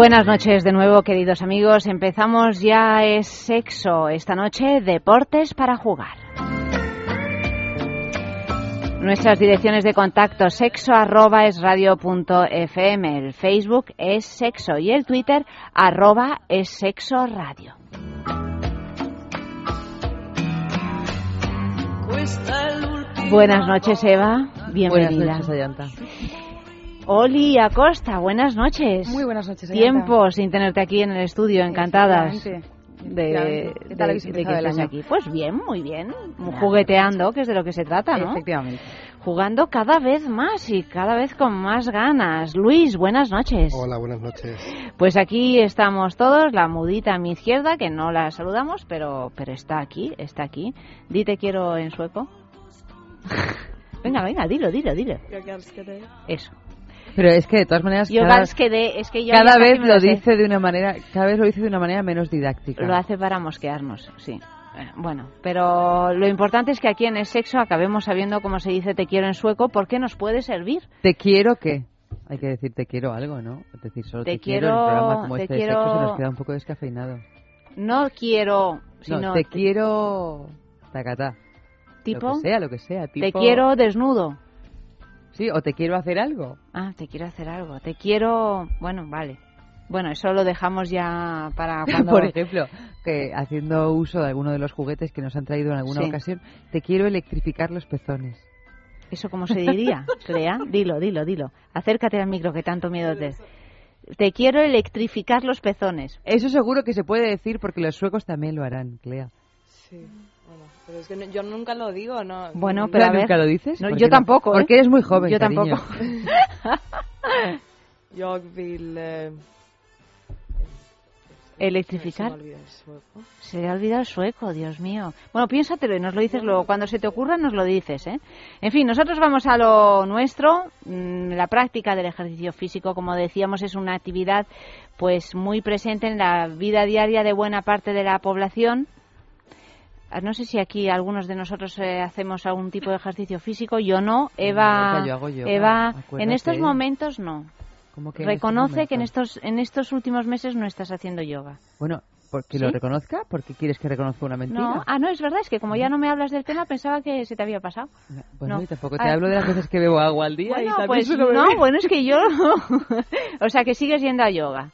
Buenas noches de nuevo, queridos amigos. Empezamos ya es sexo. Esta noche, deportes para jugar. Nuestras direcciones de contacto sexo arroba es radio punto fm, el Facebook es sexo y el Twitter arroba es sexo radio. Buenas noches Eva, bienvenida. Buenas noches, Oli Acosta, buenas noches. Muy buenas noches. Tiempo sin tenerte aquí en el estudio, encantadas. De, ¿Qué tal de, que estés aquí. Pues bien, muy bien. Jugueteando, que es de lo que se trata, ¿no? Efectivamente. Jugando cada vez más y cada vez con más ganas. Luis, buenas noches. Hola, buenas noches. Pues aquí estamos todos, la mudita a mi izquierda, que no la saludamos, pero, pero está aquí, está aquí. Dite quiero en sueco. venga, venga, dilo, dilo, dilo. Eso. Pero es que de todas maneras yo cada, es que yo cada vez lo, dice de una manera, cada vez lo dice de una manera menos didáctica. Lo hace para mosquearnos, sí. Bueno, pero lo importante es que aquí en el sexo acabemos sabiendo cómo se dice te quiero en sueco, porque nos puede servir. ¿Te quiero qué? Hay que decir te quiero algo, ¿no? Es decir, solo te, quiero, en un programa como este de sexo se nos queda un poco descafeinado. No quiero, sino... No, te, quiero... Tacatá. ¿Tipo? Lo que sea, lo que sea. Tipo... Te quiero desnudo. Sí, o te quiero hacer algo. Ah, te quiero hacer algo. Te quiero. Bueno, vale. Bueno, eso lo dejamos ya para cuando... Por ejemplo, que haciendo uso de alguno de los juguetes que nos han traído en alguna ocasión, te quiero electrificar los pezones. ¿Eso cómo se diría, Clea? Dilo, dilo, dilo. Acércate al micro que tanto miedo te... Te quiero electrificar los pezones. Eso seguro que se puede decir porque los suecos también lo harán, Clea. Sí. Pero es que yo nunca lo digo, ¿no? Bueno, pero a ver. ¿Nunca lo dices? yo tampoco, ¿eh? Porque eres muy joven, Yo tampoco. yo vil... Eh, ¿Electrificar? Se le ha olvidado el sueco, Dios mío. Bueno, piénsatelo y nos lo dices luego. Cuando se te ocurra, nos lo dices, ¿eh? En fin, nosotros vamos a lo nuestro. Mm, la práctica del ejercicio físico, como decíamos, es una actividad pues muy presente en la vida diaria de buena parte de la población no sé si aquí algunos de nosotros eh, hacemos algún tipo de ejercicio físico. Yo no. Eva, Eva en estos momentos no. Reconoce que en estos, en estos últimos meses no estás haciendo yoga. Bueno, porque lo reconozca, porque quieres que reconozca una mentira. No, ah, no, es verdad, es que como ya no me hablas del tema, pensaba que se te había pasado. Bueno, no. y tampoco te ah. hablo de las veces que bebo agua al día. Bueno, pues no, bueno, es que yo. o sea, que sigues yendo a yoga.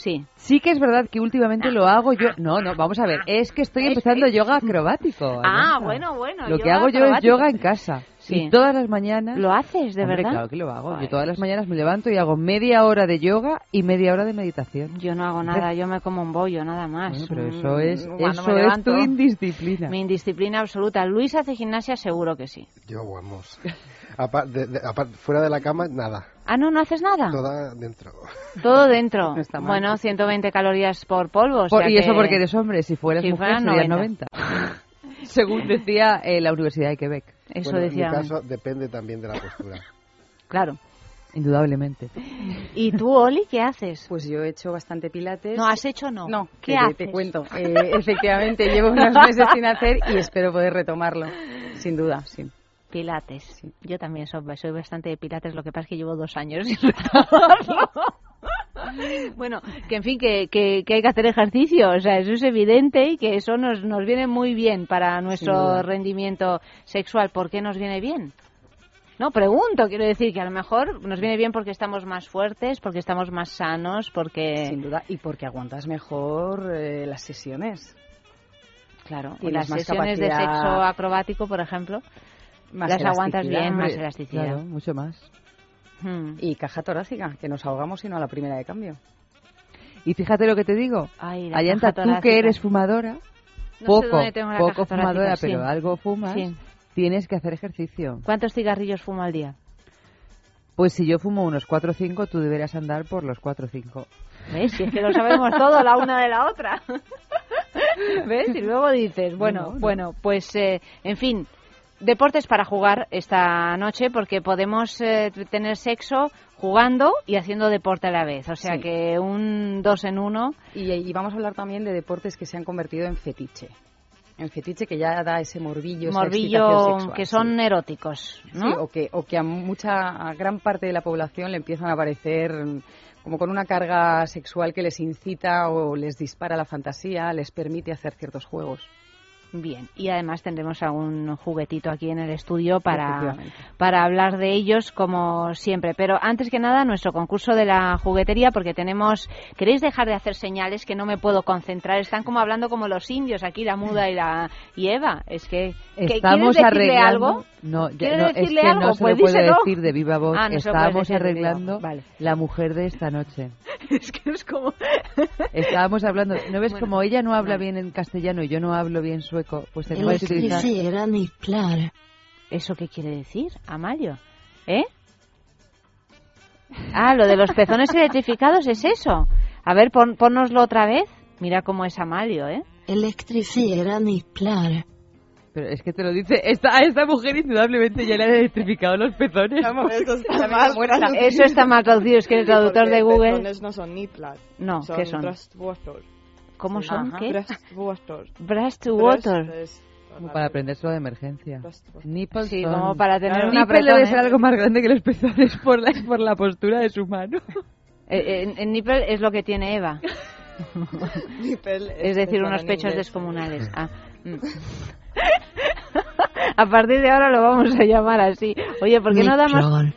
Sí. Sí que es verdad que últimamente lo hago yo. No, no, vamos a ver. Es que estoy empezando yoga acrobático. Ah, bueno, bueno. Lo que hago yo es yoga en casa. Sí. Y todas las mañanas. ¿Lo haces, de verdad? Claro que lo hago. Yo todas las mañanas me levanto y hago media hora de yoga y media hora de meditación. Yo no hago nada, yo me como un bollo, nada más. pero eso mm, es, eso es tu indisciplina. Mi indisciplina absoluta. Luis hace gimnasia, seguro que sí. Yo, vamos. Fuera de la cama, nada. Ah, no, no haces nada. Todo dentro. Todo dentro. bueno, 120 calorías por polvo. y eso porque eres hombre, si fueras mujer 90. Según decía eh, la Universidad de Quebec. Eso decía. En mi caso depende también de la postura. claro. Indudablemente. ¿Y tú, Oli, qué haces? Pues yo he hecho bastante pilates. ¿No has hecho no? No. ¿Qué haces? Te cuento. Eh, efectivamente, llevo unos meses sin hacer y espero poder retomarlo. Sin duda, sí. Pilates. Yo también soy, soy, bastante de pilates, lo que pasa es que llevo dos años bueno, que en fin, que, que, hay que hacer ejercicio, o sea, eso es evidente y que eso nos, nos viene muy bien para nuestro rendimiento sexual. ¿Por qué nos viene bien? No, pregunto, quiero decir que a lo mejor nos viene bien porque estamos más fuertes, porque estamos más sanos, porque... Sin duda, y porque aguantas mejor eh, las sesiones. Claro, y las sesiones de sexo acrobático, por ejemplo, las aguantas bien, más elasticidad. Claro, mucho más. Hmm. Y caja torácica, que nos ahogamos sino a la primera de cambio. Y fíjate lo que te digo, Ay, Ayanta, tú que eres fumadora, poco, poco fumadora, pero algo fumas, tienes que hacer ejercicio. ¿Cuántos cigarrillos fumo al día? Pues si yo fumo unos 4 o 5, tú deberías andar por los 4 o 5. ¿Ves? Si es que lo sabemos todo la una de la otra. ¿Ves? Y luego dices, bueno, bueno, pues, eh, en fin, deportes para jugar esta noche porque podemos eh, tener sexo jugando y haciendo deporte a la vez. O sea que un dos en uno. Y, vamos a hablar también de deportes que se han convertido en fetiche. En fetiche que ya da ese morbillo, morbillo que son eróticos, ¿no? o que, o que a mucha, a gran parte de la población le empiezan a parecer como con una carga sexual que les incita o les dispara la fantasía, les permite hacer ciertos juegos. Bien, y además tendremos algún juguetito aquí en el estudio para, para hablar de ellos como siempre. Pero antes que nada, nuestro concurso de la juguetería, porque tenemos... ¿Queréis dejar de hacer señales que no me puedo concentrar? Están como hablando como los indios aquí, la muda y la y Eva. Es que... Estamos arreglando... algo? No, es que no se pues lo puede decir de viva voz. Ah, Estábamos arreglando la mujer de esta noche. es que es como... Estábamos hablando... ¿No ves como ella no habla bien en castellano y yo no hablo bien sueco? Pues tenemos que utilizar... ¿Eso qué quiere decir, Amalio? ¿Eh? Ah, lo de los pezones electrificados es eso. A ver, pon, ponnoslo otra vez. Mira cómo es Amalio, ¿eh? Electrifiera niplar. Pero es que te lo dice, esta, a esta mujer indudablemente ya le ha electrificado los pezones. eso, está mal, eso está mal traducido, es que el traductor de Google... pezones no son niplar. No, ¿qué son? ¿Cómo son? ¿Qué? Breastwater. Breastwater. Como para aprendérselo de emergencia. Nipples sí, como para tener una nipple debe ser algo más grande que los pezones por la, por la postura de su mano. Eh, en, nipple es lo que tiene Eva. es, decir, unos pechos descomunales. Ah. Mm. a partir de ahora lo vamos a llamar así. Oye, ¿por qué no damos...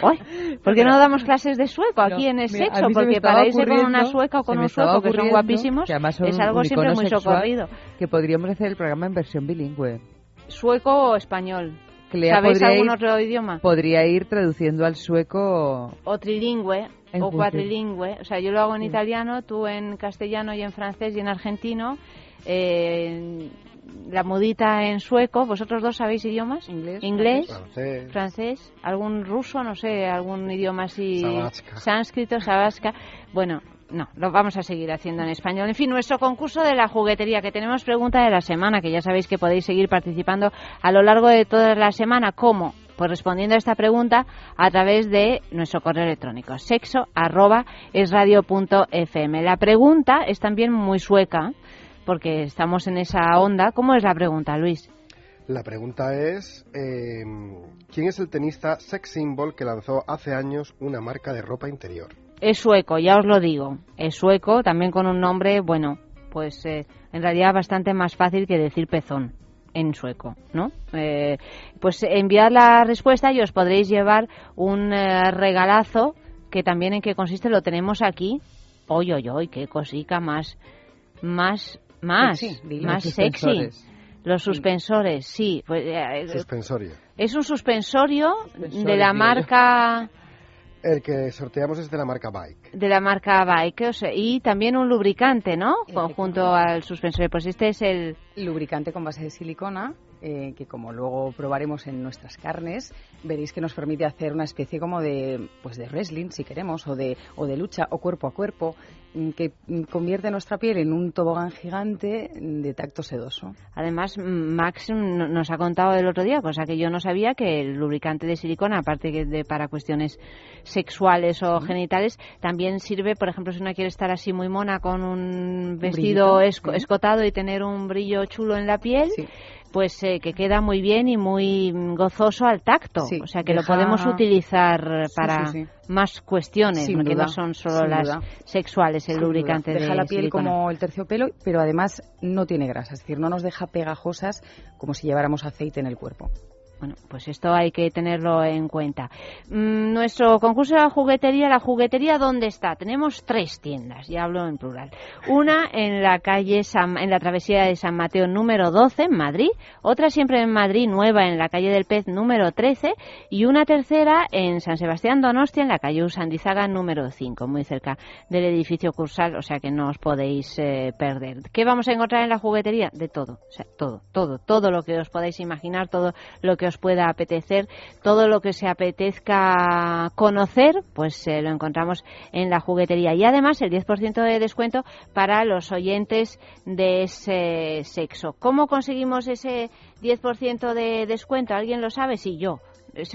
¿Por qué no damos clases de sueco aquí en el sexo? Porque para irse con una sueca o con un sueco que son guapísimos es algo siempre muy socorrido. Que podríamos hacer el programa en versión bilingüe. ¿Sueco o español? ¿Sabéis algún otro idioma? Podría ir traduciendo al sueco... O trilingüe o cuatrilingüe. O sea, yo lo hago en italiano, tú en castellano y en francés y en argentino. Eh, la mudita en sueco. ¿Vosotros dos sabéis idiomas? Inglés. Inglés. Francés. ¿Algún ruso? No sé, algún idioma así. Sánscrito, sabasca. Bueno, no, lo vamos a seguir haciendo en español. En fin, nuestro concurso de la juguetería, que tenemos pregunta de la semana, que ya sabéis que podéis seguir participando a lo largo de toda la semana. ¿Cómo? Pues respondiendo a esta pregunta a través de nuestro correo electrónico, sexo arroba es radio punto fm. La pregunta es también muy sueca, porque estamos en esa onda. ¿Cómo es la pregunta, Luis? La pregunta es, eh, ¿quién es el tenista sex symbol que lanzó hace años una marca de ropa interior? Es sueco, ya os lo digo. Es sueco, también con un nombre, bueno, pues eh, en realidad bastante más fácil que decir pezón en sueco, ¿no? Eh, pues enviad la respuesta y os podréis llevar un regalazo que también en qué consiste lo tenemos aquí. Oy, oy, oy, qué cosica más, más más, más sexy. Los suspensores, sí. Pues, eh, suspensorio. Es un suspensorio, de la marca... El que sorteamos es de la marca Bike. De la marca Bike, o sea, y también un lubricante, ¿no? Junto al suspensorio. Pues este es el... Lubricante con base de silicona, eh, que como luego probaremos en nuestras carnes, veréis que nos permite hacer una especie como de, pues de wrestling, si queremos, o de, o de lucha, o cuerpo a cuerpo, que convierte nuestra piel en un tobogán gigante de tacto sedoso. Además, Max nos ha contado el otro día, cosa que yo no sabía, que el lubricante de silicona, aparte que de para cuestiones sexuales o genitales, también sirve, por ejemplo, si uno quiere estar así muy mona con un vestido escotado y tener un brillo chulo en la piel pues eh, que queda muy bien y muy gozoso al tacto. o sea que lo podemos utilizar para más cuestiones, que no son solo las sexuales, el lubricante Deja la piel como el terciopelo, pero además no tiene grasa, es decir, no nos deja pegajosas como si lleváramos aceite en el cuerpo. Bueno, pues esto hay que tenerlo en cuenta. Mm, nuestro concurso de la juguetería, ¿la juguetería dónde está? Tenemos tres tiendas, ya hablo en plural. Una en la calle, en la travesía de San Mateo número 12, en Madrid. Otra siempre en Madrid, nueva, en la calle del Pez número 13. Y una tercera en San Sebastián Donostia, en la calle Usandizaga número 5, muy cerca del edificio Cursal, o sea que no os podéis eh, perder. ¿Qué vamos a encontrar en la juguetería? De todo, o sea, todo, todo, todo lo que os podáis imaginar, todo lo que os pueda apetecer. Todo lo que se apetezca conocer, pues eh, lo encontramos en la juguetería. Y además el 10% de descuento para los oyentes de ese sexo. ¿Cómo conseguimos ese 10% de descuento? ¿Alguien lo sabe? Sí, yo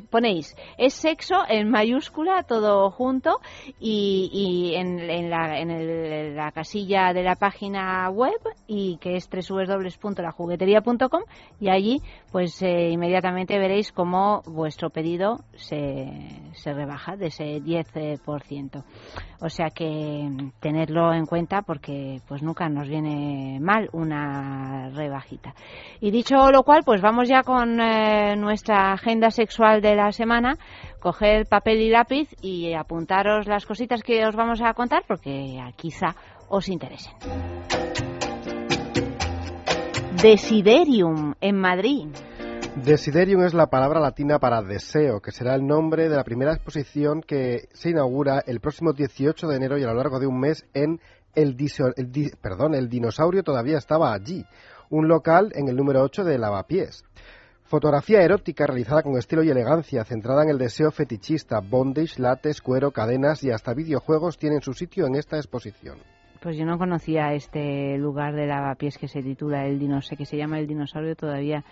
ponéis es sexo en mayúscula todo junto y, en, la, casilla de la página web y que es www.lajugueteria.com y allí pues eh, inmediatamente veréis cómo vuestro pedido se, se rebaja de ese 10%. O sea que tenerlo en cuenta porque pues nunca nos viene mal una rebajita. Y dicho lo cual, pues vamos ya con eh, nuestra agenda sexual de la semana, coger papel y lápiz y apuntaros las cositas que os vamos a contar porque quizá os interesen. Desiderium en Madrid. Desiderium es la palabra latina para deseo, que será el nombre de la primera exposición que se inaugura el próximo 18 de enero y a lo largo de un mes en el, perdón, el dinosaurio todavía estaba allí, un local en el número 8 de Lavapiés. Fotografía erótica realizada con estilo y elegancia, centrada en el deseo fetichista, bondage, lates, cuero, cadenas y hasta videojuegos tienen su sitio en esta exposición. Pues yo no conocía este lugar de lavapiés que se titula el dinosaurio, que se llama el dinosaurio todavía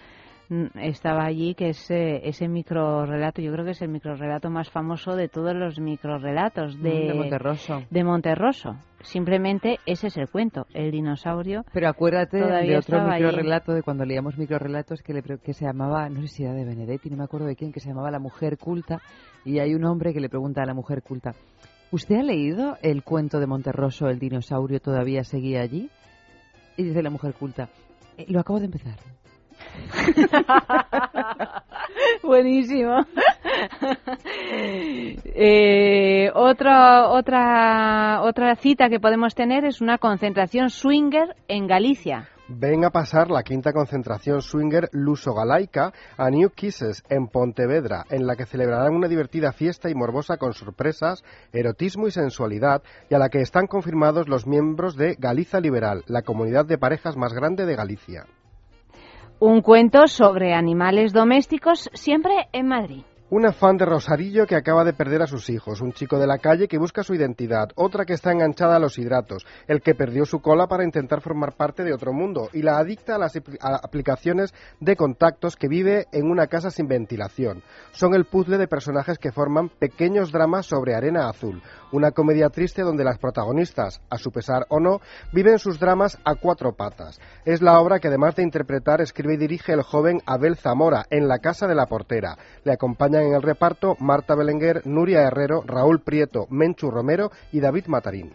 estaba allí, que es ese microrelato, yo creo que es el microrelato más famoso de todos los microrelatos de, mm, de Monterroso. De Monterroso. Simplemente ese es el cuento, el dinosaurio. Pero acuérdate de otro microrelato, de cuando leíamos microrelatos que, le, que se llamaba, no sé si era de Benedetti, no me acuerdo de quién, que se llamaba La Mujer Culta, y hay un hombre que le pregunta a la mujer culta, ¿usted ha leído el cuento de Monterroso, el dinosaurio todavía seguía allí? Y dice la mujer culta, eh, lo acabo de empezar. Buenísimo. Eh, otra, otra, otra cita que podemos tener es una concentración swinger en Galicia. Ven a pasar la quinta concentración swinger luso-galaica a New Kisses en Pontevedra, en la que celebrarán una divertida fiesta y morbosa con sorpresas, erotismo y sensualidad, y a la que están confirmados los miembros de Galiza Liberal, la comunidad de parejas más grande de Galicia. Un cuento sobre animales domésticos siempre en Madrid. Una fan de Rosarillo que acaba de perder a sus hijos, un chico de la calle que busca su identidad, otra que está enganchada a los hidratos, el que perdió su cola para intentar formar parte de otro mundo y la adicta a las aplicaciones de contactos que vive en una casa sin ventilación. Son el puzzle de personajes que forman pequeños dramas sobre arena azul, una comedia triste donde las protagonistas, a su pesar o no, viven sus dramas a cuatro patas. Es la obra que además de interpretar escribe y dirige el joven Abel Zamora en La casa de la portera. Le acompaña en el reparto Marta Belenguer, Nuria Herrero, Raúl Prieto, Menchu Romero y David Matarín.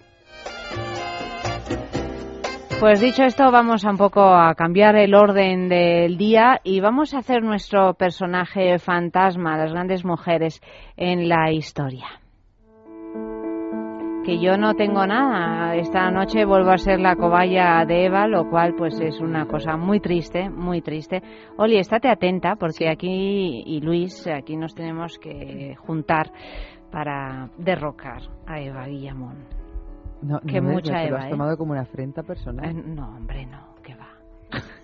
Pues dicho esto, vamos un poco a cambiar el orden del día y vamos a hacer nuestro personaje fantasma, las grandes mujeres en la historia que yo no tengo nada. Esta noche vuelvo a ser la cobaya de Eva, lo cual pues es una cosa muy triste, muy triste. Oli, estate atenta porque aquí y Luis, aquí nos tenemos que juntar para derrocar a Eva Guillamón. No, que mucha Eva, lo has ¿eh? tomado como una afrenta personal. Eh, no, hombre, no, que va.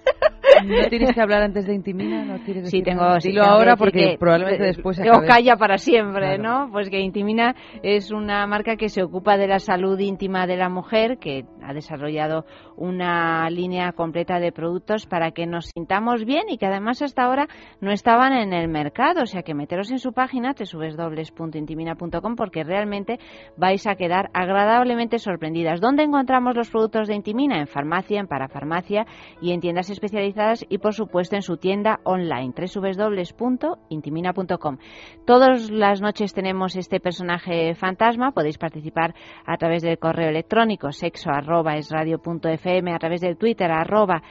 ¿No tienes que hablar antes de Intimina? ¿No quieres sí, tengo. Dilo ahora porque probablemente después. O calla para siempre, ¿no? Pues que Intimina es una marca que se ocupa de la salud íntima de la mujer, que ha desarrollado una línea completa de productos para que nos sintamos bien y que además hasta ahora no estaban en el mercado. O sea que meteros en su página www.intimina.com porque realmente vais a quedar agradablemente sorprendidas. ¿Dónde encontramos los productos de Intimina? En farmacia, en parafarmacia y en tiendas especializadas y por supuesto en su tienda online www.intimina.com. Todas las noches tenemos este personaje fantasma. Podéis participar a través del correo electrónico sexo arroba es radio punto fm, a través del Twitter arroba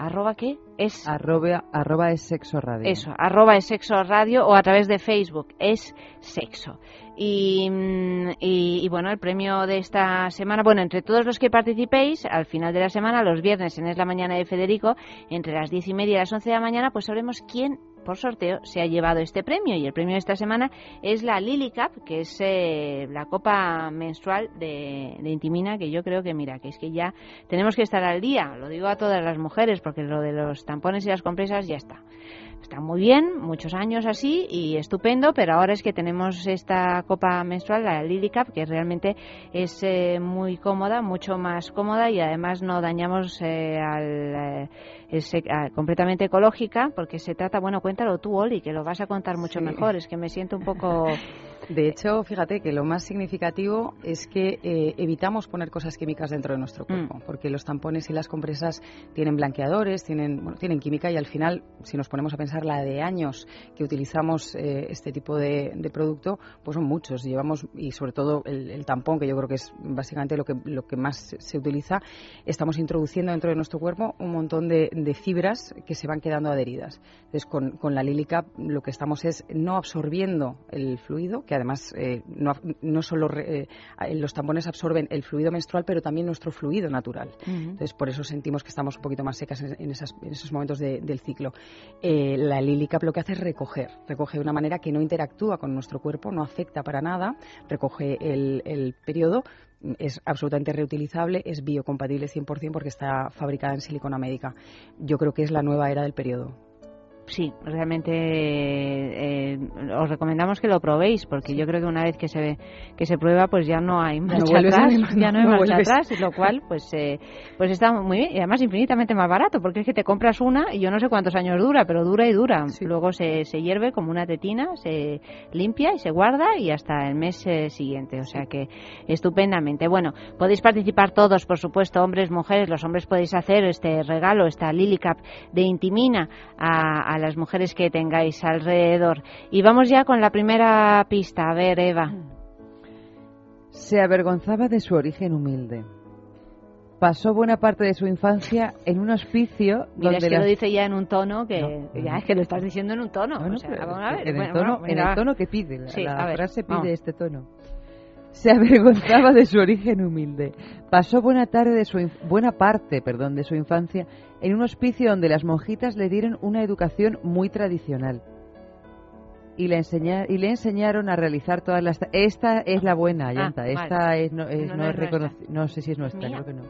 arroba qué es arroba, arroba es sexo radio. Eso arroba es sexo radio o a través de Facebook es sexo. Y, y, bueno el premio de esta semana bueno entre todos los que participéis al final de la semana los viernes en es la mañana de Federico entre las diez y media y las once de la mañana pues sabremos quién por sorteo se ha llevado este premio y el premio de esta semana es la Lily Cup, que es eh, la copa menstrual de, de, Intimina, que yo creo que mira, que es que ya tenemos que estar al día, lo digo a todas las mujeres, porque lo de los tampones y las compresas ya está. Está muy bien, muchos años así y estupendo, pero ahora es que tenemos esta copa menstrual, la Lily Cup, que realmente es eh, muy cómoda, mucho más cómoda y además no dañamos eh, al es ah, completamente ecológica, porque se trata, bueno, cuéntalo tú, Oli, que lo vas a contar mucho mejor, es que me siento un poco... De hecho, fíjate que lo más significativo es que eh, evitamos poner cosas químicas dentro de nuestro cuerpo, mm. porque los tampones y las compresas tienen blanqueadores, tienen, bueno, tienen química y al final, si nos ponemos a pensar la de años que utilizamos eh, este tipo de, producto, pues son muchos. Llevamos, y sobre todo el, tampón, que yo creo que es básicamente lo que, lo que más se utiliza, estamos introduciendo dentro de nuestro cuerpo un montón de, de fibras que se van quedando adheridas. Entonces, con, con la Lilica lo que estamos es no absorbiendo el fluido, que además eh, no, no, solo eh, los tampones absorben el fluido menstrual, pero también nuestro fluido natural. Entonces, por eso sentimos que estamos un poquito más secas en, esas, en esos momentos del ciclo. Eh, la Lilica lo que hace es recoger, recoge de una manera que no interactúa con nuestro cuerpo, no afecta para nada, recoge el, el periodo, es absolutamente reutilizable, es biocompatible 100% porque está fabricada en silicona médica. Yo creo que es la nueva era del periodo sí, realmente eh, os recomendamos que lo probéis porque yo creo que una vez que se que se prueba pues ya no hay marcha atrás, ya no hay marcha atrás, lo cual pues eh, pues está muy bien y además infinitamente más barato porque es que te compras una y yo no sé cuántos años dura, pero dura y dura. Luego se, se hierve como una tetina, se limpia y se guarda y hasta el mes eh, siguiente, o sea que estupendamente. Bueno, podéis participar todos, por supuesto, hombres, mujeres, los hombres podéis hacer este regalo, esta Lily Cup de Intimina a las mujeres que tengáis alrededor. Y vamos ya con la primera pista. A ver, Eva. Se avergonzaba de su origen humilde. Pasó buena parte de su infancia en un hospicio Mira, es que lo dice ya en un tono que ya es que lo estás diciendo en un tono. En, el tono en el tono que pide, la, frase pide este tono se avergonzaba de su origen humilde. Pasó buena, tarde de su buena parte perdón, de su infancia en un hospicio donde las monjitas le dieron una educación muy tradicional. Y le, y le enseñaron a realizar todas las... Esta es la buena, ah, Yanta. Esta es, no, es, no, no sé si es nuestra, creo que no.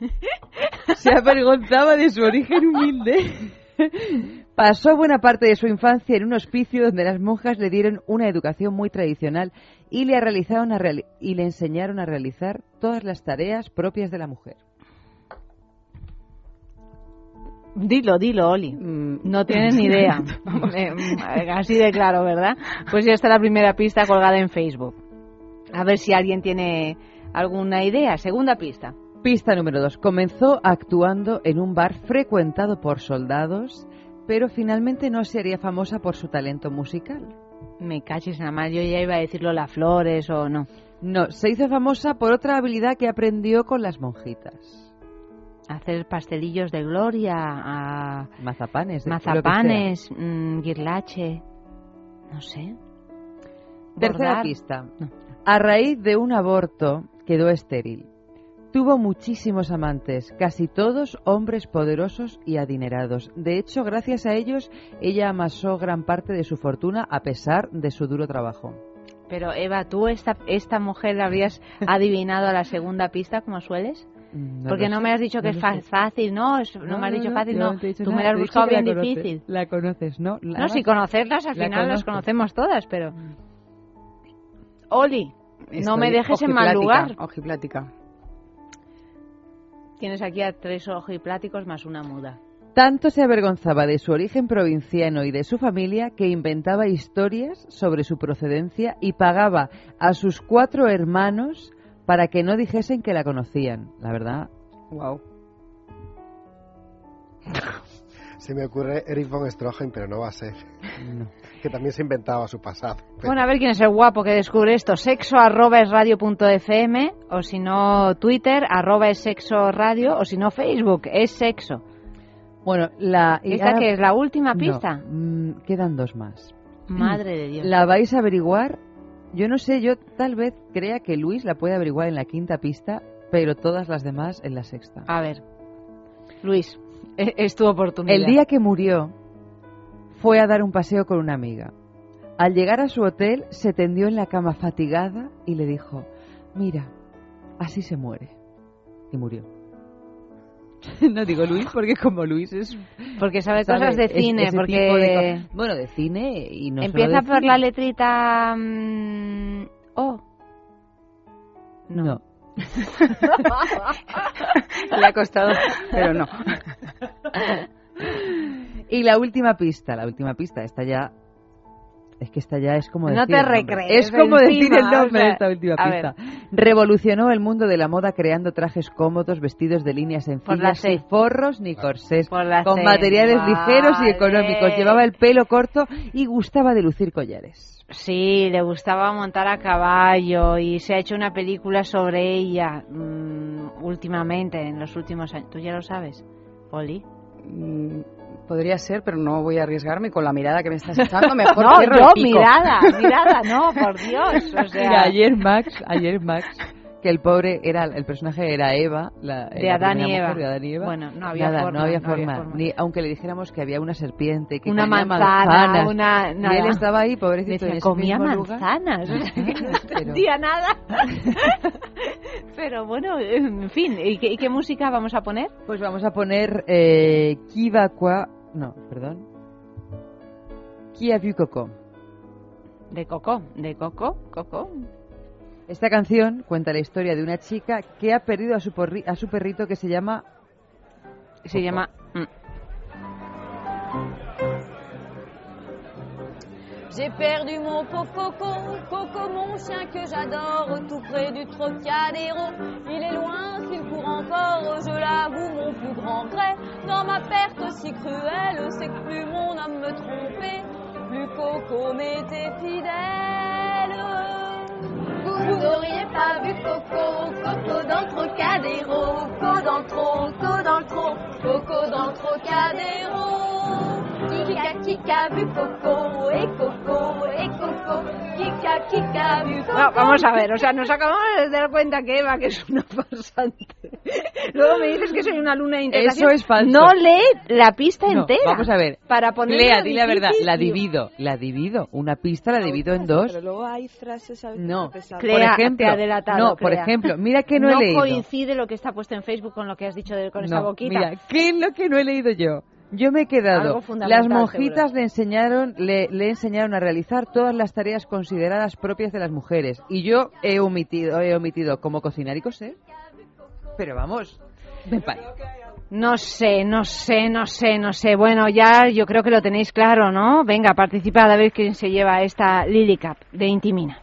Se avergonzaba de su origen humilde. Pasó buena parte de su infancia en un hospicio donde las monjas le dieron una educación muy tradicional y le, realizaron y le enseñaron a realizar todas las tareas propias de la mujer. Dilo, dilo, Oli. Mm. No tienes ni idea. Eh, así de claro, ¿verdad? Pues ya está la primera pista colgada en Facebook. A ver si alguien tiene alguna idea. Segunda pista. Pista número dos. Comenzó actuando en un bar frecuentado por soldados, pero finalmente no se haría famosa por su talento musical. Me caches nada más, yo ya iba a decirlo las flores o no. No, se hizo famosa por otra habilidad que aprendió con las monjitas hacer pastelillos de gloria, a mazapanes, mazapanes, mm, guirlache, no sé. Tercera pista. A raíz de un aborto quedó estéril. Tuvo muchísimos amantes, casi todos hombres poderosos y adinerados. De hecho, gracias a ellos, ella amasó gran parte de su fortuna a pesar de su duro trabajo. Pero Eva, ¿tú esta, esta mujer la habrías adivinado a la segunda pista como sueles? Porque no me has dicho que es fácil, ¿no? No, me has dicho fácil, no. Tú me la has buscado bien difícil. La conoces, ¿no? no, si conocerlas, al final las conocemos todas, pero... Mm. Oli, no me dejes en mal lugar. Ojiplática. Tienes aquí a tres ojipláticos más una muda. Tanto se avergonzaba de su origen provinciano y de su familia que inventaba historias sobre su procedencia y pagaba a sus cuatro hermanos para que no dijesen que la conocían. La verdad. Wow. Se me ocurre Eric von Stroheim, pero no va a ser. Que también se inventaba su pasado. Bueno, a ver quién es el guapo que descubre esto. Sexo arroba es radio punto fm, o si no Twitter arroba es sexo radio, o si no Facebook es sexo. Bueno, la... ¿Esta que es la última pista? Mm, quedan dos más. Madre de Dios. La vais a averiguar. Yo no sé, yo tal vez crea que Luis la puede averiguar en la quinta pista, pero todas las demás en la sexta. A ver. Luis. E-, es tu oportunidad. El día que murió, fue a dar un paseo con una amiga. Al llegar a su hotel, se tendió en la cama fatigada y le dijo, mira, así se muere. Y murió. no digo Luis porque como Luis es... Porque sabe, cosas de cine, porque... bueno, de cine y no Empieza por la letrita... Mm, o. no. Le ha costado, pero no. y la última pista, la última pista, esta ya es que esta ya es como decir No te recrees. Es como decir el nombre de esta última pista. Revolucionó el mundo de la moda creando trajes cómodos, vestidos de líneas sencillas, sin forros ni corsés, con materiales ligeros y económicos. Llevaba el pelo corto y gustaba de lucir collares. Sí, le gustaba montar a caballo y se ha hecho una película sobre ella mm, últimamente, en los últimos años. ¿Tú ya lo sabes, Poli? Mm, podría ser, pero no voy a arriesgarme con la mirada que me estás echando. Mejor no, yo, mirada, mirada, no, por Dios. O sea... ayer Max, ayer Max que el pobre era el personaje era Eva, la, de, Adán y Eva. Bueno, no había forma. No había forma. Ni, aunque le dijéramos que había una serpiente, que una manzana, una, Y él estaba ahí, pobrecito, Decía, comía manzanas, no entendía nada. Pero bueno, en fin, ¿y qué, qué, música vamos a poner? Pues vamos a poner eh, Kivakwa, no, perdón. Qui a vu Coco. De Coco, de Coco, Coco. Esta canción cuenta la historia de una chica que ha perdido a su, a su perrito que se llama... Se llama... Mm. J'ai perdu mon pauvre Coco, Coco mon chien que j'adore, tout près du Trocadéro. Il est loin, s'il court encore, je l'avoue, mon plus grand regret. Dans ma perte si cruelle, c'est que plus mon âme me trompait, plus Coco m'était fidèle. Vous n'auriez pas vu Coco, Coco dans le Trocadéro, Coco dans le Coco dans le Coco dans le Trocadéro. Kika, Kika, vu Coco, Coco, Coco, Kika, Kika, vu Coco. No, vamos a ver, o sea, nos acabamos de dar cuenta que Eva, que es una pasante. Luego me dices que soy una luna de interpretación. Eso es falso. No lee la pista no, entera. Vamos a ver. Para poner Lea, di la verdad. La divido. La divido. Una pista la divido en dos. Pero luego hay frases No. Crea, por ejemplo, te adelatado, no, crea. por ejemplo, mira que no, no he leído. No coincide lo que está puesto en Facebook con lo que has dicho de, con no, esa boquita. Mira, ¿qué es lo que no he leído yo? Yo me he quedado. Las monjitas le enseñaron, le, le, enseñaron a realizar todas las tareas consideradas propias de las mujeres. Y yo he omitido, he omitido cómo cocinar y coser. Pero vamos, me parece. No sé, no sé, no sé, no sé. Bueno, ya yo creo que lo tenéis claro, ¿no? Venga, participad a ver quién se lleva esta Lily Cup de Intimina.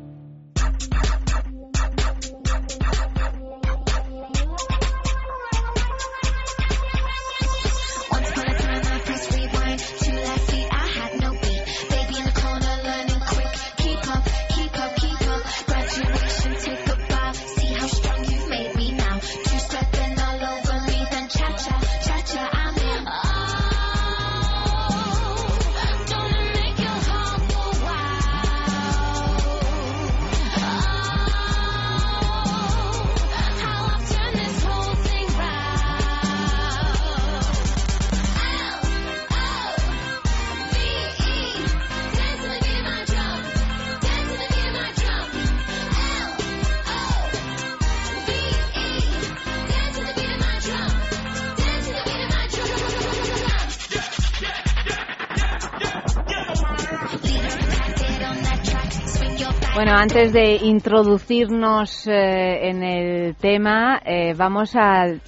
antes de introducirnos eh, en el tema, eh, vamos a, eh,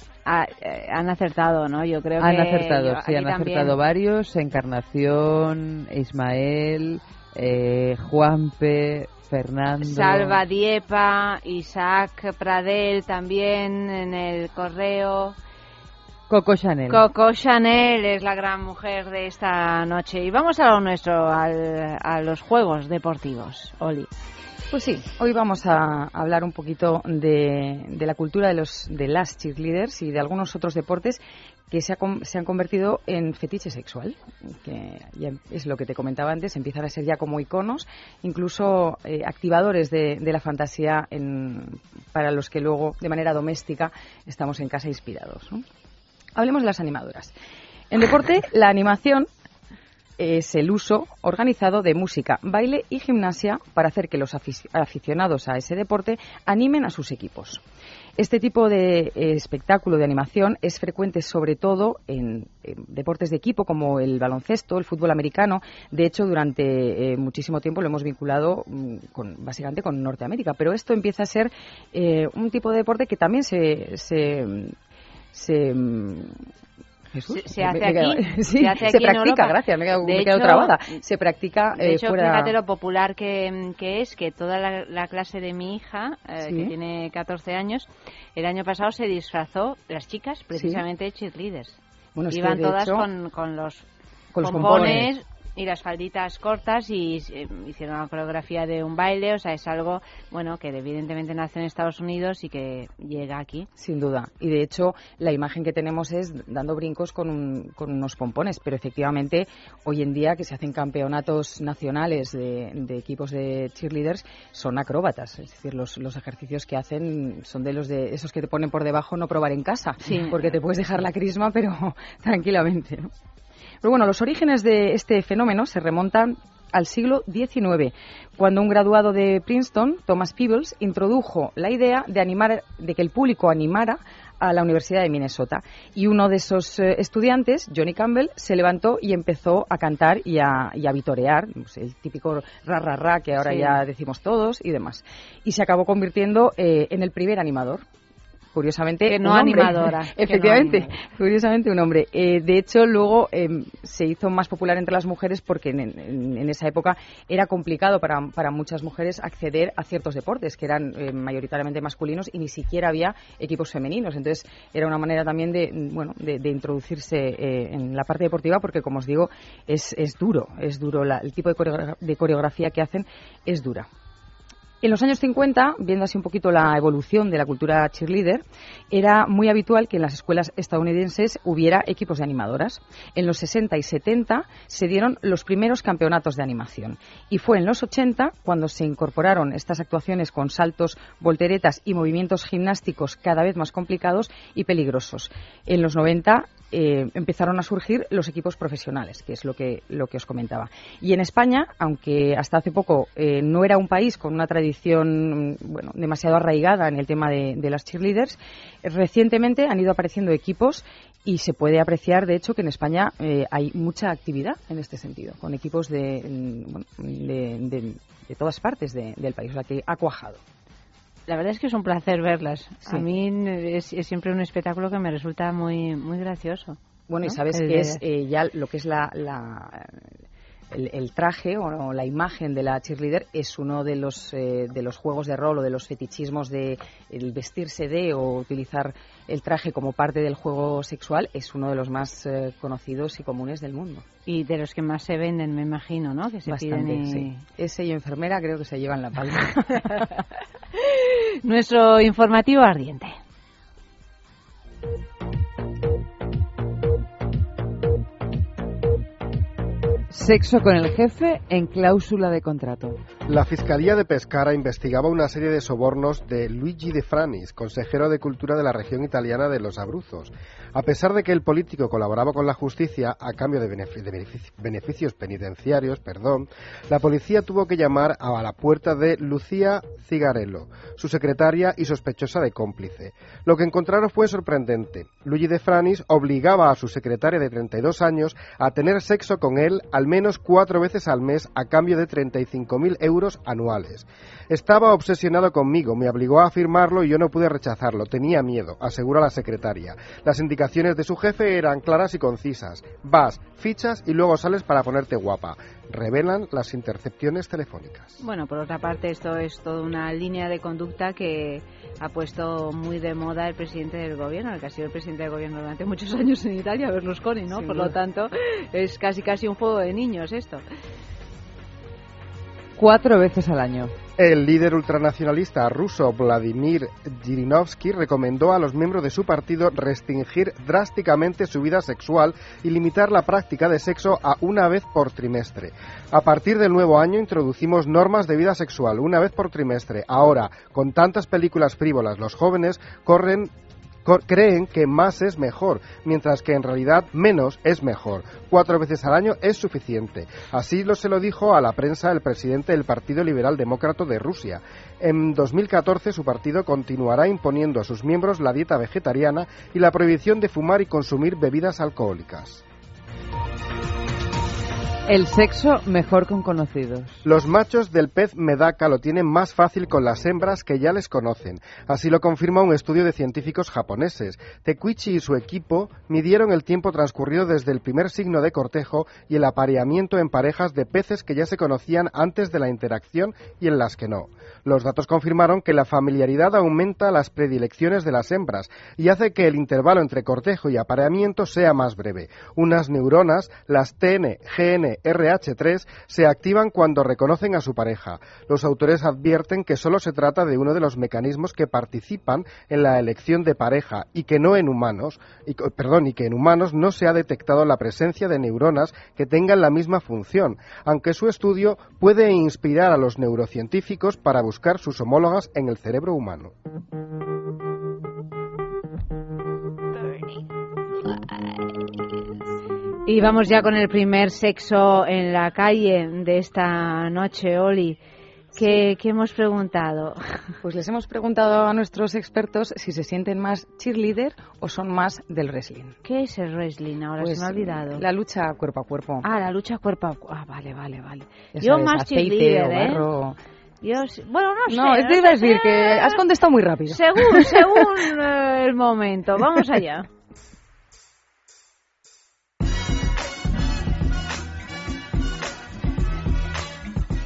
han acertado, ¿no? Yo creo han que acertado, sí, han acertado varios. Encarnación, Ismael, Juanpe, Fernando. Salva Diepa, Isaac Pradel también en el correo. Coco Chanel. Coco Chanel es la gran mujer de esta noche. Y vamos a lo nuestro, a los juegos deportivos. Oli. Pues sí, hoy vamos a hablar un poquito de, la cultura de, los, de las cheerleaders y de algunos otros deportes que se, han convertido en fetiche sexual, que ya es lo que te comentaba antes, empiezan a ser ya como iconos, incluso eh, activadores de, la fantasía para los que luego, de manera doméstica, estamos en casa inspirados. Hablemos de las animadoras. En deporte, la animación es el uso organizado de música, baile y gimnasia para hacer que los aficionados a ese deporte animen a sus equipos. Este tipo de eh, espectáculo de animación es frecuente sobre todo en, deportes de equipo como el baloncesto, el fútbol americano. De hecho, durante eh, muchísimo tiempo lo hemos vinculado mm, con, básicamente con Norteamérica. Pero esto empieza a ser eh, un tipo de deporte que también se, se se, hace aquí, se, hace aquí practica, gracias, me he quedado, trabada. Se practica de hecho, fíjate lo popular que, es que toda la, clase de mi hija, eh, que tiene 14 años, el año pasado se disfrazó, las chicas, precisamente cheerleaders. Bueno, Iban todas con, con los con los pompones, y las falditas cortas y eh, hicieron una coreografía de un baile, o sea, es algo, bueno, que evidentemente nació en Estados Unidos y que llega aquí. Sin duda. Y de hecho, la imagen que tenemos es dando brincos con, con unos pompones, pero efectivamente, hoy en día que se hacen campeonatos nacionales de, equipos de cheerleaders, son acróbatas. Es decir, los, los ejercicios que hacen son de los de esos que te ponen por debajo no probar en casa, porque te puedes dejar la crisma, pero tranquilamente, ¿no? Pero bueno, los orígenes de este fenómeno se remontan al siglo XIX, cuando un graduado de Princeton, Thomas Peebles, introdujo la idea de animar, de que el público animara a la Universidad de Minnesota. Y uno de esos eh, estudiantes, Johnny Campbell, se levantó y empezó a cantar y a, vitorear, pues, el típico ra ra ra que ahora ya decimos todos y demás. Y se acabó convirtiendo eh, en el primer animador curiosamente no animadora efectivamente curiosamente un hombre. Eh, de hecho luego em, se hizo más popular entre las mujeres porque en, esa época era complicado para, para, muchas mujeres acceder a ciertos deportes que eran eh, mayoritariamente masculinos y ni siquiera había equipos femeninos. Entonces era una manera también de bueno de, introducirse eh, en la parte deportiva porque como os digo es, es duro es duro el tipo de, de coreografía que hacen es dura En los años 50, viendo así un poquito la evolución de la cultura cheerleader, era muy habitual que en las escuelas estadounidenses hubiera equipos de animadoras. En los 60 y 70 se dieron los primeros campeonatos de animación. Y fue en los 80 cuando se incorporaron estas actuaciones con saltos, volteretas y movimientos gimnásticos cada vez más complicados y peligrosos. En los 90 eh, empezaron a surgir los equipos profesionales, que es lo que, lo que os comentaba. Y en España, aunque hasta hace poco eh, no era un país con una tradición bueno, demasiado arraigada en el tema de, las cheerleaders, recientemente han ido apareciendo equipos y se puede apreciar, de hecho, que en España eh, hay mucha actividad en este sentido, con equipos de, de, todas partes del país, o sea, que ha cuajado. La verdad es que es un placer verlas. A mí es, siempre un espectáculo que me resulta muy muy gracioso. Bueno, y sabes que es eh, ya lo que es la, el, traje o, la imagen de la cheerleader es uno de los eh, de los juegos de rol o de los fetichismos de el vestirse de o utilizar el traje como parte del juego sexual es uno de los más eh, conocidos y comunes del mundo y de los que más se venden me imagino no que se Bastante, sí. ese y enfermera creo que se llevan la palma nuestro informativo ardiente Sexo con el jefe en cláusula de contrato. La Fiscalía de Pescara investigaba una serie de sobornos de Luigi De Franis, consejero de Cultura de la región italiana de los Abruzos. A pesar de que el político colaboraba con la justicia a cambio de, beneficios penitenciarios, perdón, la policía tuvo que llamar a la puerta de Lucía Cigarello, su secretaria y sospechosa de cómplice. Lo que encontraron fue sorprendente. Luigi De Franis obligaba a su secretaria de 32 años a tener sexo con él al menos cuatro veces al mes a cambio de 35.000 euros anuales. Estaba obsesionado conmigo, me obligó a firmarlo y yo no pude rechazarlo. Tenía miedo, asegura la secretaria. Las de su jefe eran claras y concisas. Vas, fichas y luego sales para ponerte guapa. Revelan las intercepciones telefónicas. Bueno, por otra parte, esto es toda una línea de conducta que ha puesto muy de moda el presidente del gobierno, el que ha sido el presidente del gobierno durante muchos años en Italia, Berlusconi, ¿no? por lo tanto, es casi casi un juego de niños esto. Cuatro veces al año. El líder ultranacionalista ruso Vladimir Zhirinovsky recomendó a los miembros de su partido restringir drásticamente su vida sexual y limitar la práctica de sexo a una vez por trimestre. A partir del nuevo año introducimos normas de vida sexual una vez por trimestre. Ahora, con tantas películas frívolas, los jóvenes corren creen que más es mejor, mientras que en realidad menos es mejor. Cuatro veces al año es suficiente. Así lo se lo dijo a la prensa el presidente del Partido Liberal Demócrata de Rusia. En 2014 su partido continuará imponiendo a sus miembros la dieta vegetariana y la prohibición de fumar y consumir bebidas alcohólicas. El sexo mejor con conocidos. Los machos del pez medaca lo tienen más fácil con las hembras que ya les conocen. Así lo confirma un estudio de científicos japoneses. Tekuichi y su equipo midieron el tiempo transcurrido desde el primer signo de cortejo y el apareamiento en parejas de peces que ya se conocían antes de la interacción y en las que no. Los datos confirmaron que la familiaridad aumenta las predilecciones de las hembras y hace que el intervalo entre cortejo y apareamiento sea más breve. Unas neuronas, las TN, GN RH3 se activan cuando reconocen a su pareja. Los autores advierten que solo se trata de uno de los mecanismos que participan en la elección de pareja y que no en humanos, perdón, y que en humanos no se ha detectado la presencia de neuronas que tengan la misma función, aunque su estudio puede inspirar a los neurocientíficos para buscar sus homólogas en el cerebro humano. Y vamos ya con el primer sexo en la calle de esta noche, Oli. ¿Qué, hemos preguntado? Pues les hemos preguntado a nuestros expertos si se sienten más cheerleader o son más del wrestling. ¿Qué es el wrestling? Ahora se me ha pues, olvidado. La lucha cuerpo a cuerpo. Ah, la lucha cuerpo a cuerpo. Ah, vale, vale, vale. Yo más cheerleader, ¿eh? Bueno, no sé. No, es decir que has contestado muy rápido. Según, según eh, el momento. Vamos allá.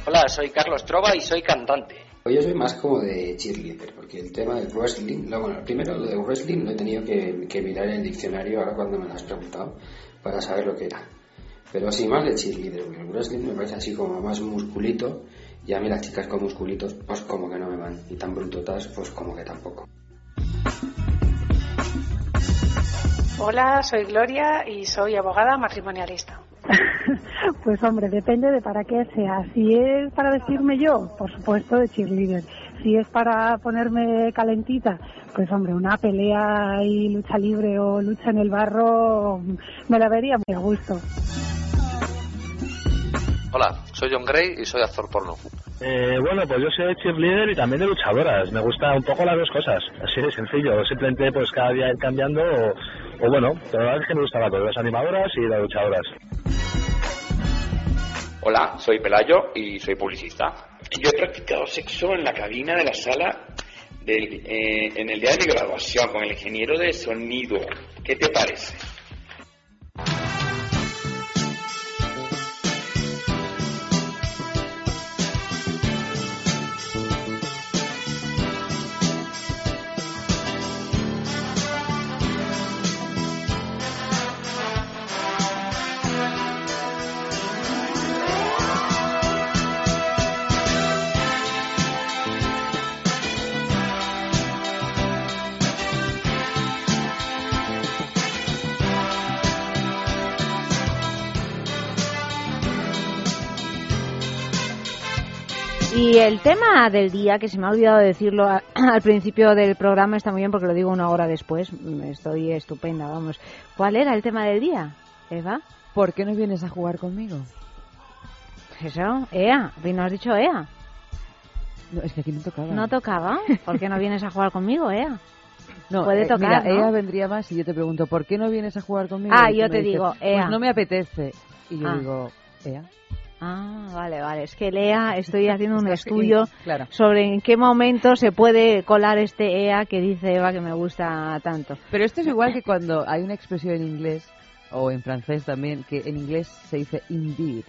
Hola, soy Carlos Trova y soy cantante. Yo soy más como de cheerleader, porque el tema del wrestling, lo, bueno, primero lo de wrestling lo he tenido que, mirar en el diccionario ahora cuando me lo has preguntado para saber lo que era. Pero sí más de cheerleader, porque el wrestling me parece así como más musculito Y a mí las chicas con musculitos, pues como que no me van. Y tan brutotas, pues como que tampoco. Hola, soy Gloria y soy abogada matrimonialista. pues hombre, depende de para qué sea. Si es para decirme yo, por supuesto, de cheerleader. Si es para ponerme calentita, pues hombre, una pelea y lucha libre o lucha en el barro me la vería muy a gusto. Hola, soy John Gray y soy actor porno. Eh, bueno, pues yo soy cheerleader y también de luchadoras. Me gusta un poco las dos cosas. Así de sencillo. Simplemente pues cada día ir cambiando o, bueno, la verdad es que me gustaba todo. Las animadoras y las luchadoras. Hola, soy Pelayo y soy publicista. Yo he practicado sexo en la cabina de la sala del, eh, en el día de mi graduación con el ingeniero de sonido. ¿Qué te parece? El tema del día, que se me ha olvidado decirlo al principio del programa, está muy bien porque lo digo una hora después. Estoy estupenda, vamos. ¿Cuál era el tema del día, Eva? ¿Por qué no vienes a jugar conmigo? Eso, Ea. ¿No has dicho Ea? No, es que aquí no tocaba. ¿No tocaba? ¿Por qué no vienes a jugar conmigo, Ea? No, puede eh, tocar. Ea vendría más y yo te pregunto, ¿por qué no vienes a jugar conmigo? Ah, yo te digo, Ea. Pues no me apetece. Y yo Ah. digo, Ea. Ah, vale, vale. Es que Lea, estoy haciendo un estudio sobre en qué momento se puede colar este EA que dice Eva que me gusta tanto. Pero esto es igual que cuando hay una expresión en inglés, o en francés también, que en inglés se dice indeed.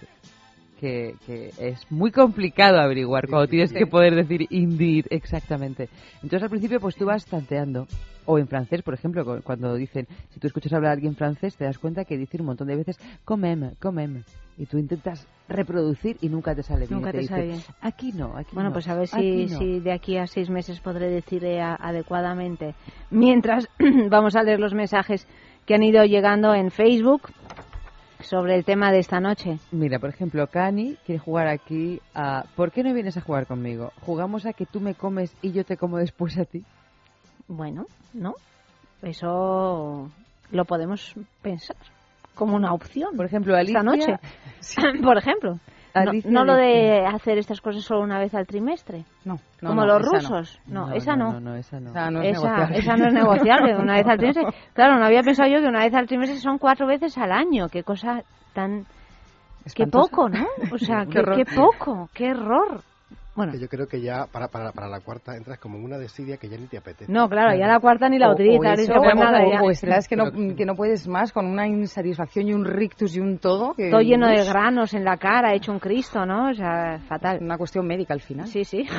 Que, que es muy complicado averiguar cuando tienes que poder decir indeed exactamente. Entonces al principio pues tú vas tanteando. O en francés, por ejemplo, cu- cuando dicen, si tú escuchas hablar a alguien francés, te das cuenta que dicen un montón de veces comem, comem. Y tú intentas reproducir y nunca te sale bien. Nunca te te sale bien. Aquí no, aquí Bueno, no, pues a ver si, aquí no". si de aquí a seis meses podré decir adecuadamente. Mientras vamos a leer los mensajes que han ido llegando en Facebook sobre el tema de esta noche. Mira, por ejemplo, Cani quiere jugar aquí a ¿Por qué no vienes a jugar conmigo? ¿Jugamos a que tú me comes y yo te como después a ti? Bueno, ¿no? Eso lo podemos pensar como una opción. Por ejemplo, Alicia... Esta noche. Por ejemplo. No, Alicia no lo de hacer estas cosas solo una vez al trimestre. No, no, Como no, los rusos. No, esa no. No, no, esa no. Esa no es esa, negociable. esa no es negociable, una vez al trimestre. Claro, no había pensado yo que una vez al trimestre son cuatro veces al año. Qué cosa tan... Qué Espantosa. poco, ¿no? O sea, Qué qué, qué poco, qué error. Bueno, Que yo creo que ya para, para, para la cuarta entras como en una desidia que ya ni te apetece. no, claro, ya la cuarta ni la O- utilizas. o dices, eso, pues o- nada, o- ya. o estás que no, que no puedes más con una insatisfacción y un rictus y un todo. Que, Todo lleno de granos en la cara, hecho un Cristo, ¿no? O sea, fatal. Una cuestión médica al final. Sí, sí.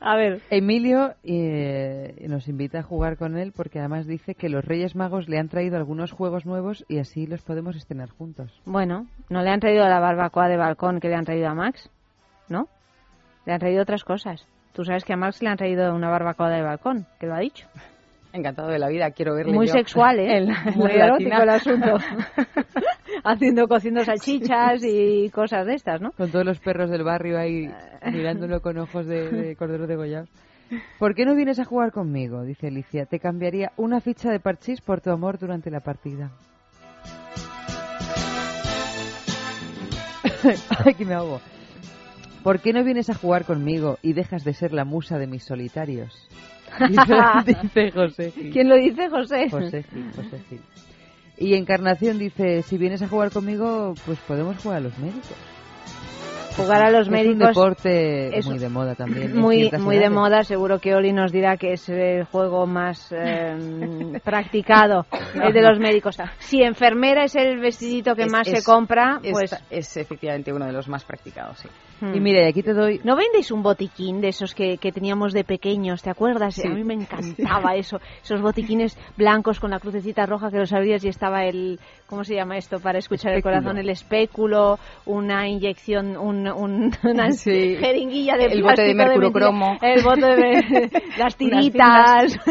A ver. Emilio eh, nos invita a jugar con él porque además dice que los Reyes Magos le han traído algunos juegos nuevos y así los podemos estrenar juntos. Bueno, no le han traído la barbacoa de balcón que le han traído a Max, ¿no? Le han traído otras cosas. Tú sabes que a Max le han traído una barbacoa de balcón, que lo ha dicho. Encantado de la vida, quiero verle Muy yo sexual, ¿eh? en la- en Muy erótico el asunto. Haciendo, cociendo salchichas y cosas de estas, ¿no? Con todos los perros del barrio ahí mirándolo con ojos de, de cordero degollados. ¿Por qué no vienes a jugar conmigo? Dice Alicia. Te cambiaría una ficha de parchís por tu amor durante la partida. Ay, que me ahogo. ¿Por qué no vienes a jugar conmigo y dejas de ser la musa de mis solitarios? Dice, José. Gil. ¿Quién lo dice, José? José Gil, José Gil. Y Encarnación dice, si vienes a jugar conmigo, pues podemos jugar a los médicos. Jugar a los es médicos un deporte es muy de moda también. en muy muy de moda seguro que Oli nos dirá que es el juego más eh, practicado el de los médicos si enfermera es el vestidito que Es- más se compra es- pues es efectivamente uno de los más practicados, sí. Hmm. Y mira, y aquí te doy... ¿No vendéis un botiquín de esos que, que teníamos de pequeños? ¿Te acuerdas? Sí. A mí me encantaba eso. Esos botiquines blancos con la crucecita roja que los abrías y estaba el... ¿Cómo se llama esto? Para escuchar el corazón. El espéculo, una inyección, un un, una jeringuilla de el bote de mercurocromo, el bote de las tiritas.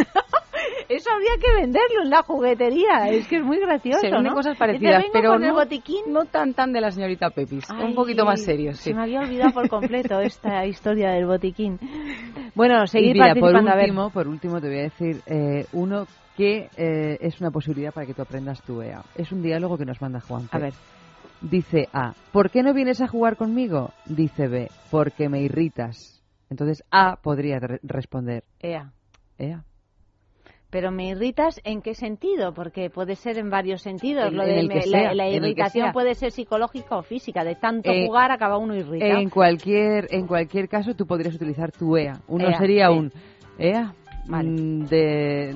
Eso habría que venderlo en la juguetería. Es que es muy gracioso, Se ¿no? cosas parecidas, pero no, botiquín. no tan tan de la señorita Pepis. un poquito más serio, sí. Se me había olvidado por completo esta historia del botiquín. Bueno, seguir mira, participando. Por último, por último te voy a decir eh, uno que eh, es una posibilidad para que tú aprendas tu EA. Es un diálogo que nos manda Juan. A ver. Dice A, ¿por qué no vienes a jugar conmigo? Dice B, porque me irritas. Entonces A podría responder. EA. EA. Pero me irritas en qué sentido? Porque puede ser en varios sentidos. Lo de la, irritación puede ser psicológica o física. De tanto eh, jugar acaba uno irritado. En cualquier, en cualquier caso tú podrías utilizar tu EA. Uno sería un EA mm, de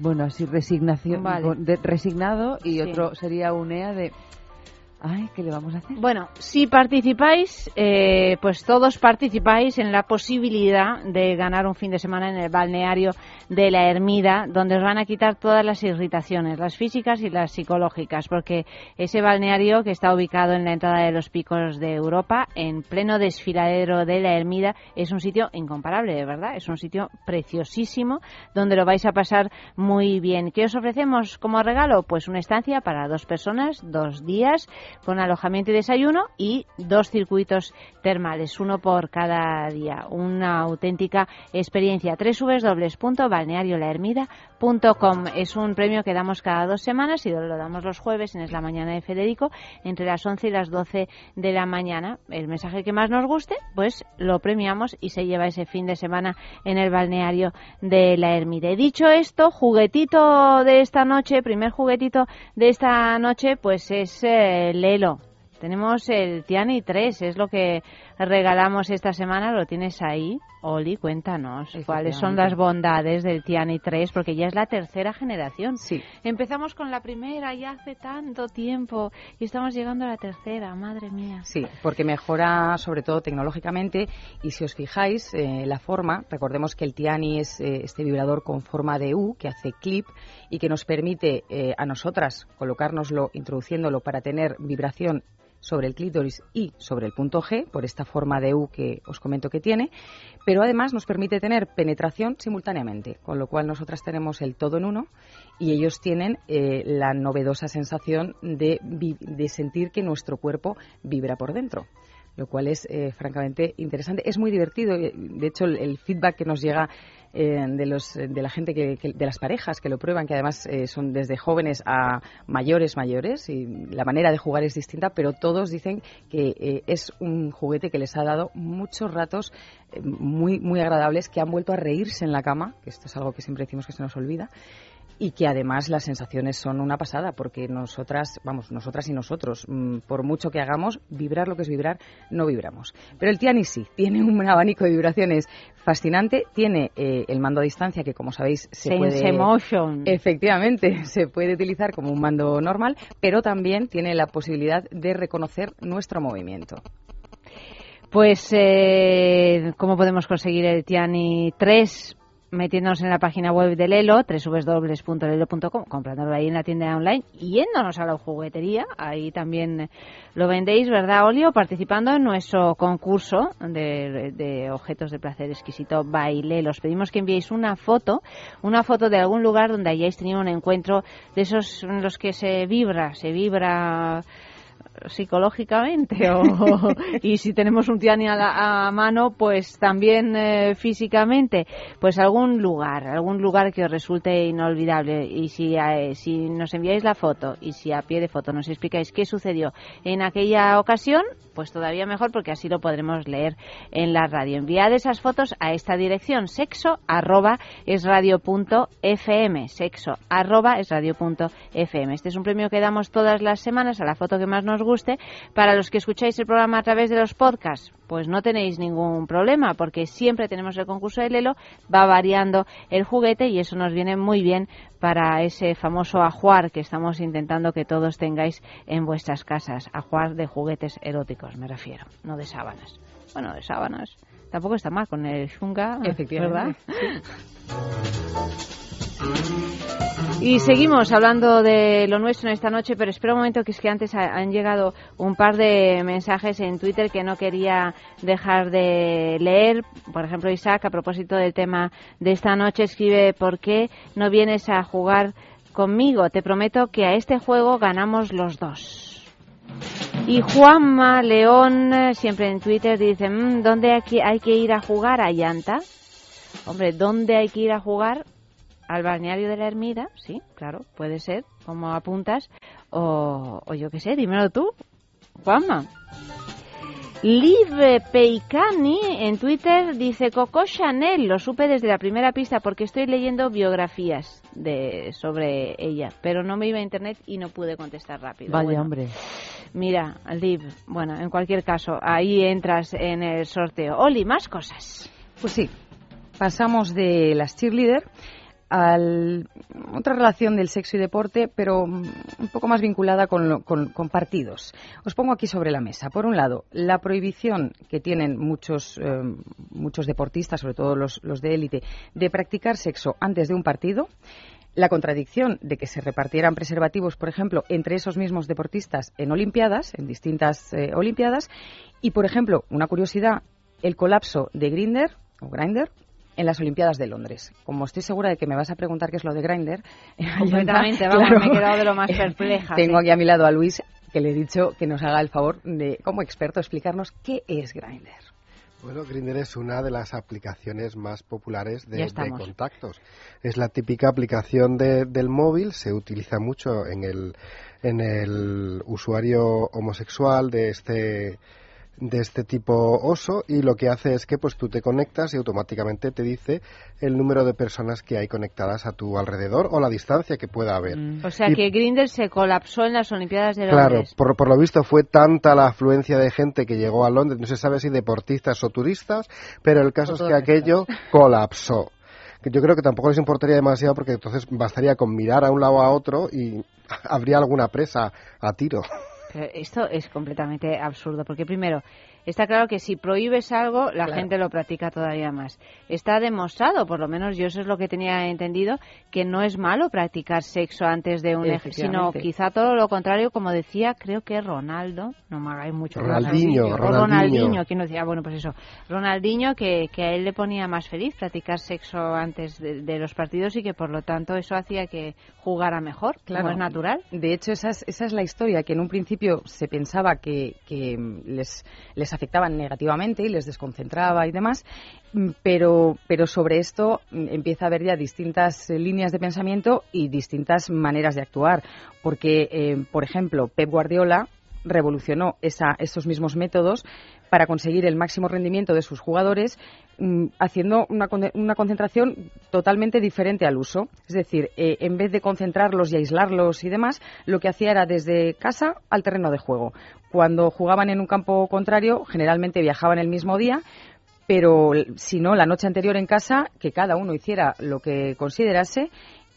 bueno, así resignación, de, resignado y otro sería un EA de Ay, ¿qué le vamos a hacer? Bueno, si participáis, eh, pues todos participáis en la posibilidad de ganar un fin de semana en el balneario de la Ermida, donde os van a quitar todas las irritaciones, las físicas y las psicológicas, porque ese balneario que está ubicado en la entrada de los picos de Europa, en pleno desfiladero de la Ermida, es un sitio incomparable, de verdad, es un sitio preciosísimo, donde lo vais a pasar muy bien. ¿Qué os ofrecemos como regalo? Pues una estancia para dos personas, dos días, con alojamiento y desayuno y dos circuitos termales, uno por cada día. Una auténtica experiencia. www.balneariolahermida.com es un premio que damos cada dos semanas y lo damos los jueves en Es la Mañana de Federico entre las 11 y las 12 de la mañana. El mensaje que más nos guste, pues lo premiamos y se lleva ese fin de semana en el balneario de la Ermida. dicho esto, juguetito de esta noche, primer juguetito de esta noche, pues es el Lelo. Tenemos el Tiani 3, es lo que regalamos esta semana, lo tienes ahí. Oli, cuéntanos cuáles son las bondades del Tiani 3, porque ya es la tercera generación. Sí. Empezamos con la primera ya hace tanto tiempo y estamos llegando a la tercera, madre mía. Sí, porque mejora sobre todo tecnológicamente y si os fijáis eh, la forma, recordemos que el Tiani es eh, este vibrador con forma de U que hace clip y que nos permite eh, a nosotras colocárnoslo, introduciéndolo para tener vibración sobre el clítoris y sobre el punto G, por esta forma de U que os comento que tiene, pero además nos permite tener penetración simultáneamente, con lo cual nosotras tenemos el todo en uno y ellos tienen eh, la novedosa sensación de, sentir que nuestro cuerpo vibra por dentro lo cual es eh, francamente interesante. Es muy divertido. De hecho, el feedback que nos llega eh, de, los, de la gente, que, de las parejas que lo prueban, que además eh, son desde jóvenes a mayores, mayores, y la manera de jugar es distinta, pero todos dicen que eh, es un juguete que les ha dado muchos ratos muy, muy agradables, que han vuelto a reírse en la cama, que esto es algo que siempre decimos que se nos olvida, y que además las sensaciones son una pasada porque nosotras, vamos, nosotras y nosotros, mm, por mucho que hagamos, vibrar lo que es vibrar, no vibramos. Pero el Tiani sí, tiene un abanico de vibraciones fascinante, tiene eh, el mando a distancia que como sabéis se puede motion. efectivamente se puede utilizar como un mando normal, pero también tiene la posibilidad de reconocer nuestro movimiento. Pues, eh, ¿cómo podemos conseguir el Tiani 3? Metiéndonos en la página web de Lelo, www.lelo.com, comprándolo ahí en la tienda online yéndonos a la juguetería, ahí también lo vendéis, ¿verdad, Olio? Participando en nuestro concurso de, objetos de placer exquisito baile. Los pedimos que enviéis una foto, una foto de algún lugar donde hayáis tenido un encuentro de esos en los que se vibra, se vibra psicológicamente o, y si tenemos un tiani a, mano pues también eh, físicamente. Pues algún lugar algún lugar que os resulte inolvidable. Y si eh, si nos enviáis la foto y si a pie de foto nos explicáis qué sucedió en aquella ocasión pues todavía mejor porque así lo podremos leer en la radio enviad esas fotos a esta dirección sexo arroba es radio punto fm sexo arroba es punto fm este es un premio que damos todas las semanas a la foto que más nos guste. Para los que escucháis el programa a través de los podcasts, pues no tenéis ningún problema porque siempre tenemos el concurso de Lelo, va variando el juguete y eso nos viene muy bien para ese famoso ajuar que estamos intentando que todos tengáis en vuestras casas. Ajuar de juguetes eróticos, me refiero, no de sábanas. Bueno, de sábanas tampoco está mal con el shunga, ¿verdad? Y seguimos hablando de lo nuestro en esta noche, pero espera un momento que es que antes han llegado un par de mensajes en Twitter que no quería dejar de leer. Por ejemplo, Isaac, a propósito del tema de esta noche, escribe ¿por qué no vienes a jugar conmigo? Te prometo que a este juego ganamos los dos. Y Juanma León, siempre en Twitter, dice, mm, ¿dónde hay que ir a jugar a Llanta? Hombre, ¿dónde hay que ir a jugar? al balneario de la Ermida, sí, claro, puede ser, como apuntas, o, yo qué sé, dímelo tú, Juanma. Liv Peicani en Twitter dice Coco Chanel, lo supe desde la primera pista porque estoy leyendo biografías de sobre ella, pero no me iba a internet y no pude contestar rápido. Vaya hombre. Mira, Liv, bueno, en cualquier caso, ahí entras en el sorteo. Oli, más cosas. Pues sí, pasamos de las cheerleader al, otra relación del sexo y deporte, pero un poco más vinculada con, partidos. Os pongo aquí sobre la mesa. Por un lado, la prohibición que tienen muchos, eh, muchos deportistas, sobre todo los, los de élite, de practicar sexo antes de un partido la contradicción de que se repartieran preservativos, por ejemplo, entre esos mismos deportistas en Olimpiadas, en distintas eh, Olimpiadas, y, por ejemplo, una curiosidad, el colapso de Grinder o Grinder en las Olimpiadas de Londres. Como estoy segura de que me vas a preguntar qué es lo de Grinder, completamente, vamos, me he quedado de lo más perpleja. Tengo aquí a mi lado a Luis que le he dicho que nos haga el favor de, como experto, explicarnos qué es Grinder. Bueno, Grinder es una de las aplicaciones más populares de, contactos. Es la típica aplicación del móvil, se utiliza mucho en el, en el usuario homosexual de este de este tipo oso y lo que hace es que pues tú te conectas y automáticamente te dice el número de personas que hay conectadas a tu alrededor o la distancia que pueda haber. Mm. O sea que Grindr se colapsó en las Olimpiadas de Londres. Claro, por, lo visto fue tanta la afluencia de gente que llegó a Londres, no se sabe si deportistas o turistas, pero el caso es que aquello colapsó. Yo creo que tampoco les importaría demasiado porque entonces bastaría con mirar a un lado a otro y habría alguna presa a tiro. Esto es completamente absurdo, porque primero, está claro que si prohíbes algo, la gente lo practica todavía más. Está demostrado, por lo menos yo eso es lo que tenía entendido, que no es malo practicar sexo antes de un ejercicio, sino quizá todo lo contrario, como decía, creo que Ronaldo, no me hagáis mucho Ronaldinho, Ronaldinho, Ronaldinho, quien decía, bueno, pues eso, Ronaldinho que, que a él le ponía más feliz practicar sexo antes de, los partidos y que por lo tanto eso hacía que jugara mejor, claro. como es natural. De hecho, esa es, esa es la historia, que en un principio se pensaba que, que les, les afectaban negativamente y les desconcentraba y demás, mm, pero, pero sobre esto mm, empieza a haber ya distintas eh, líneas de pensamiento y distintas maneras de actuar, porque, eh, por ejemplo, Pep Guardiola revolucionó esa, esos mismos métodos para conseguir el máximo rendimiento de sus jugadores, mm, haciendo una, una, concentración totalmente diferente al uso. Es decir, eh, en vez de concentrarlos y aislarlos y demás, lo que hacía era desde casa al terreno de juego. Cuando jugaban en un campo contrario, generalmente viajaban el mismo día, pero si no, la noche anterior en casa, que cada uno hiciera lo que considerase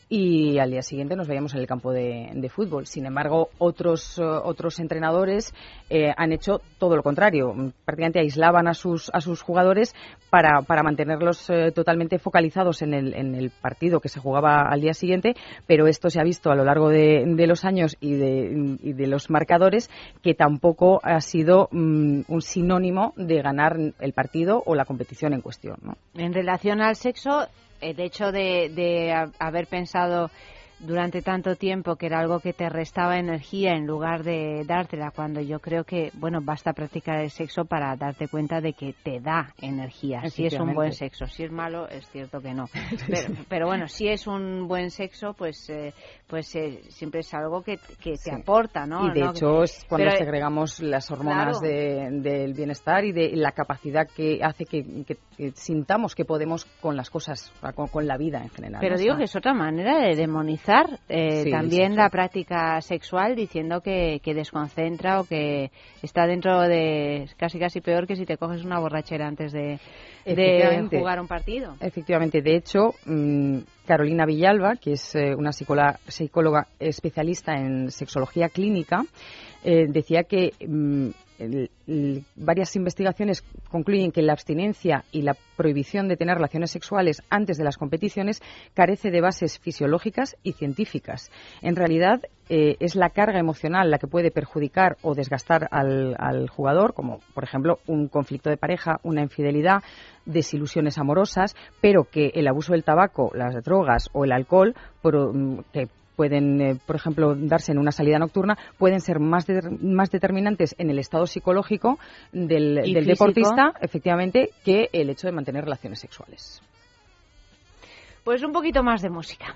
y al día siguiente nos veíamos en el campo de, fútbol. Sin embargo, otros, eh, otros entrenadores eh, han hecho todo lo contrario. Prácticamente aislaban a sus, a sus jugadores para, para mantenerlos eh, totalmente focalizados en el, en el partido que se jugaba al día siguiente, pero esto se ha visto a lo largo de, de los años y de, y de, los marcadores que tampoco ha sido mm, un sinónimo de ganar el partido o la competición en cuestión. ¿no? En relación al sexo, el hecho de, de haber pensado durante tanto tiempo que era algo que te restaba energía en lugar de dártela cuando yo creo que bueno basta practicar el sexo para darte cuenta de que te da energía. Si es un buen sexo si es malo es cierto que no. Pero, bueno si es un buen sexo pues eh, pues eh, siempre es algo que, que te aporta no y de hecho es cuando segregamos las hormonas del bienestar y de la capacidad que hace que, sintamos que podemos con las cosas con, la vida en general pero digo que es otra manera de demonizar eh, también la práctica sexual diciendo que, desconcentra o que está dentro de casi casi peor que si te coges una borrachera antes de, jugar un partido. Efectivamente, de hecho, mm, Carolina Villalba, que es eh, una psicóloga, psicóloga especialista en sexología clínica, eh, decía que mm, varias investigaciones concluyen que la abstinencia y la prohibición de tener relaciones sexuales antes de las competiciones carece de bases fisiológicas y científicas. En realidad, eh, es la carga emocional la que puede perjudicar o desgastar al, al, jugador, como por ejemplo un conflicto de pareja, una infidelidad, desilusiones amorosas, pero que el abuso del tabaco, las drogas o el alcohol, mm, que pueden, eh, por ejemplo, darse en una salida nocturna, pueden ser más, más determinantes en el estado psicológico del, del deportista, efectivamente, que el hecho de mantener relaciones sexuales. Pues un poquito más de música.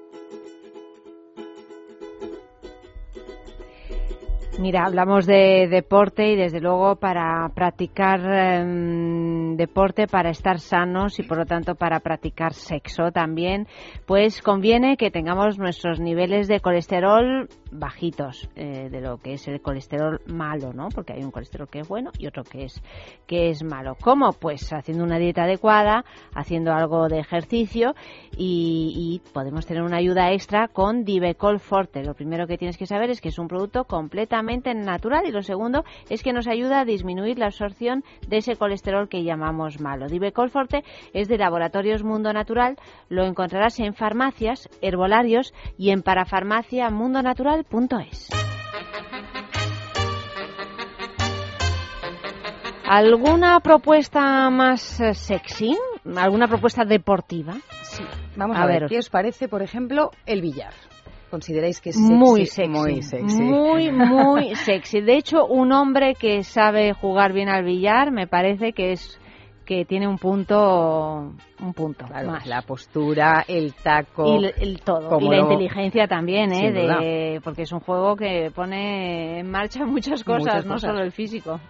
Mira, hablamos de deporte y desde luego para practicar em, deporte, para estar sanos y por lo tanto para practicar sexo también, pues conviene que tengamos nuestros niveles de colesterol bajitos eh, de lo que es el colesterol malo, ¿no? Porque hay un colesterol que es bueno y otro que es que es malo. ¿Cómo? Pues haciendo una dieta adecuada, haciendo algo de ejercicio y, y podemos tener una ayuda extra con Divecol Forte. Lo primero que tienes que saber es que es un producto completamente completamente natural y lo segundo es que nos ayuda a disminuir la absorción de ese colesterol que llamamos malo. Divecol Forte es de Laboratorios Mundo Natural, lo encontrarás en farmacias, herbolarios y en parafarmaciamundonatural.es. ¿Alguna propuesta más eh, sexy? ¿Alguna propuesta deportiva? Sí. Vamos a, ver, ¿qué os parece, por ejemplo, el billar? ¿Consideráis que es Muy sexy. Muy sexy. Muy, muy sexy. De hecho, un hombre que sabe jugar bien al billar me parece que es que tiene un punto un punto más. la postura el taco y el, todo y la inteligencia también eh de, porque es un juego que pone en marcha muchas cosas no solo el físico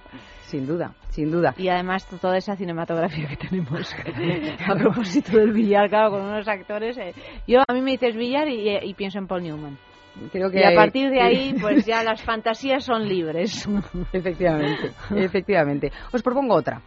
sin duda, sin duda. Y además toda esa cinematografía que tenemos a propósito del billar, claro, con unos actores. Eh. Yo a mí me dices billar y, pienso en Paul Newman. Creo que y a partir de ahí, pues ya las fantasías son libres. Efectivamente, efectivamente. Os propongo otra.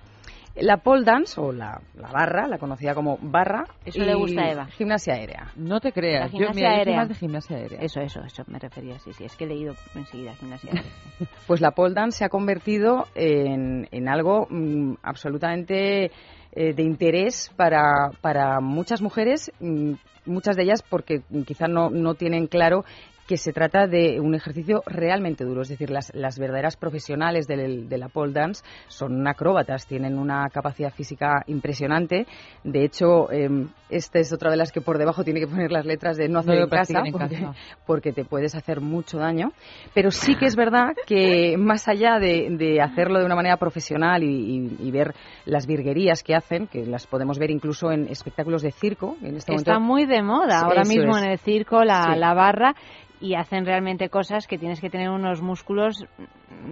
La pole dance o la, barra, la conocida como barra. Eso le gusta a Eva. Gimnasia aérea. No te creas. La gimnasia aérea. de gimnasia aérea. Eso, eso, eso me refería. Sí, sí. Es que he leído enseguida gimnasia aérea. pues la pole dance se ha convertido en, en algo mm, absolutamente eh, de interés para, para muchas mujeres. Mm, muchas de ellas porque quizá no, no tienen claro que se trata de un ejercicio realmente duro. Es decir, las, las verdaderas profesionales del, de la pole dance son acróbatas, tienen una capacidad física impresionante. De hecho, eh, esta es otra de las que por debajo tiene que poner las letras de no hacerlo en, casa, porque, te puedes hacer mucho daño. Pero sí que es verdad que más allá de, hacerlo de una manera profesional y, ver las virguerías que hacen, que las podemos ver incluso en espectáculos de circo. En este Está muy de moda ahora mismo en el circo la, la barra y hacen realmente cosas que tienes que tener unos músculos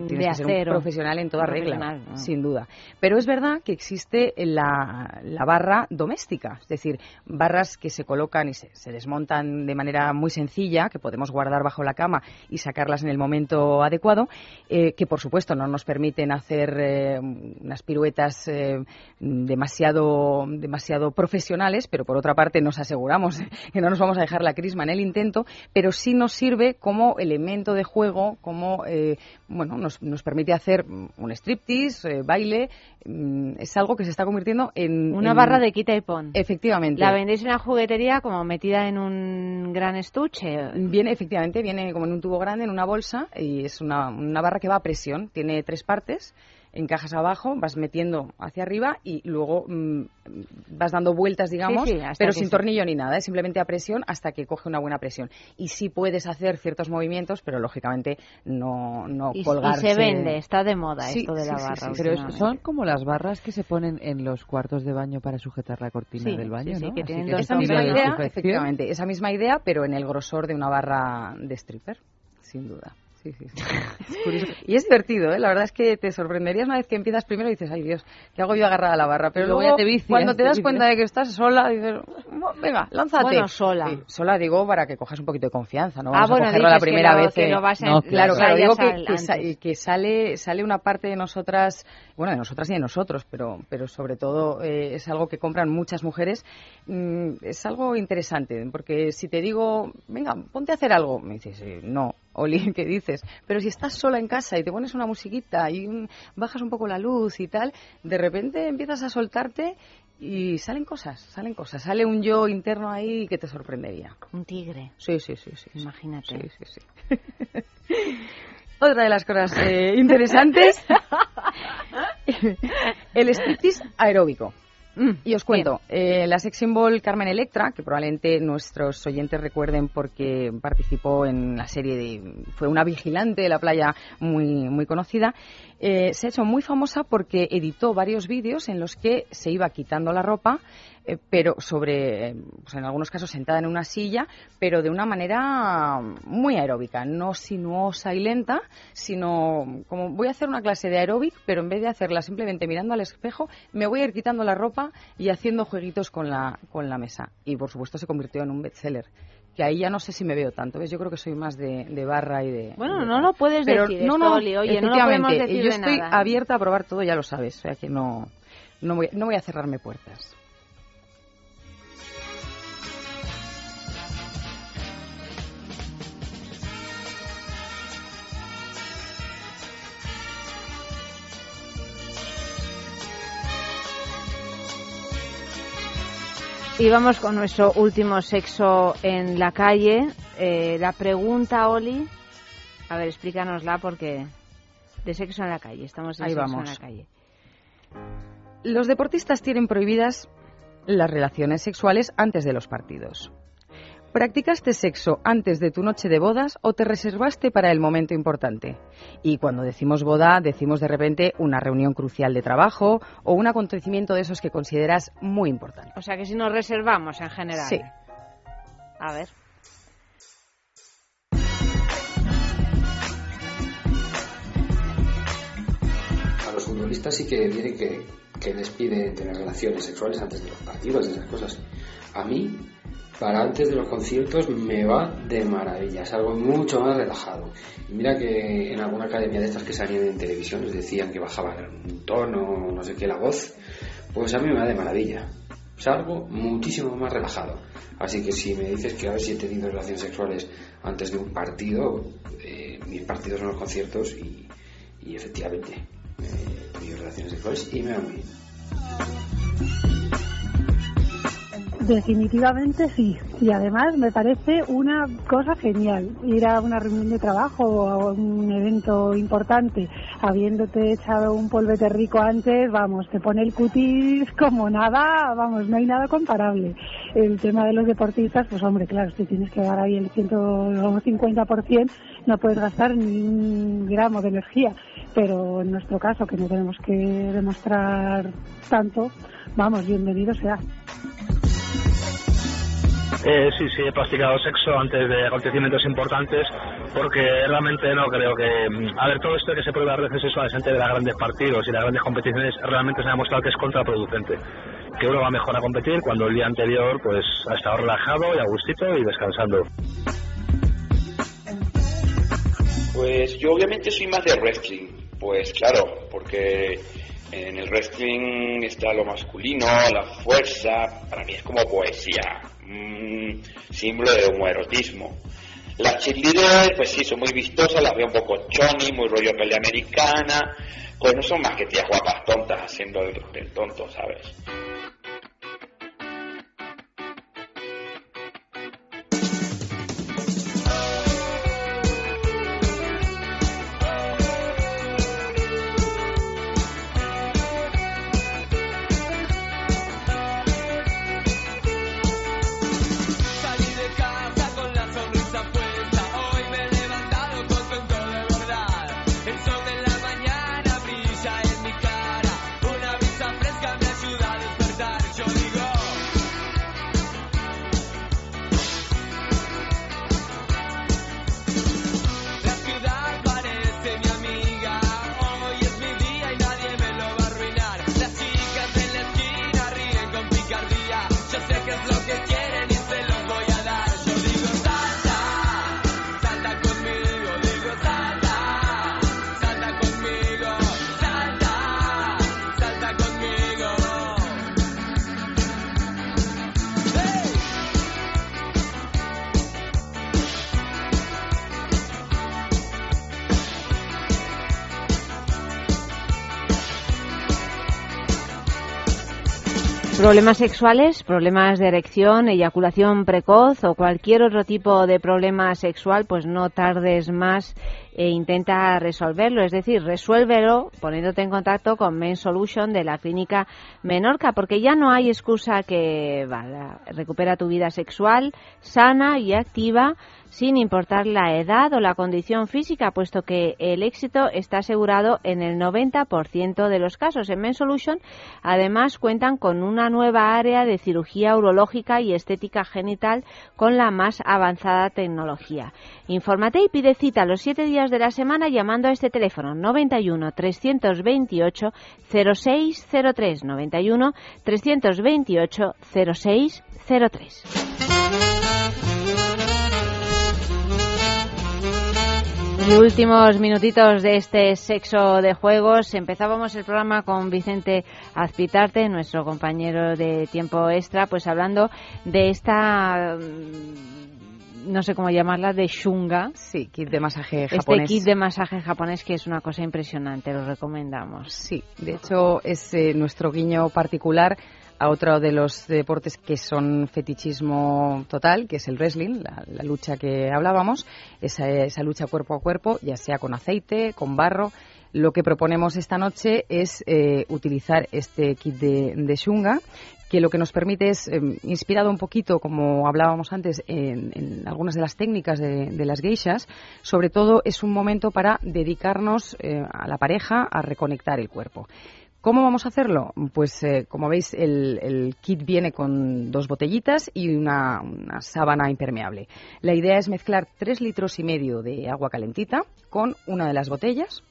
de acero. Ser un profesional en toda regla, sin duda. Pero es verdad que existe la, la, barra doméstica, es decir, barras que se colocan y se, se, desmontan de manera muy sencilla, que podemos guardar bajo la cama y sacarlas en el momento adecuado, eh, que por supuesto no nos permiten hacer eh, unas piruetas eh, demasiado, demasiado profesionales, pero por otra parte nos aseguramos que no nos vamos a dejar la crisma en el intento, pero sí nos sirve como elemento de juego, como bueno, nos, nos permite hacer un striptease, eh, baile. Mm, es algo que se está convirtiendo en. Una barra de quita y pon. Efectivamente. ¿La vendéis en una juguetería como metida en un gran estuche? Viene, efectivamente, viene como en un tubo grande, en una bolsa, y es una, una barra que va a presión. Tiene tres partes encajas abajo, vas metiendo hacia arriba y luego mm, vas dando vueltas, digamos, pero sin tornillo ni nada, es simplemente a presión hasta que coge una buena presión. Y sí puedes hacer ciertos movimientos, pero lógicamente no, no y, colgarse. Y se vende, está de moda esto de la barra. pero son como las barras que se ponen en los cuartos de baño para sujetar la cortina del baño, ¿no? Que tienen esa misma idea, efectivamente, esa misma idea, pero en el grosor de una barra de stripper, sin duda. Sí, sí, Y es divertido, ¿eh? La verdad es que te sorprenderías una vez que empiezas primero y dices, ay Dios, ¿qué hago yo agarrada a la barra? Pero luego, te cuando te das cuenta de que estás sola, dices, venga, lánzate. Bueno, sola. sola digo para que cojas un poquito de confianza, no ah, vamos a cogerlo la primera vez. Que no claro, claro, digo que, que, sale, sale una parte de nosotras, bueno, de nosotras y de nosotros, pero, pero sobre todo eh, es algo que compran muchas mujeres. Mm, es algo interesante, porque si te digo, venga, ponte a hacer algo, me dices, no, Oli, ¿qué dices? Pero si estás sola en casa y te pones una musiquita y bajas un poco la luz y tal, de repente empiezas a soltarte y salen cosas, salen cosas. Sale un yo interno ahí que te sorprendería. Un tigre. Sí, sí, sí. sí Imagínate. Sí, sí, sí. Otra de las cosas eh, interesantes, el striptease aeróbico. Mm, y os cuento, eh, la sex symbol Carmen Electra, que probablemente nuestros oyentes recuerden porque participó en la serie de. fue una vigilante de la playa muy, muy conocida, eh, se ha hecho muy famosa porque editó varios vídeos en los que se iba quitando la ropa eh, pero sobre, pues en algunos casos sentada en una silla, pero de una manera muy aeróbica, no sinuosa y lenta, sino como voy a hacer una clase de aeróbic, pero en vez de hacerla simplemente mirando al espejo, me voy a ir quitando la ropa y haciendo jueguitos con la, con la mesa. Y por supuesto se convirtió en un bestseller que ahí ya no sé si me veo tanto. ¿ves? Yo creo que soy más de, barra y de... Bueno, no lo puedes decir, no, no, oye, no lo podemos decir Yo estoy abierta a probar todo, ya lo sabes, o sea que no, no, voy, no voy a cerrarme puertas. Y vamos con nuestro último sexo en la calle. Eh, la pregunta, Oli. A ver, explícanosla porque. De sexo en la calle. Estamos de Ahí sexo vamos. en la calle. Los deportistas tienen prohibidas las relaciones sexuales antes de los partidos. ¿Practicaste sexo antes de tu noche de bodas o te reservaste para el momento importante? Y cuando decimos boda, decimos de repente una reunión crucial de trabajo o un acontecimiento de esos que consideras muy importante. O sea que si nos reservamos en general. Sí. A ver. A los futbolistas sí que viene que, que les piden tener relaciones sexuales antes de los partidos y esas cosas. A mí, para antes de los conciertos, me va de maravilla. Es algo mucho más relajado. Mira que en alguna academia de estas que salían en televisión les decían que bajaban un tono, no sé qué, la voz. Pues a mí me va de maravilla. Es algo muchísimo más relajado. Así que si me dices que a ver si he tenido relaciones sexuales antes de un partido, eh, mis partidos son los conciertos y, y efectivamente eh, he tenido relaciones sexuales y me van bien. Definitivamente sí. Y además me parece una cosa genial ir a una reunión de trabajo o a un evento importante habiéndote echado un polvete rico antes, vamos, te pone el cutis como nada, vamos, no hay nada comparable. El tema de los deportistas, pues hombre, claro, si tienes que dar ahí el 150%, no puedes gastar ni un gramo de energía. Pero en nuestro caso, que no tenemos que demostrar tanto, vamos, bienvenido sea. Eh, sí, sí, he practicado sexo antes de acontecimientos importantes porque realmente no creo que... mm, A ver, todo esto que se prueba relaciones sexuales antes de los grandes partidos y las grandes competiciones realmente se ha demostrado que es contraproducente. Que uno va mejor a competir cuando el día anterior pues ha estado relajado y a gustito y descansando. Pues yo obviamente soy más de wrestling, pues claro, porque en el wrestling está lo masculino, la fuerza, para mí es como poesía, un símbolo de homoerotismo. Las cheerleaders, pues sí, son muy vistosas, las veo un poco choni, muy rollo pelea americana, pues no son más que tías guapas tontas haciendo el tonto, ¿sabes? Problemas sexuales, problemas de erección, eyaculación precoz o cualquier otro tipo de problema sexual, pues no tardes más e intenta resolverlo. Es decir, resuélvelo poniéndote en contacto con Men Solution de la clínica Menorca, porque ya no hay excusa que valga. Recupera tu vida sexual sana y activa sin importar la edad o la condición física, puesto que el éxito está asegurado en el 90% de los casos. En Men Solution, además, cuentan con una nueva área de cirugía urológica y estética genital con la más avanzada tecnología. Infórmate y pide cita los siete días de la semana llamando a este teléfono 91 328 0603 91 328 0603. Últimos minutitos de este sexo de juegos. Empezábamos el programa con Vicente Azpitarte, nuestro compañero de tiempo extra, pues hablando de esta mm, no sé cómo llamarla, de shunga. Sí, kit de masaje Este japonés. kit de masaje japonés que es una cosa impresionante, lo recomendamos. Sí, de hecho es eh, nuestro guiño particular a otro de los deportes que son fetichismo total, que es el wrestling, la, lucha que hablábamos, esa, esa lucha cuerpo a cuerpo, ya sea con aceite, con barro. Lo que proponemos esta noche es eh, utilizar este kit de, de Shunga, que lo que nos permite es, eh, inspirado un poquito, como hablábamos antes, en, algunas de las técnicas de, las geishas, sobre todo es un momento para dedicarnos eh, a la pareja a reconectar el cuerpo. ¿Cómo vamos a hacerlo? Pues eh, como veis el, kit viene con dos botellitas y una, una, sábana impermeable. La idea es mezclar tres litros y medio de agua calentita con una de las botellas,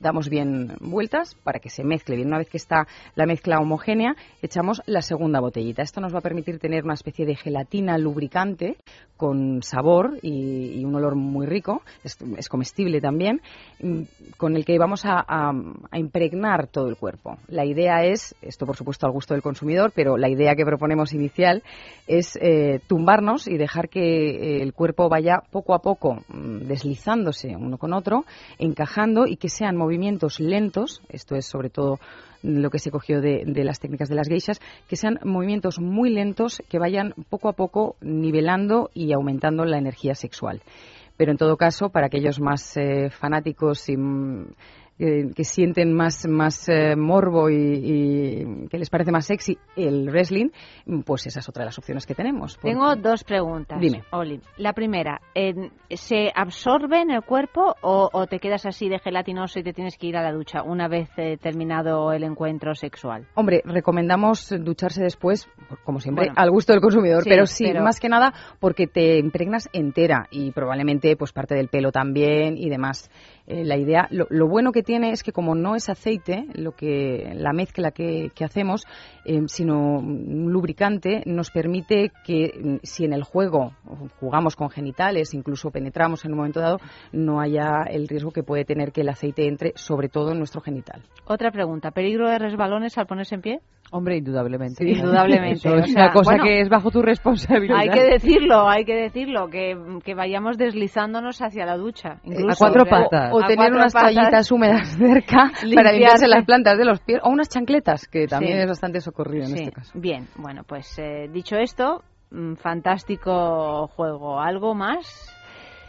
damos bien vueltas para que se mezcle bien. Una vez que está la mezcla homogénea, echamos la segunda botellita. Esto nos va a permitir tener una especie de gelatina lubricante con sabor y, un olor muy rico, es, comestible también, mm, con el que vamos a, impregnar todo el cuerpo. La idea es, esto por supuesto al gusto del consumidor, pero la idea que proponemos inicial es eh, tumbarnos y dejar que eh, el cuerpo vaya poco a poco mm, deslizándose uno con otro, encajando y que sean movimientos lentos, esto es sobre todo lo que se cogió de, las técnicas de las geishas, que sean movimientos muy lentos que vayan poco a poco nivelando y aumentando la energía sexual. Pero en todo caso, para aquellos más eh, fanáticos y que sienten más, más eh, morbo y, que les parece más sexy el wrestling, pues esa es otra de las opciones que tenemos. Tengo dos preguntas. Dime. Oli. La primera, ¿se absorbe en el cuerpo o, te quedas así de gelatinoso y te tienes que ir a la ducha una vez eh, terminado el encuentro sexual? Hombre, recomendamos ducharse después, como siempre, al gusto del consumidor, pero sí, más que nada porque te impregnas entera y probablemente pues parte del pelo también y demás. Eh, la idea, lo, bueno que tiene es que como no es aceite, lo que la mezcla que, hacemos, eh, sino un lubricante, nos permite que mm, si en el juego jugamos con genitales, incluso penetramos en un momento dado, no haya el riesgo que puede tener que el aceite entre, sobre todo en nuestro genital. Otra pregunta, ¿peligro de resbalones al ponerse en pie? Hombre, indudablemente. indudablemente. es una cosa que es bajo tu responsabilidad. Hay que decirlo, hay que decirlo, que, que vayamos deslizándonos hacia la ducha. Incluso, a cuatro patas. O, tener unas toallitas húmedas cerca para limpiarse las plantas de los pies. O unas chancletas, que también es bastante socorrido en este caso. Bien, bueno, pues eh, dicho esto, mm, fantástico juego. ¿Algo más?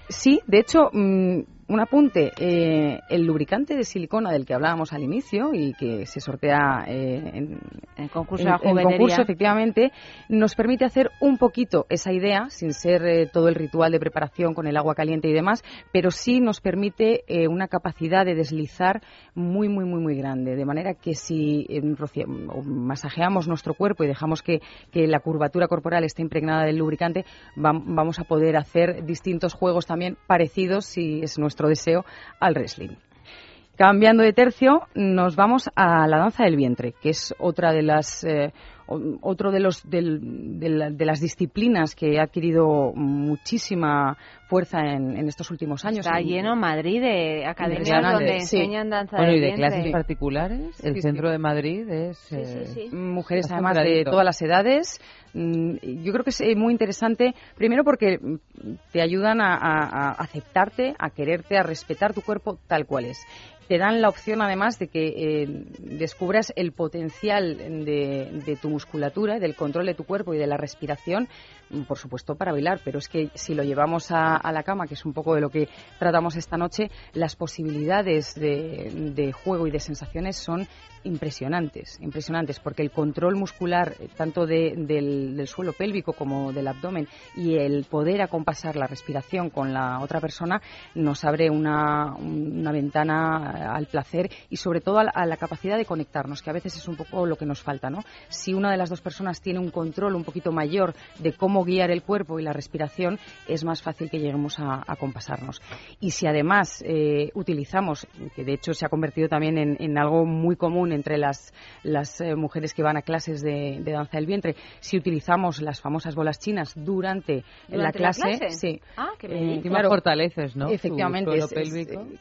Sí, de hecho... Mm, un apunte, eh, el lubricante de silicona del que hablábamos al inicio y que se sortea eh, en, el concurso, concurso, efectivamente, nos permite hacer un poquito esa idea, sin ser eh, todo el ritual de preparación con el agua caliente y demás, pero sí nos permite una capacidad de deslizar muy, muy, muy, muy grande. De manera que si masajeamos nuestro cuerpo y dejamos que, que, la curvatura corporal esté impregnada del lubricante, vamos a poder hacer distintos juegos también parecidos si es nuestro deseo al wrestling. Cambiando de tercio, nos vamos a la danza del vientre, que es otra de las eh, otro de los de, las disciplinas que ha adquirido muchísima fuerza en, estos últimos años. Está lleno Madrid de academias donde enseñan danza bueno, y de clases particulares. El centro de Madrid es eh, mujeres además de todas las edades. Mm, yo creo que es eh, muy interesante, primero porque te ayudan a aceptarte, a quererte, a respetar tu cuerpo tal cual es te dan la opción además de que eh, descubras el potencial de, de, tu musculatura, del control de tu cuerpo y de la respiración por supuesto, para bailar, pero es que si lo llevamos a, la cama, que es un poco de lo que tratamos esta noche, las posibilidades de, juego y de sensaciones son impresionantes, impresionantes, porque el control muscular, eh, tanto del, suelo pélvico como del abdomen, y el poder acompasar la respiración con la otra persona, nos abre una, ventana al placer y sobre todo a la, capacidad de conectarnos, que a veces es un poco lo que nos falta, ¿no? Si una de las dos personas tiene un control un poquito mayor de cómo guiar el cuerpo y la respiración, es más fácil que lleguemos a, compasarnos. Y si además eh, utilizamos, que de hecho se ha convertido también en, algo muy común entre las, las eh, mujeres que van a clases de, danza del vientre, si utilizamos las famosas bolas chinas durante, la, clase, sí. Ah, eh, fortaleces, ¿no? Efectivamente,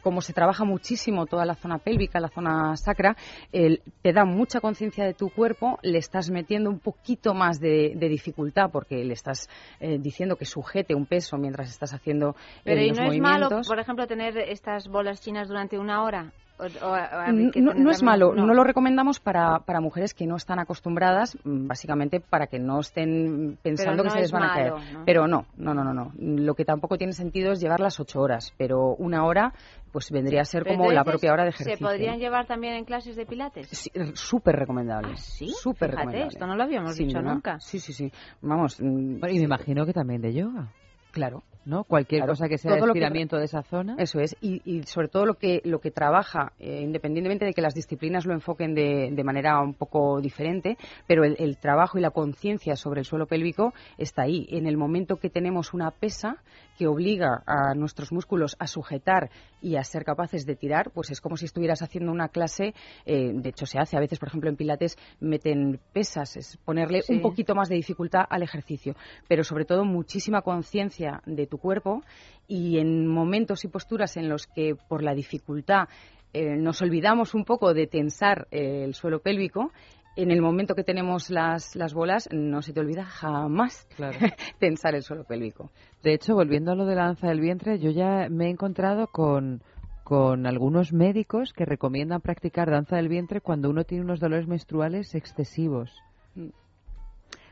como se trabaja muchísimo toda la zona pélvica, la zona sacra, te da mucha conciencia de tu cuerpo, le estás metiendo un poquito más de, de dificultad porque le estás estás eh, diciendo que sujete un peso mientras estás haciendo Pero eh, ¿y no es malo, por ejemplo, tener estas bolas chinas durante una hora? no, es malo, no. lo recomendamos para, para mujeres que no están acostumbradas, mm, básicamente para que no estén pensando que se les van a caer. Pero no, no, no, no, no. Lo que tampoco tiene sentido es llevar las ocho horas, pero una hora pues vendría a ser como la propia hora de ejercicio. ¿Se podrían llevar también en clases de pilates? Sí, súper recomendable. ¿Ah, sí? Súper recomendable. esto no lo habíamos dicho nunca. Sí, sí, sí. Vamos. Mm, y me imagino que también de yoga. Claro. ¿No? Cualquier cosa que sea el estiramiento de esa zona. Eso es, y, sobre todo lo que, lo que trabaja, eh, independientemente de que las disciplinas lo enfoquen de, de manera un poco diferente, pero el, el trabajo y la conciencia sobre el suelo pélvico está ahí. En el momento que tenemos una pesa que obliga a nuestros músculos a sujetar y a ser capaces de tirar, pues es como si estuvieras haciendo una clase, eh, de hecho se hace, a veces por ejemplo en Pilates meten pesas, es ponerle un poquito más de dificultad al ejercicio, pero sobre todo muchísima conciencia de tu cuerpo y en momentos y posturas en los que por la dificultad eh, nos olvidamos un poco de tensar eh, el suelo pélvico, en el momento que tenemos las, las bolas, no se te olvida jamás tensar el suelo pélvico. De hecho, volviendo a lo de la danza del vientre, yo ya me he encontrado con, con algunos médicos que recomiendan practicar danza del vientre cuando uno tiene unos dolores menstruales excesivos.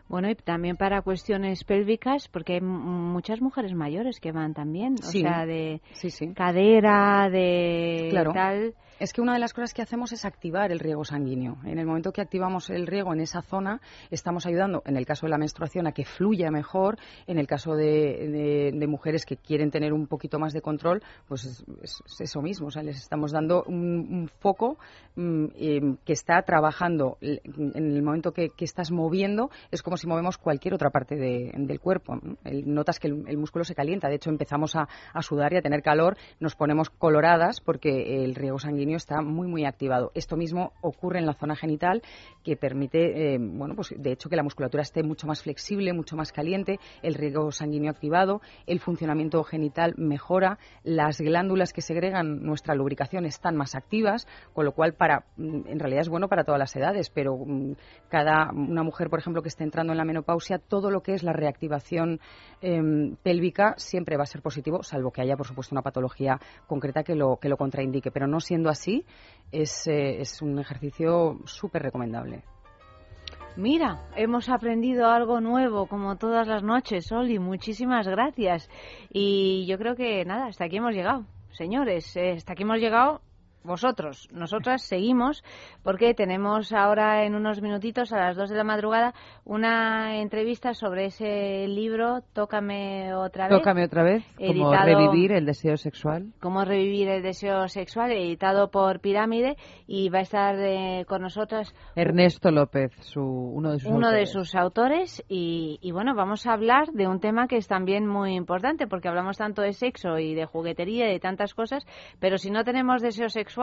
Bueno, y también para cuestiones pélvicas, porque hay muchas mujeres mayores que van también, o sea, de cadera, de tal. Es que una de las cosas que hacemos es activar el riego sanguíneo. En el momento que activamos el riego en esa zona, estamos ayudando, en el caso de la menstruación, a que fluya mejor. En el caso de, mujeres que quieren tener un poquito más de control, pues es, eso mismo. O les estamos dando un, foco mm, eh, que está trabajando. En el momento que, estás moviendo, es como si movemos cualquier otra parte del cuerpo. notas que el, músculo se calienta. De hecho, empezamos a, a sudar y a tener calor, nos ponemos coloradas porque el riego sanguíneo está muy, muy activado. Esto mismo ocurre en la zona genital, que permite, eh, bueno, pues de hecho que la musculatura esté mucho más flexible, mucho más caliente, el riego sanguíneo activado, el funcionamiento genital mejora, las glándulas que segregan nuestra lubricación están más activas, con lo cual para, mm, en realidad es bueno para todas las edades, pero mm, cada una mujer, por ejemplo, que esté entrando en la menopausia, todo lo que es la reactivación em, pélvica siempre va a ser positivo, salvo que haya, por supuesto, una patología concreta que lo, que lo contraindique, pero no siendo así, es, eh, es un ejercicio súper recomendable. Mira, hemos aprendido algo nuevo como todas las noches, Oli. Muchísimas gracias. Y yo creo que nada, hasta aquí hemos llegado. Señores, eh, hasta aquí hemos llegado vosotros. Nosotras seguimos porque tenemos ahora en unos minutitos a las dos de la madrugada una entrevista sobre ese libro Tócame otra vez. Tócame otra vez. Cómo revivir el deseo sexual. Cómo revivir el deseo sexual, editado por Pirámide y va a estar eh, con nosotras Ernesto López, su, uno de sus uno autores. de sus autores y, y bueno vamos a hablar de un tema que es también muy importante porque hablamos tanto de sexo y de juguetería y de tantas cosas, pero si no tenemos deseo sexual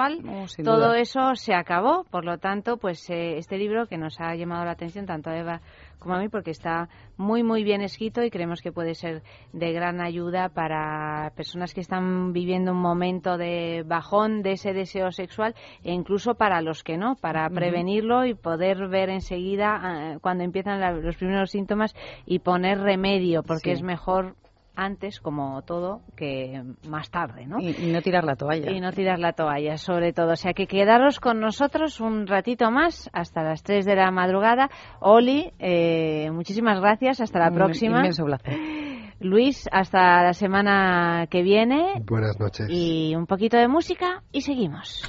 todo eso se acabó. Por lo tanto, pues eh, este libro que nos ha llamado la atención tanto a Eva como a mí porque está muy muy bien escrito y creemos que puede ser de gran ayuda para personas que están viviendo un momento de bajón de ese deseo sexual e incluso para los que no, para prevenirlo y poder ver enseguida ah, cuando empiezan los primeros síntomas y poner remedio porque es mejor antes, como todo, que más tarde, ¿no? Y, no tirar la toalla. Y no tirar la toalla, sobre todo. O sea, que quedaros con nosotros un ratito más, hasta las 3 de la madrugada. Oli, eh, muchísimas gracias, hasta la próxima. Inmenso placer. Luis, hasta la semana que viene. Buenas noches. Y un poquito de música y seguimos.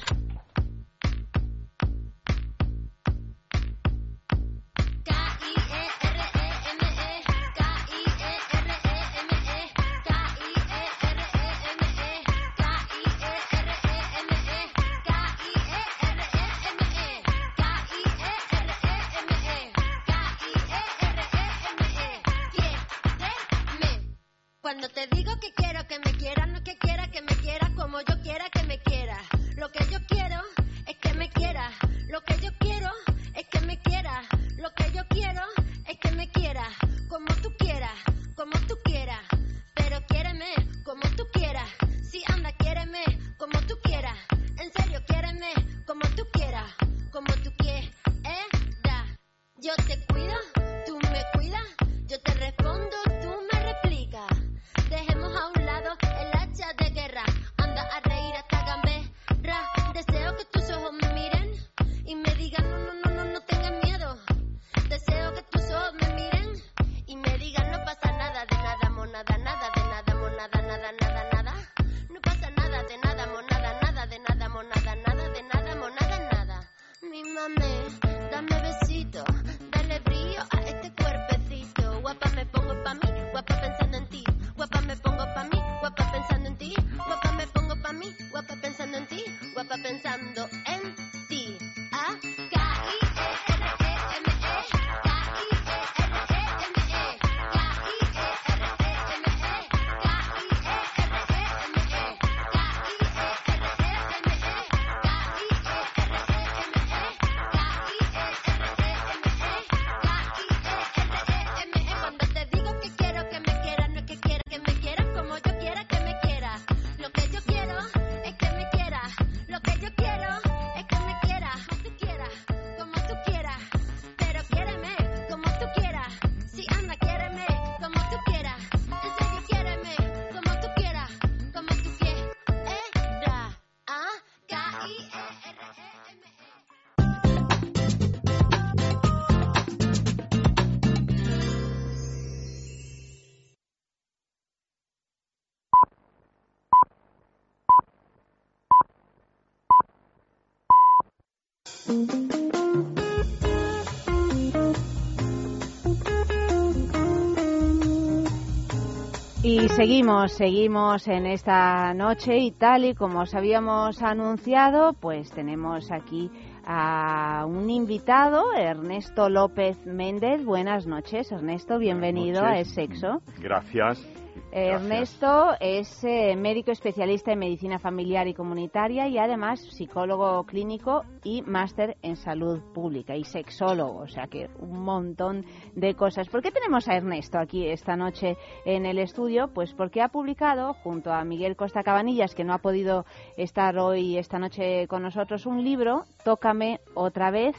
Seguimos, seguimos en esta noche y tal y como os habíamos anunciado, pues tenemos aquí a un invitado, Ernesto López Méndez. Buenas noches, Ernesto, bienvenido a Es Sexo. Gracias. Ernesto es eh, médico especialista en medicina familiar y comunitaria y además psicólogo clínico y máster en salud pública y sexólogo, o sea que un montón de cosas. ¿Por qué tenemos a Ernesto aquí esta noche en el estudio? Pues porque ha publicado junto a Miguel Costa Cabanillas, que no ha podido estar hoy esta noche con nosotros, un libro, Tócame otra vez,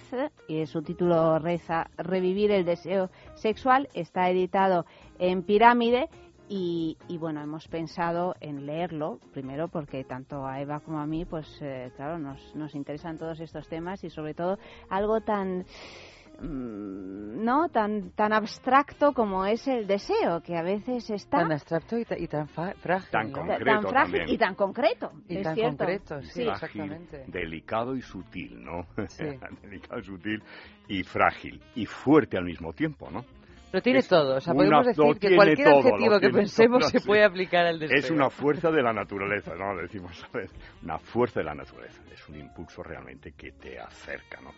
y su título reza Revivir el deseo sexual, está editado en Pirámide y, y, bueno, hemos pensado en leerlo, primero porque tanto a Eva como a mí, pues eh, claro, nos, nos interesan todos estos temas y sobre todo algo tan mm, no tan tan abstracto como es el deseo que a veces está tan abstracto y, ta- y tan fa- frágil Tan ¿no? concreto tan frágil también. y tan concreto Y es tan cierto. concreto, sí, Sí. exactamente. Delicado y sutil, ¿no? Sí. Delicado y sutil y frágil y fuerte al mismo tiempo, ¿no? Lo tiene Es todo, o sea, una- podemos decir que cualquier todo, adjetivo que pensemos todo, se sí. puede aplicar al deseo. Es una fuerza de la naturaleza, ¿no? Decimos, ¿sabes? Una fuerza de la naturaleza. Es un impulso realmente que te acerca, ¿no?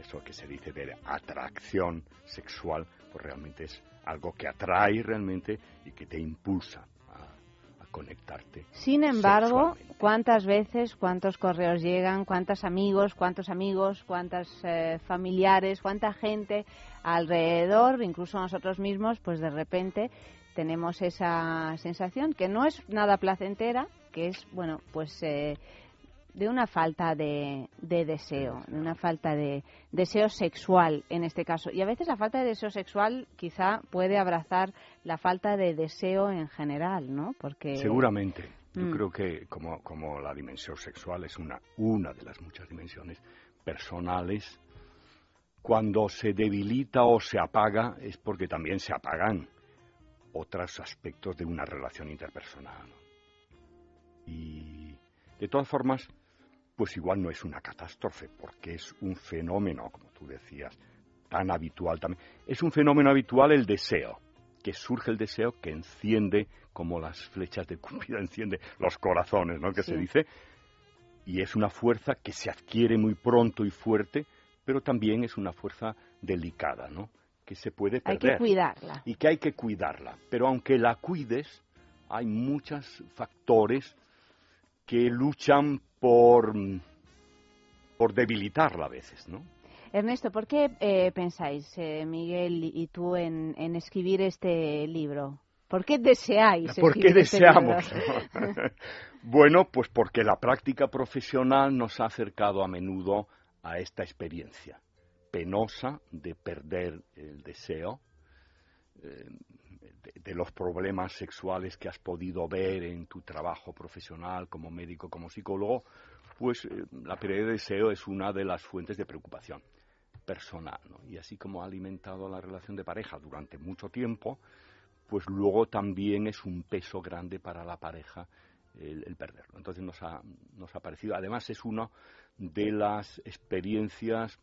Eso que se dice de atracción sexual, pues realmente es algo que atrae realmente y que te impulsa conectarte. Sin embargo. ¿cuántas veces, cuántos correos llegan, cuántos amigos, cuántos amigos, cuántas eh, familiares, cuánta gente alrededor, incluso nosotros mismos, pues de repente tenemos esa sensación que no es nada placentera, que es, bueno, pues eh, de una falta de, de deseo, de una falta de deseo sexual en este caso. Y a veces la falta de deseo sexual quizá puede abrazar la falta de deseo en general, ¿no? Porque Seguramente. Yo Mm. creo que como, como la dimensión sexual es una, una de las muchas dimensiones personales, cuando se debilita o se apaga es porque también se apagan otros aspectos de una relación interpersonal. Y de todas formas, pues igual no es una catástrofe, porque es un fenómeno, como tú decías, tan habitual también. Es un fenómeno habitual el deseo, que surge el deseo que enciende como las flechas de Cupido enciende los corazones, ¿no? Que se dice. Y es una fuerza que se adquiere muy pronto y fuerte, pero también es una fuerza delicada, ¿no? Que se puede hay perder que cuidarla. y que hay que cuidarla. Pero aunque la cuides, hay muchos factores que luchan por, por debilitarla a veces, ¿no? Ernesto, ¿por qué eh, pensáis, eh, Miguel y tú, en, en escribir este libro? ¿Por qué deseáis ¿Por qué este deseamos? bueno, pues porque la práctica profesional nos ha acercado a menudo a esta experiencia penosa de perder el deseo, eh, de, los problemas sexuales que has podido ver en tu trabajo profesional como médico, como psicólogo, pues eh, la pérdida de deseo es una de las fuentes de preocupación personal. ¿no? Y así como ha alimentado la relación de pareja durante mucho tiempo, pues luego también es un peso grande para la pareja el, el perderlo. Entonces nos ha, nos ha parecido, además es una de las experiencias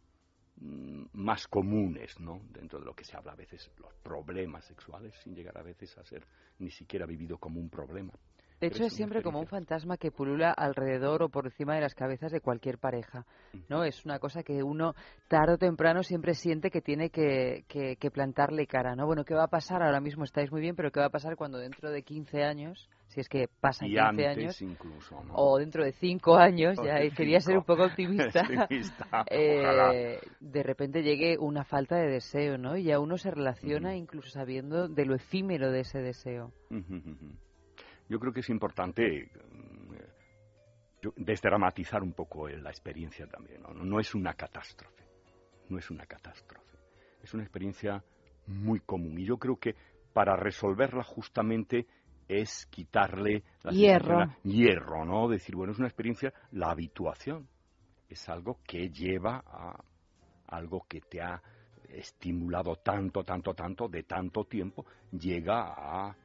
más comunes, ¿no? Dentro de lo que se habla a veces, los problemas sexuales, sin llegar a veces a ser ni siquiera vivido como un problema. De hecho, es siempre como un fantasma que pulula alrededor o por encima de las cabezas de cualquier pareja, ¿no? Es una cosa que uno tarde o temprano siempre siente que tiene que, que, plantarle cara, ¿no? Bueno, ¿qué va a pasar? Ahora mismo estáis muy bien, pero ¿qué va a pasar cuando dentro de 15 años, si es que pasan 15 años, incluso, o dentro de 5 años, ya quería ser un poco optimista, eh, de repente llegue una falta de deseo, ¿no? Y ya uno se relaciona incluso sabiendo de lo efímero de ese deseo yo creo que es importante mm, desdramatizar un poco la experiencia también. ¿no? no es una catástrofe, no es una catástrofe. Es una experiencia muy común y yo creo que para resolverla justamente es quitarle la hierro. hierro, ¿no? Decir, bueno, es una experiencia, la habituación es algo que lleva a algo que te ha estimulado tanto, tanto, tanto, de tanto tiempo, llega a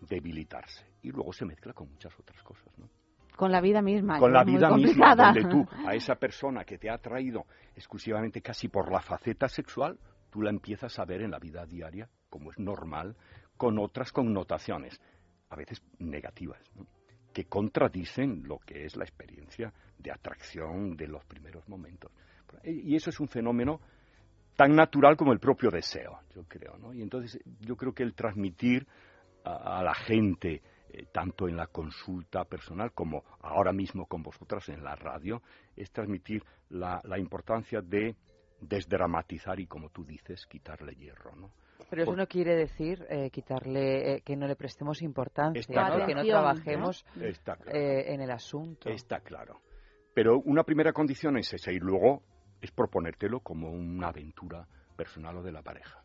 debilitarse y luego se mezcla con muchas otras cosas, ¿no? Con la vida misma. Con la vida misma, donde tú a esa persona que te ha atraído exclusivamente casi por la faceta sexual, tú la empiezas a ver en la vida diaria, como es normal, con otras connotaciones, a veces negativas, que contradicen lo que es la experiencia de atracción de los primeros momentos. Y eso es un fenómeno tan natural como el propio deseo, yo creo, ¿no? Y entonces yo creo que el transmitir a la gente eh, tanto en la consulta personal como ahora mismo con vosotras en la radio, es transmitir la, importancia de desdramatizar y, como tú dices, quitarle hierro, ¿no? Pero eso no quiere decir eh, quitarle, eh, que no le prestemos importancia, que no trabajemos en el asunto. Está claro. Pero una primera condición es esa y luego es proponértelo como una aventura personal o de la pareja.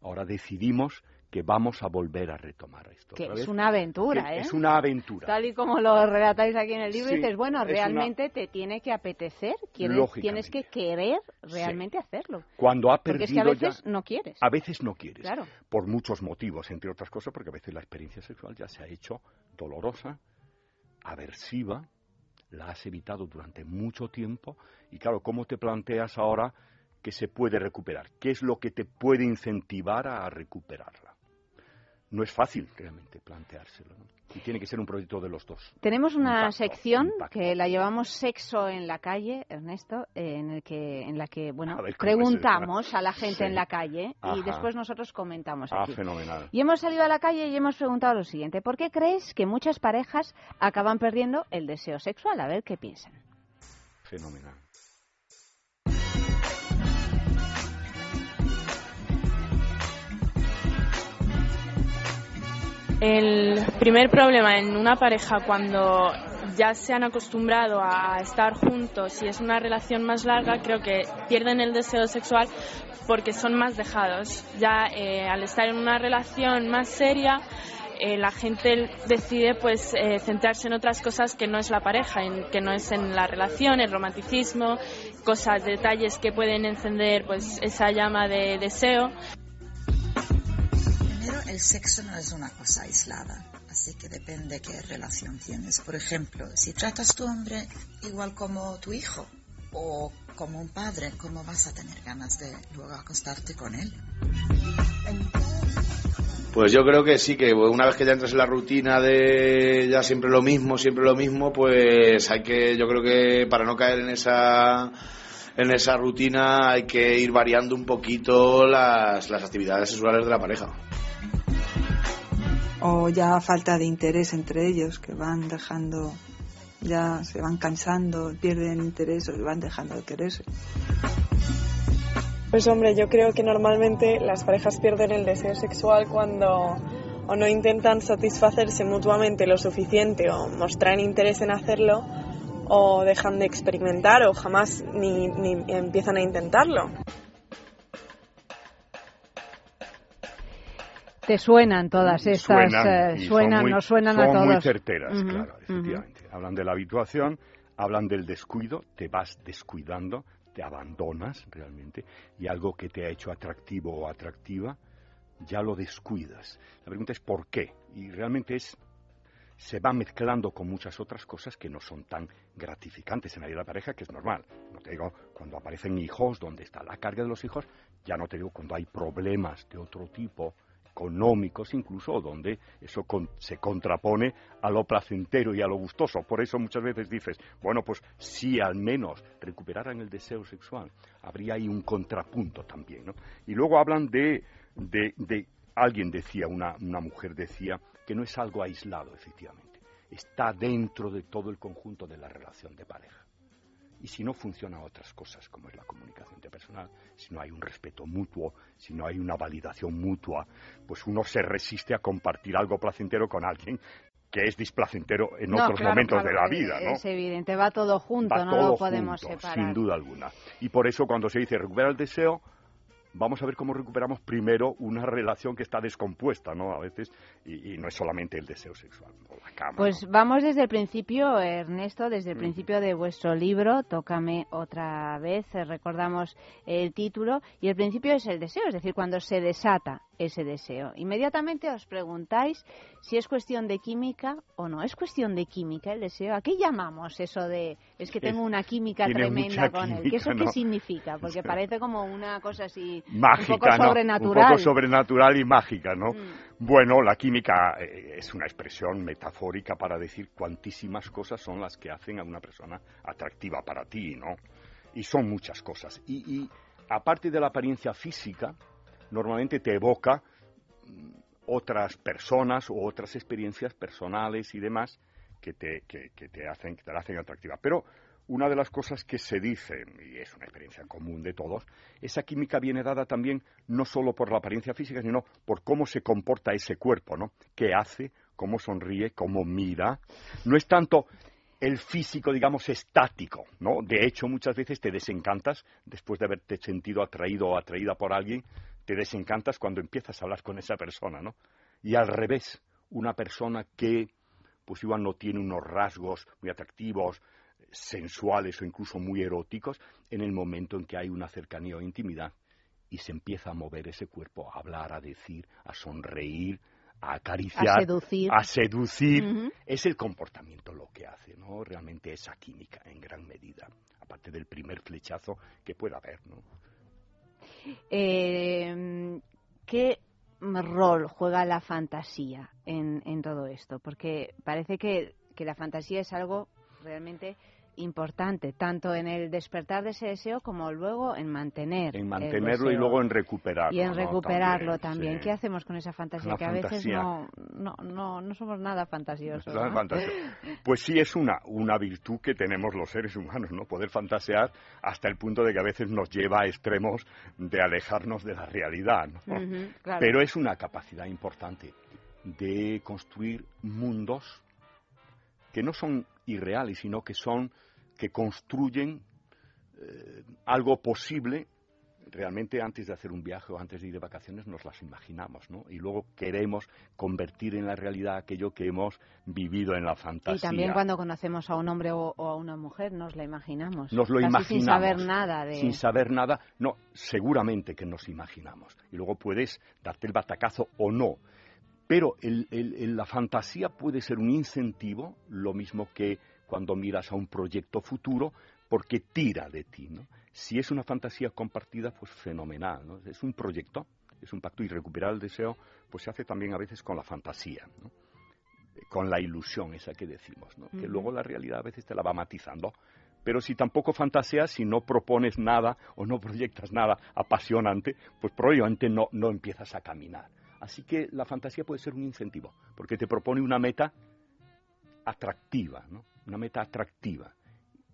Ahora decidimos que vamos a volver a retomar esto. Que es una aventura, ¿eh? Es una aventura. Tal y como lo relatáis aquí en el libro, dices, bueno, realmente te tiene que apetecer, tienes que querer realmente hacerlo. Cuando ha perdido Porque es que a veces no quieres. A veces no quieres. Claro. Por muchos motivos, entre otras cosas, porque a veces la experiencia sexual ya se ha hecho dolorosa, aversiva, la has evitado durante mucho tiempo, y claro, ¿cómo te planteas ahora que se puede recuperar? ¿Qué es lo que te puede incentivar a recuperarla? No es fácil realmente planteárselo. Y tiene que ser un proyecto de los dos. Tenemos una sección que la llevamos sexo en la calle, Ernesto, en, el que, en la que bueno preguntamos a la gente en la calle y después nosotros comentamos ah, fenomenal. Y hemos salido a la calle y hemos preguntado lo siguiente: ¿Por qué crees que muchas parejas acaban perdiendo el deseo sexual? A ver qué piensan. Fenomenal. El primer problema en una pareja cuando ya se han acostumbrado a estar juntos y es una relación más larga, creo que pierden el deseo sexual porque son más dejados. Ya eh, al estar en una relación más seria, eh, la gente decide pues eh, centrarse en otras cosas que no es la pareja, en, que no es en la relación, el romanticismo, cosas, detalles que pueden encender pues esa llama de deseo el sexo no es una cosa aislada, así que depende qué relación tienes. Por ejemplo, si tratas a tu hombre igual como tu hijo o como un padre, ¿cómo vas a tener ganas de luego acostarte con él? Pues yo creo que sí, que una vez que ya entras en la rutina de ya siempre lo mismo, siempre lo mismo, pues hay que, yo creo que para no caer en esa en esa rutina hay que ir variando un poquito las, las actividades sexuales de la pareja o ya falta de interés entre ellos, que van dejando, ya se van cansando, pierden interés o van dejando de quererse. Pues hombre, yo creo que normalmente las parejas pierden el deseo sexual cuando o no intentan satisfacerse mutuamente lo suficiente o mostrar interés en hacerlo o dejan de experimentar o jamás ni, ni empiezan a intentarlo. Te suenan todas estas, suenan, eh, suenan no suenan a todos. Son muy certeras, claro, efectivamente. Hablan de la habituación, hablan del descuido, te vas descuidando, te abandonas realmente, y algo que te ha hecho atractivo o atractiva, ya lo descuidas. La pregunta es ¿por qué? Y realmente es se va mezclando con muchas otras cosas que no son tan gratificantes en la vida de la pareja, que es normal. No te digo cuando aparecen hijos, donde está la carga de los hijos, ya no te digo cuando hay problemas de otro tipo, económicos incluso, donde eso se contrapone a lo placentero y a lo gustoso. Por eso muchas veces dices, bueno, pues si al menos recuperaran el deseo sexual, habría ahí un contrapunto también, ¿no? Y luego hablan de, de, de alguien decía, una, una mujer decía, que no es algo aislado, efectivamente. Está dentro de todo el conjunto de la relación de pareja. Y si no funcionan otras cosas, como es la comunicación interpersonal, si no hay un respeto mutuo, si no hay una validación mutua, pues uno se resiste a compartir algo placentero con alguien que es displacentero en otros momentos de la vida, ¿no? Es evidente, va todo junto, no lo podemos separar. Sin duda alguna. Y por eso cuando se dice recupera el deseo, vamos a ver cómo recuperamos primero una relación que está descompuesta, ¿no? A veces, y, no es solamente el deseo sexual, la cama. Pues vamos desde el principio, Ernesto, desde el principio de vuestro libro, Tócame otra vez, eh, recordamos el título, y el principio es el deseo, es decir, cuando se desata ese deseo. Inmediatamente os preguntáis si es cuestión de química o no. ¿Es cuestión de química el deseo? ¿A qué llamamos eso de es que tengo una química tremenda con él? ¿Qué eso qué significa? Porque parece como una cosa así mágica, un poco sobrenatural. Un poco sobrenatural y mágica, ¿no? Mm. Bueno, la química eh, es una expresión metafórica para decir cuantísimas cosas son las que hacen a una persona atractiva para ti, ¿no? Y son muchas cosas. y aparte de la apariencia física, normalmente te evoca mm, otras personas o otras experiencias personales y demás que te, que, te hacen, te la hacen atractiva. Pero una de las cosas que se dice, y es una experiencia común de todos, esa química viene dada también no solo por la apariencia física, sino por cómo se comporta ese cuerpo, ¿no? ¿Qué hace? ¿Cómo sonríe? ¿Cómo mira? No es tanto el físico, digamos, estático, ¿no? De hecho, muchas veces te desencantas después de haberte sentido atraído o atraída por alguien te desencantas cuando empiezas a hablar con esa persona, ¿no? Y al revés, una persona que, pues igual no tiene unos rasgos muy atractivos, sensuales o incluso muy eróticos, en el momento en que hay una cercanía o intimidad y se empieza a mover ese cuerpo, a hablar, a decir, a sonreír, a acariciar, a seducir, a seducir. es el comportamiento lo que hace, ¿no? Realmente esa química en gran medida, aparte del primer flechazo que pueda haber, ¿no? Eh, ¿Qué rol juega la fantasía en, todo esto? Porque parece que, que la fantasía es algo realmente importante, tanto en el despertar de ese deseo como luego en mantener. En mantenerlo y luego en recuperarlo. Y en recuperarlo también. ¿Qué hacemos con esa fantasía? que a veces no, no, no, no, somos nada fantasiosos. Pues sí, es una, una virtud que tenemos los seres humanos, ¿no? Poder fantasear hasta el punto de que a veces nos lleva a extremos de alejarnos de la realidad, Pero es una capacidad importante de construir mundos que no son irreales, sino que son, que construyen eh, algo posible. Realmente antes de hacer un viaje o antes de ir de vacaciones nos las imaginamos, ¿no? Y luego queremos convertir en la realidad aquello que hemos vivido en la fantasía. Y también cuando conocemos a un hombre o, a una mujer nos la imaginamos. Nos lo imaginamos. Sin saber nada de... Sin saber nada, no, seguramente que nos imaginamos. Y luego puedes darte el batacazo o no. Pero la fantasía puede ser un incentivo, lo mismo que cuando miras a un proyecto futuro, porque tira de ti. ¿no? Si es una fantasía compartida, pues fenomenal. ¿no? Es un proyecto, es un pacto y recuperar el deseo, pues se hace también a veces con la fantasía. ¿no? con la ilusión esa que decimos, ¿no? que luego la realidad a veces te la va matizando. Pero si tampoco fantaseas, si no propones nada o no proyectas nada apasionante, pues probablemente no, no empiezas a caminar. Así que la fantasía puede ser un incentivo, porque te propone una meta atractiva, ¿no? Una meta atractiva.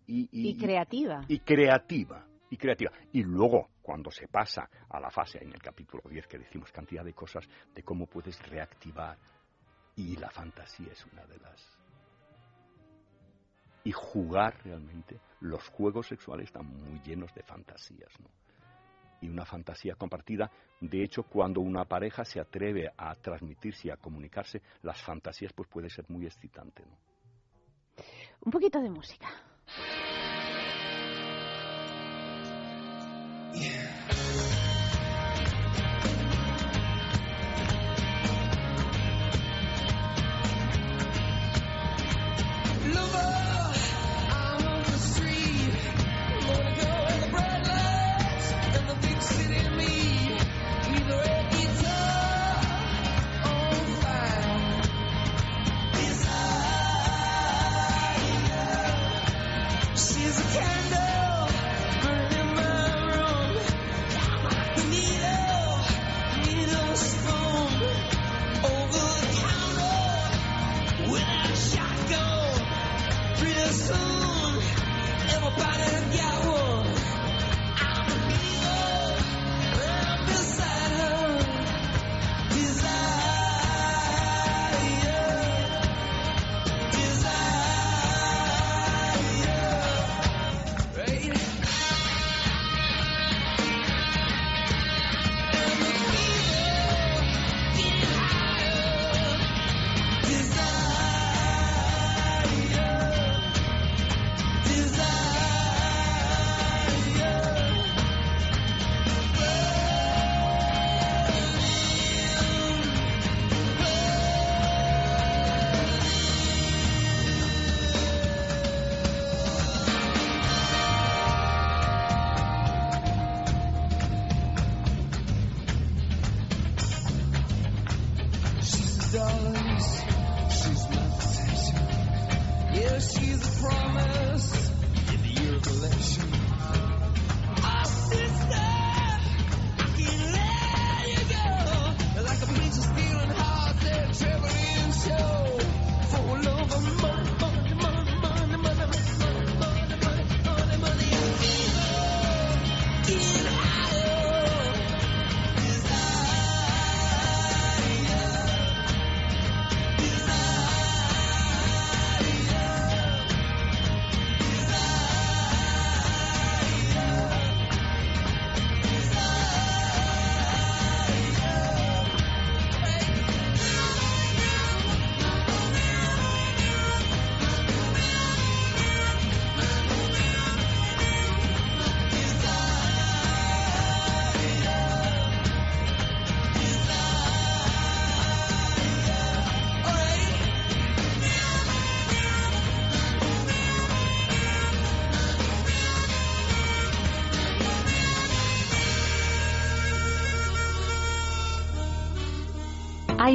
Y, creativa. Y creativa. Y creativa. Y luego, cuando se pasa a la fase, en el capítulo 10 que decimos cantidad de cosas, de cómo puedes reactivar. Y la fantasía es una de las y jugar realmente. Los juegos sexuales están muy llenos de fantasías, ¿no? Y una fantasía compartida. De hecho, cuando una pareja se atreve a transmitirse y a comunicarse las fantasías, pues puede ser muy excitante. ¿no? Un poquito de música. dollars.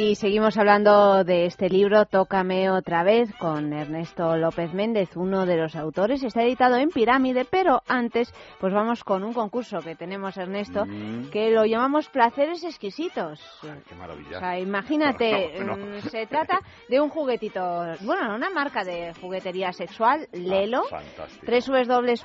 Y seguimos hablando de este libro, Tócame otra vez, con Ernesto López Méndez, uno de los autores. Está editado en Pirámide, pero antes, pues vamos con un concurso que tenemos, Ernesto, Mm. que lo llamamos Placeres Exquisitos. Qué maravilla. O sea, imagínate, No, no. mm, se trata de un juguetito, bueno, una marca de juguetería sexual, Lelo, Fantástico.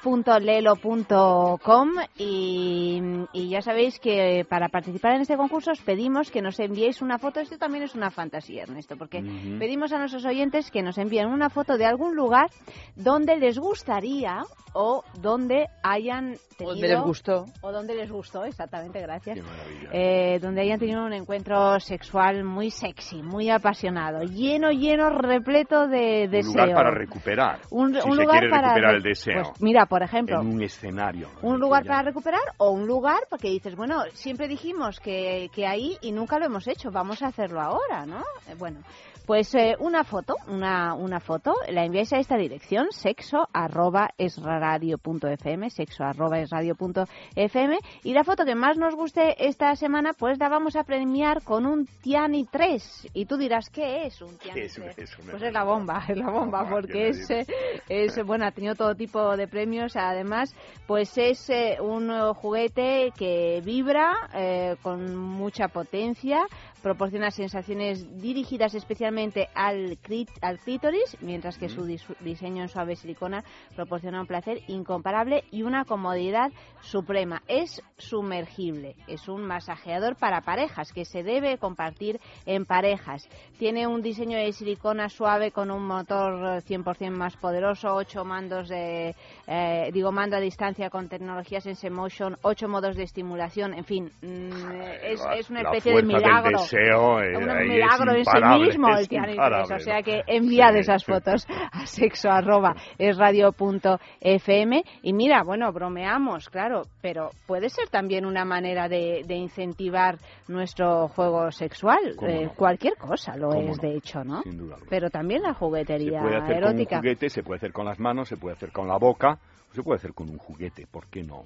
www.lelo.com y, y ya sabéis que para participar en este concurso os pedimos que nos enviéis una foto, esto también es una fantasía, Ernesto, porque pedimos a nuestros oyentes que nos envíen una foto de algún lugar donde les gustaría o donde hayan tenido... Donde les gustó. O donde les gustó, exactamente, gracias. Qué maravilla. Eh, donde hayan tenido un encuentro sexual muy sexy, muy apasionado, lleno, lleno, repleto de Un deseo. lugar para recuperar. Un, si un se lugar quiere para recuperar re- el deseo. Pues mira, por ejemplo, En un escenario. un lugar para recuperar o un lugar porque dices, bueno, siempre dijimos que, que ahí y nunca lo hemos hecho, vamos a hacerlo ahora, ¿no? Eh, Bueno, pues eh, una foto, una, una foto, la enviáis a esta dirección, sexo arroba esradio.fm, sexo arroba esradio.fm y la foto que más nos guste esta semana, pues la vamos a premiar con un Tiani 3. Y tú dirás, ¿qué es un Tiani Es, 3? es una- Pues es la bomba, es la bomba, porque es, eh, es, bueno, ha tenido todo tipo de premios, además, pues es eh, un juguete que vibra eh, con mucha potencia, proporciona sensaciones dirigidas especialmente al, crit- al clítoris, mientras que su dis- diseño en suave silicona proporciona un placer incomparable y una comodidad suprema. Es sumergible, es un masajeador para parejas que se debe compartir en parejas. Tiene un diseño de silicona suave con un motor eh, 100% más poderoso, ocho mandos de, eh, digo, mando a distancia con tecnologías Sense Motion, ocho modos de estimulación, en fin, mm, es, una especie de milagro. Deseo, eh, un ahí es milagro en sí mismo es el Tiani imparable, 3, o sea que enviad Sí. esas fotos a sexo arroba es radio.fm y mira, bueno, bromeamos, claro, pero puede ser también una manera de, de incentivar nuestro juego sexual. ¿Cómo Eh, no? cualquier cosa lo ¿Cómo es, no? de hecho, ¿no? Sin duda. Pero también la Se juguetería puede hacer erótica. con un juguete, se puede hacer con las manos, se puede hacer con la boca, se puede hacer con un juguete, ¿por qué no?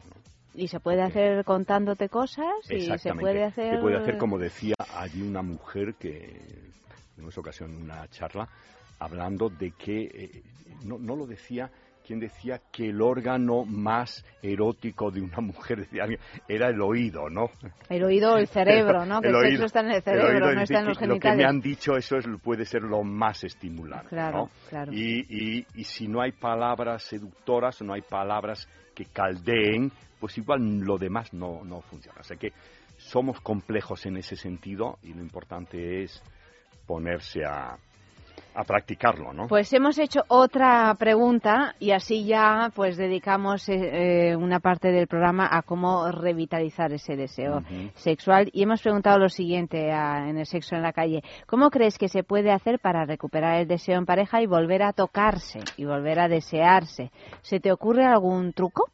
Y se puede hacer contándote cosas y se puede hacer... Se puede hacer, como decía allí una mujer que en esa ocasión en una charla, hablando de que, eh, no, no lo decía, quien decía que el órgano más erótico de una mujer era el oído, ¿no? El oído o el cerebro, ¿no? Que el, sexo está en el el cerebro, oído no está en los Lo que me genitales. han dicho, eso es, puede ser lo más estimulante. Claro, ¿no? claro. Y, y, y si no hay palabras seductoras, no hay palabras que caldeen, pues igual lo demás no, no funciona. O sea que somos complejos en ese sentido y lo importante es ponerse a, a practicarlo, ¿no? Pues hemos hecho otra pregunta y así ya pues dedicamos eh, eh, una parte del programa a cómo revitalizar ese deseo sexual y hemos preguntado lo siguiente en el sexo en la calle. ¿Cómo crees que se puede hacer para recuperar el deseo en pareja y volver a tocarse y volver a desearse? ¿Se te ocurre algún truco?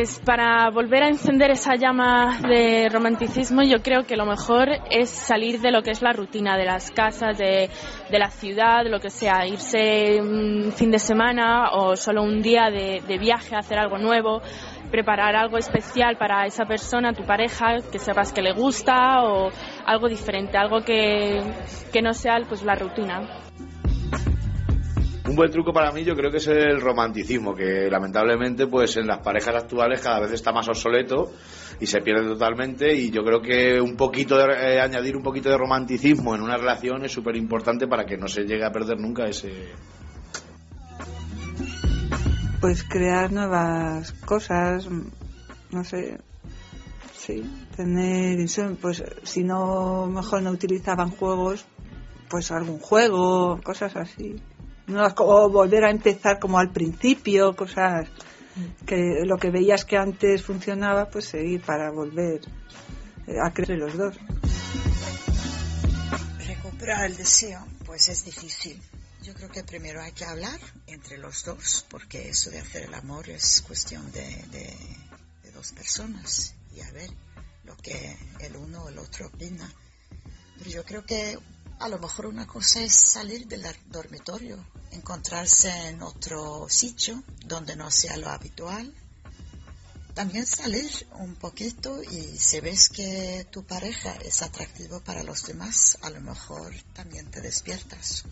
Pues para volver a encender esa llama de romanticismo, yo creo que lo mejor es salir de lo que es la rutina de las casas, de, la ciudad, lo que sea, irse un fin de semana o solo un día de, de viaje hacer algo nuevo, preparar algo especial para esa persona, tu pareja, que sepas que le gusta o algo diferente, algo que, que no sea pues la rutina. Un buen truco para mí yo creo que es el romanticismo, que lamentablemente pues en las parejas actuales cada vez está más obsoleto y se pierde totalmente y yo creo que un poquito de, eh, añadir un poquito de romanticismo en una relación es súper importante para que no se llegue a perder nunca ese... Pues crear nuevas cosas, no sé, sí, tener, pues si no, mejor no utilizaban juegos, pues algún juego, cosas así no como volver a empezar como al principio, cosas que lo que veías que antes funcionaba, pues seguir para volver eh, a crecer los dos. Recuperar el deseo, pues es difícil. Yo creo que primero hay que hablar entre los dos, porque eso de hacer el amor es cuestión de, de dos personas y a ver lo que el uno o el otro opina. Pero yo creo que a lo mejor una cosa es salir del dormitorio, encontrarse en otro sitio donde no sea lo habitual. También salir un poquito y si ves que tu pareja es atractivo para los demás, a lo mejor también te despiertas.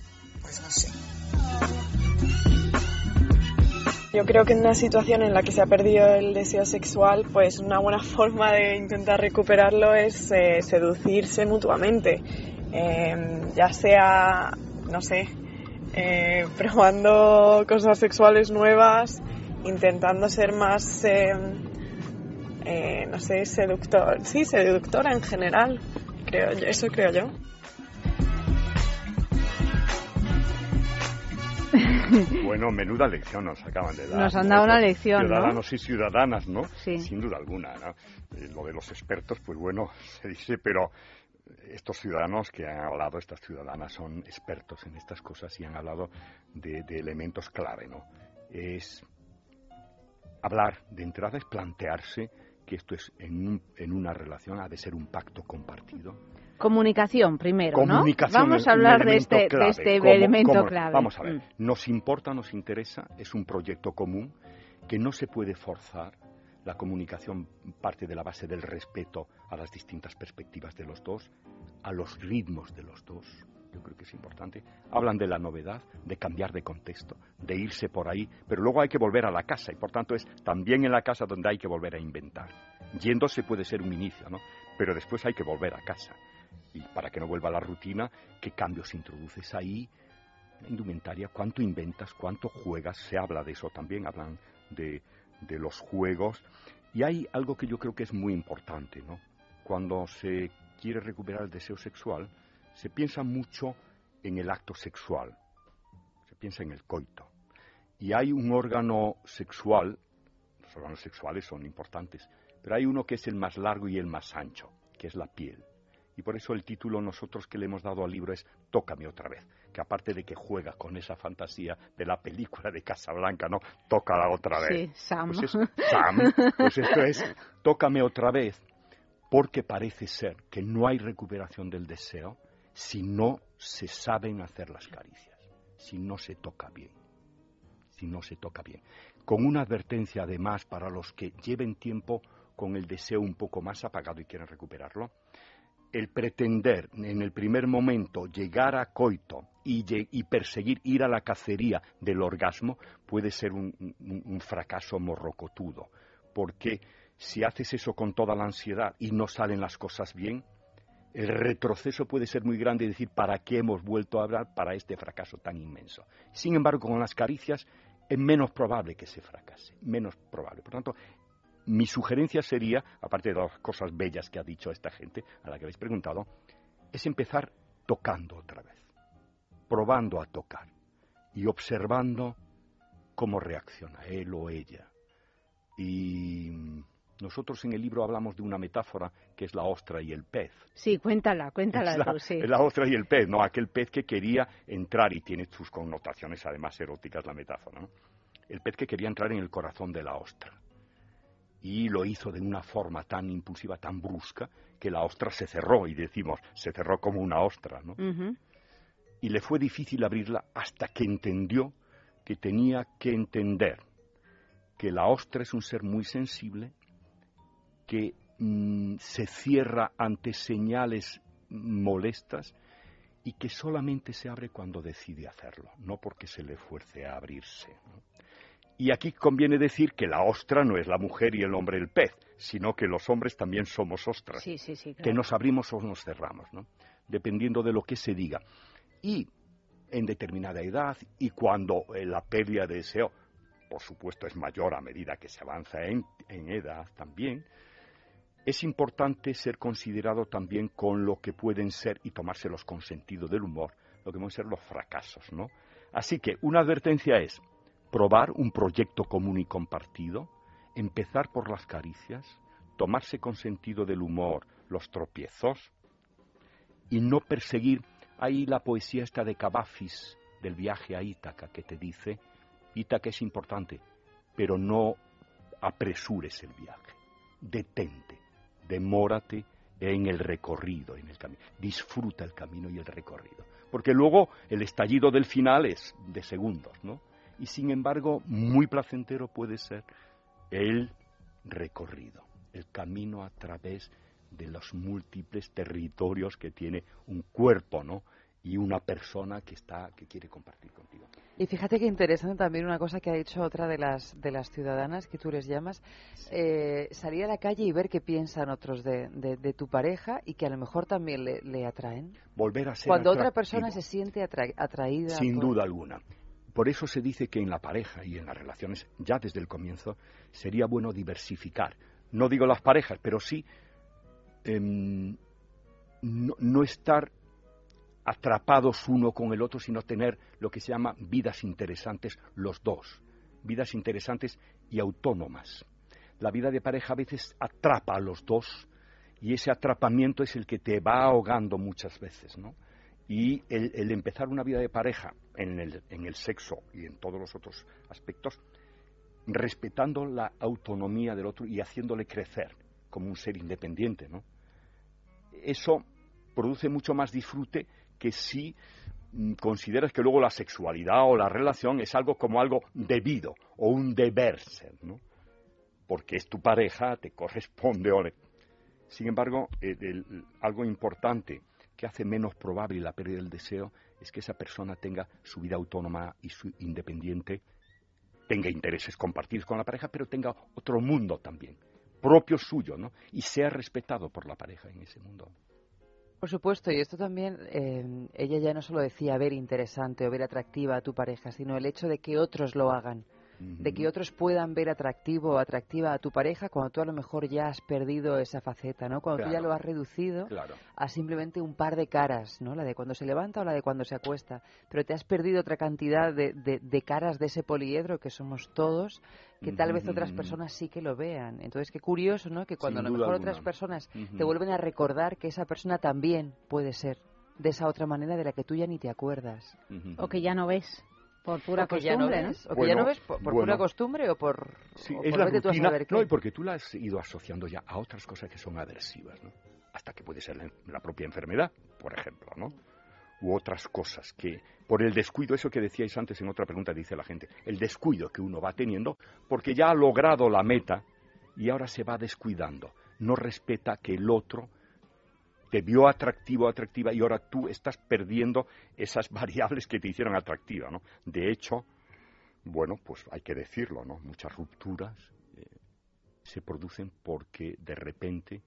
Pues no sé. Yo creo que en una situación en la que se ha perdido el deseo sexual, pues una buena forma de intentar recuperarlo es eh, seducirse mutuamente Em, ya sea, no sé, eh, probando cosas sexuales nuevas, intentando ser más, em, eh, no sé, seductor, sí, seductora en general, creo, eso creo yo. Bueno, menuda lección nos acaban de dar. Nos han dado una lección, Ciudadanos y ciudadanas, ¿no? Sí. Sin duda alguna, ¿no? Eh, lo de los expertos, pues bueno, se dice, pero estos ciudadanos que han hablado, estas ciudadanas son expertos en estas cosas y han hablado de, elementos clave, ¿no? Es hablar de entrada, es plantearse que esto es en, en una relación ha de ser un pacto compartido. Comunicación primero, ¿no? Vamos a hablar de este, de este elemento clave. Vamos a ver, mm. nos importa, nos interesa, es un proyecto común que no se puede forzar, la comunicación parte de la base del respeto a las distintas perspectivas de los dos, a los ritmos de los dos. Yo creo que es importante. Hablan de la novedad, de cambiar de contexto, de irse por ahí, pero luego hay que volver a la casa y por tanto es también en la casa donde hay que volver a inventar. Yéndose puede ser un inicio, ¿no? Pero después hay que volver a casa. Y para que no vuelva a la rutina, ¿qué cambios introduces ahí? indumentaria, cuánto inventas, cuánto juegas, se habla de eso también, hablan de, de los juegos. Y hay algo que yo creo que es muy importante, ¿no? Cuando se quiere recuperar el deseo sexual, se piensa mucho en el acto sexual, se piensa en el coito. Y hay un órgano sexual, los órganos sexuales son importantes, pero hay uno que es el más largo y el más ancho, que es la piel. Y por eso el título nosotros que le hemos dado al libro es Tócame otra vez, que aparte de que juega con esa fantasía de la película de Casablanca, ¿no? Tócala otra vez. Sí, Sam. Pues, Sam, pues esto es Tócame otra vez, porque parece ser que no hay recuperación del deseo si no se saben hacer las caricias, si no se toca bien, si no se toca bien. Con una advertencia además para los que lleven tiempo con el deseo un poco más apagado y quieren recuperarlo, el pretender en el primer momento llegar a coito y, perseguir ir a la cacería del orgasmo puede ser un, un, fracaso morrocotudo, porque si haces eso con toda la ansiedad y no salen las cosas bien, el retroceso puede ser muy grande y decir, ¿para qué hemos vuelto a hablar para este fracaso tan inmenso? Sin embargo, con las caricias es menos probable que se fracase, menos probable. Por tanto, mi sugerencia sería, aparte de las cosas bellas que ha dicho esta gente a la que habéis preguntado, es empezar tocando otra vez, probando a tocar y observando cómo reacciona él o ella. Y nosotros en el libro hablamos de una metáfora que es la ostra y el pez. Sí, cuéntala, cuéntala Es la, tú, sí. es la ostra y el pez, ¿no? Aquel pez que quería entrar, y tiene sus connotaciones además eróticas la metáfora, ¿no? El pez que quería entrar en el corazón de la ostra. Y lo hizo de una forma tan impulsiva, tan brusca, que la ostra se cerró, y decimos, se cerró como una ostra, ¿no? Y le fue difícil abrirla hasta que entendió que tenía que entender que la ostra es un ser muy sensible, que mm, se cierra ante señales molestas y que solamente se abre cuando decide hacerlo, no porque se le fuerce a abrirse. ¿no? Y aquí conviene decir que la ostra no es la mujer y el hombre el pez, sino que los hombres también somos ostras, Sí, sí, sí. que nos abrimos o nos cerramos, ¿no? dependiendo de lo que se diga. Y en determinada edad y cuando eh, la pérdida de deseo, por supuesto, es mayor a medida que se avanza en, en edad también, es importante ser considerado también con lo que pueden ser y tomárselos con sentido del humor, lo que pueden ser los fracasos, ¿no? Así que una advertencia es probar un proyecto común y compartido, empezar por las caricias, tomarse con sentido del humor los tropiezos y no perseguir. Ahí la poesía esta de Cavafis del viaje a Ítaca que te dice Ítaca es importante, pero no apresures el viaje, detente, demórate en el recorrido, en el camino, disfruta el camino y el recorrido, porque luego el estallido del final es de segundos, ¿no? Y sin embargo, muy placentero puede ser el recorrido, el camino a través de los múltiples territorios que tiene un cuerpo, ¿no? Y una persona que está que quiere compartir contigo. Y fíjate que interesante también una cosa que ha dicho otra de las de las ciudadanas que tú les llamas, eh, salir a la calle y ver qué piensan otros de, de- de tu pareja y que a lo mejor también le, le atraen. Volver a ser Cuando otra persona se siente atra- atraída. Sin por- duda alguna. Por eso se dice que en la pareja y en las relaciones, ya desde el comienzo, sería bueno diversificar. No digo las parejas, pero sí em, no, no estar atrapados uno con el otro, sino tener lo que se llama vidas interesantes los dos. Vidas interesantes y autónomas. La vida de pareja a veces atrapa a los dos y ese atrapamiento es el que te va ahogando muchas veces, ¿no? Y el, empezar una vida de pareja en el, en el sexo y en todos los otros aspectos, respetando la autonomía del otro y haciéndole crecer como un ser independiente, ¿no? Eso produce mucho más disfrute que si mm, consideras que luego la sexualidad o la relación es algo como algo debido o un deber ser, ¿no? Porque es tu pareja, te corresponde. o le- Sin embargo, el- algo importante que hace menos probable la pérdida del deseo es que esa persona tenga su vida autónoma y su independiente, tenga intereses compartidos con la pareja, pero tenga otro mundo también, propio suyo, ¿no? Y sea respetado por la pareja en ese mundo. Por supuesto, y esto también, eh, ella ya no solo decía ver interesante o ver atractiva a tu pareja, sino el hecho de que otros lo hagan, de que otros puedan ver atractivo o atractiva a tu pareja cuando tú a lo mejor ya has perdido esa faceta, ¿no? Cuando tú ya lo has reducido Claro. a simplemente un par de caras, ¿no? La de cuando se levanta o la de cuando se acuesta, pero te has perdido otra cantidad de, de- de caras de ese poliedro que somos todos, que tal vez otras personas sí que lo vean. Entonces, qué curioso, ¿no? Que cuando a lo mejor alguna. otras personas te vuelven a recordar que esa persona también puede ser de esa otra manera de la que tú ya ni te acuerdas. O que ya no ves, por pura O que ya no costumbre, ves, ¿no? o que ya no ves por, por bueno. pura costumbre o por, Sí, o es por la vete tú a rutina, saber qué. no, y porque tú la has ido asociando ya a otras cosas que son aversivas, ¿no? Hasta que puede ser la, la propia enfermedad, por ejemplo, ¿no? U otras cosas que, por el descuido, eso que decíais antes en otra pregunta, dice la gente, el descuido que uno va teniendo, porque ya ha logrado la meta y ahora se va descuidando. No respeta que el otro te vio atractivo atractiva y ahora tú estás perdiendo esas variables que te hicieron atractiva, ¿no? De hecho, bueno, pues hay que decirlo, ¿no? Muchas rupturas eh, se producen porque de repente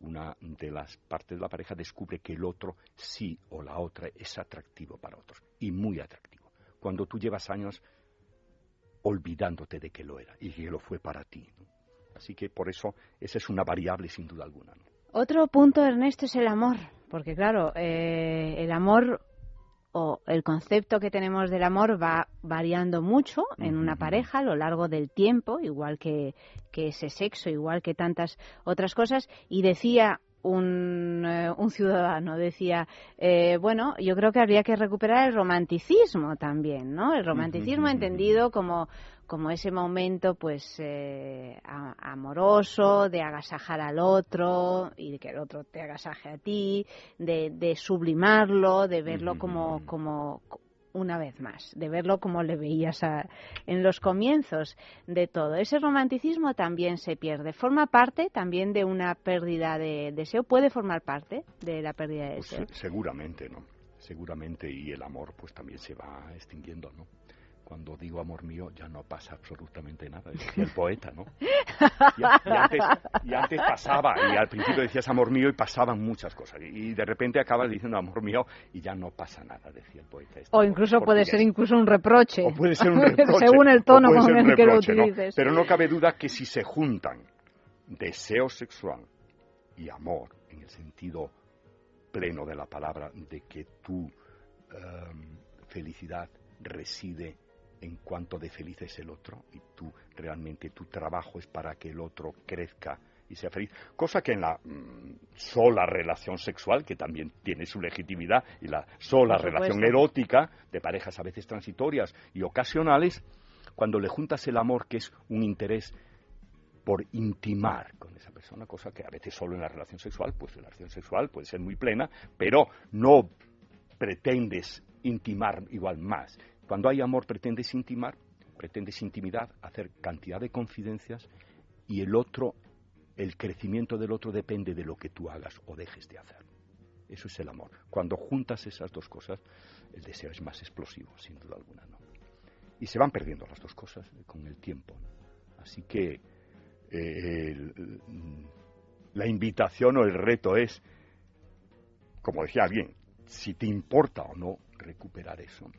una de las partes de la pareja descubre que el otro sí o la otra es atractivo para otros y muy atractivo. Cuando tú llevas años olvidándote de que lo era y que lo fue para ti. Así que por eso esa es una variable sin duda alguna. Otro punto, Ernesto, es el amor, porque claro, eh, el amor o el concepto que tenemos del amor va variando mucho en una pareja a lo largo del tiempo, igual que, que ese sexo, igual que tantas otras cosas. Y decía un, eh, un, ciudadano decía, eh, bueno, yo creo que habría que recuperar el romanticismo también, ¿no? El romanticismo entendido como como ese momento pues eh, amoroso de agasajar al otro y de que el otro te agasaje a ti, de, de sublimarlo, de verlo como, como una vez más, de verlo como le veías en los comienzos de todo. Ese romanticismo también se pierde. ¿Forma parte también de una pérdida de deseo? ¿Puede formar parte de la pérdida de pues deseo? seguramente, ¿no? Seguramente, y el amor pues también se va extinguiendo, ¿no? Cuando digo amor mío ya no pasa absolutamente nada, decía el poeta, ¿no? Y, antes, pasaba, y al principio decías amor mío y pasaban muchas cosas, y, de repente acabas diciendo amor mío y ya no pasa nada, decía el poeta. Este o incluso puede ser incluso un reproche. O puede ser un reproche. Según el tono con el que lo utilices. Pero no cabe duda que si se juntan deseo sexual y amor, en el sentido pleno de la palabra, de que tu em, felicidad reside en cuanto de feliz es el otro y tú realmente tu trabajo es para que el otro crezca y sea feliz, cosa que en la mm, sola relación sexual, que también tiene su legitimidad, y la sola relación erótica de parejas a veces transitorias y ocasionales, cuando le juntas el amor, que es un interés por intimar con esa persona, cosa que a veces solo en la relación sexual, pues la relación sexual puede ser muy plena, pero no pretendes intimar igual más. Cuando hay amor pretendes intimar, pretendes intimidad, hacer cantidad de confidencias y el otro, el crecimiento del otro depende de lo que tú hagas o dejes de hacer. Eso es el amor. Cuando juntas esas dos cosas, el deseo es más explosivo, sin duda alguna. Y se van perdiendo las dos cosas con el tiempo. Así que eh, la invitación o el reto es, como decía alguien, si te importa o no recuperar eso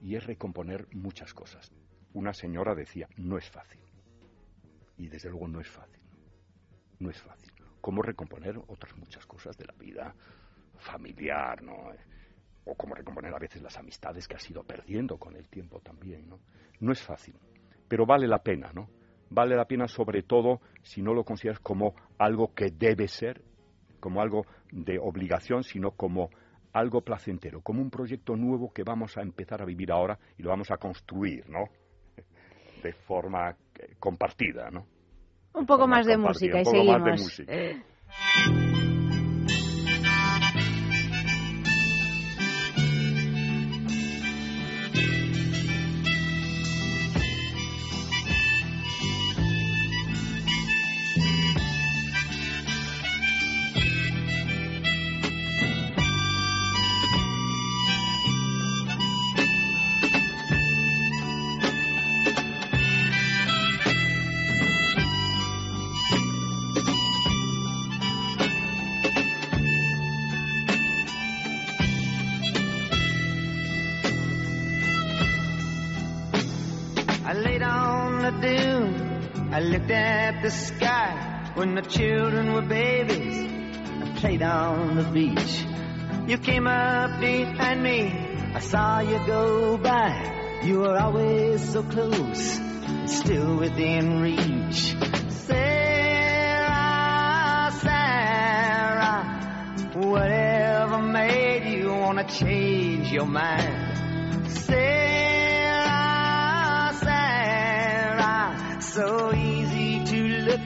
y es recomponer muchas cosas. Una señora decía, no es fácil. Y desde luego no es fácil. No es fácil. ¿Cómo recomponer otras muchas cosas de la vida familiar, ¿no? O cómo recomponer a veces las amistades que has ido perdiendo con el tiempo también, ¿no? No es fácil, pero vale la pena, ¿no? Vale la pena sobre todo si no lo consideras como algo que debe ser, como algo de obligación, sino como algo placentero, como un proyecto nuevo que vamos a empezar a vivir ahora y lo vamos a construir, ¿no? De forma eh, compartida, ¿no? Un poco más de música y seguimos. When the children were babies and played on the beach. You came up behind me, I saw you go by. You were always so close, still within reach. Sarah, Sarah, whatever made you wanna change your mind? Sarah, Sarah, so look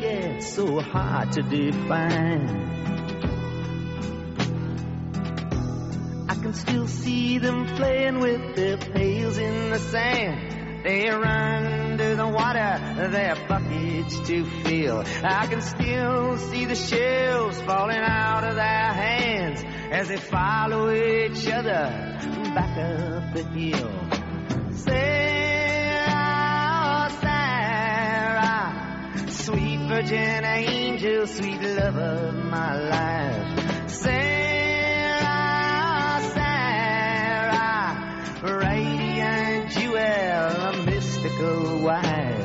at so hard to define. I can still see them playing with their pails in the sand. They run to the water, their buckets to fill. I can still see the shells falling out of their hands as they follow each other back up the hill. Virgin angel, sweet love of my life. Sarah, Sarah, radiant jewel, a mystical wife.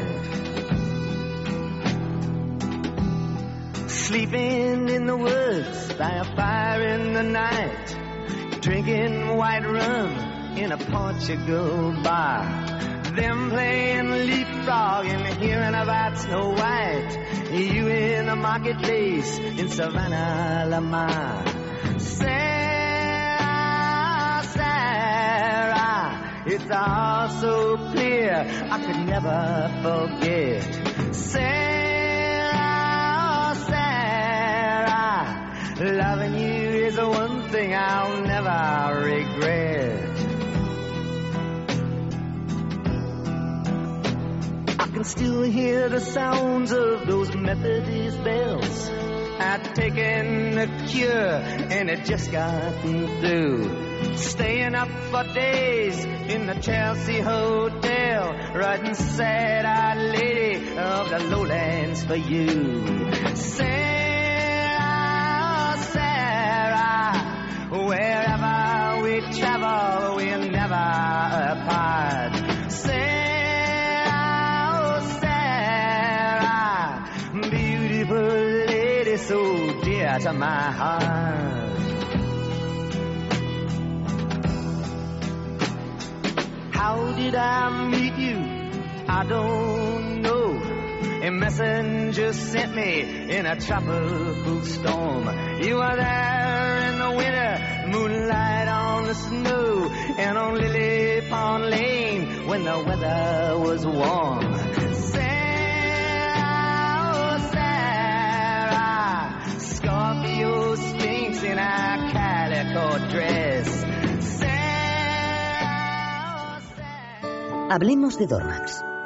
sleeping in the woods by a fire in the night, drinking white rum in a Portugal bar. Them playing leapfrog and hearing about Snow White. You in the marketplace in Savannah, Lamar. Sarah, Sarah, it's all so clear I could never forget. Sarah, Sarah, loving you is the one thing I'll never regret. Can still hear the sounds of those Methodist bells. I'd taken a cure and it just gotten through. Staying up for days in the Chelsea Hotel, writing sad eyed lady of the lowlands for you. Sarah, Sarah, wherever we travel, we're never apart. Dear to my heart. How did I meet you? I don't know. A messenger sent me in a tropical storm. You were there in the winter, moonlight on the snow, and on Lily Pond Lane when the weather was warm. Hablemos de Dormax.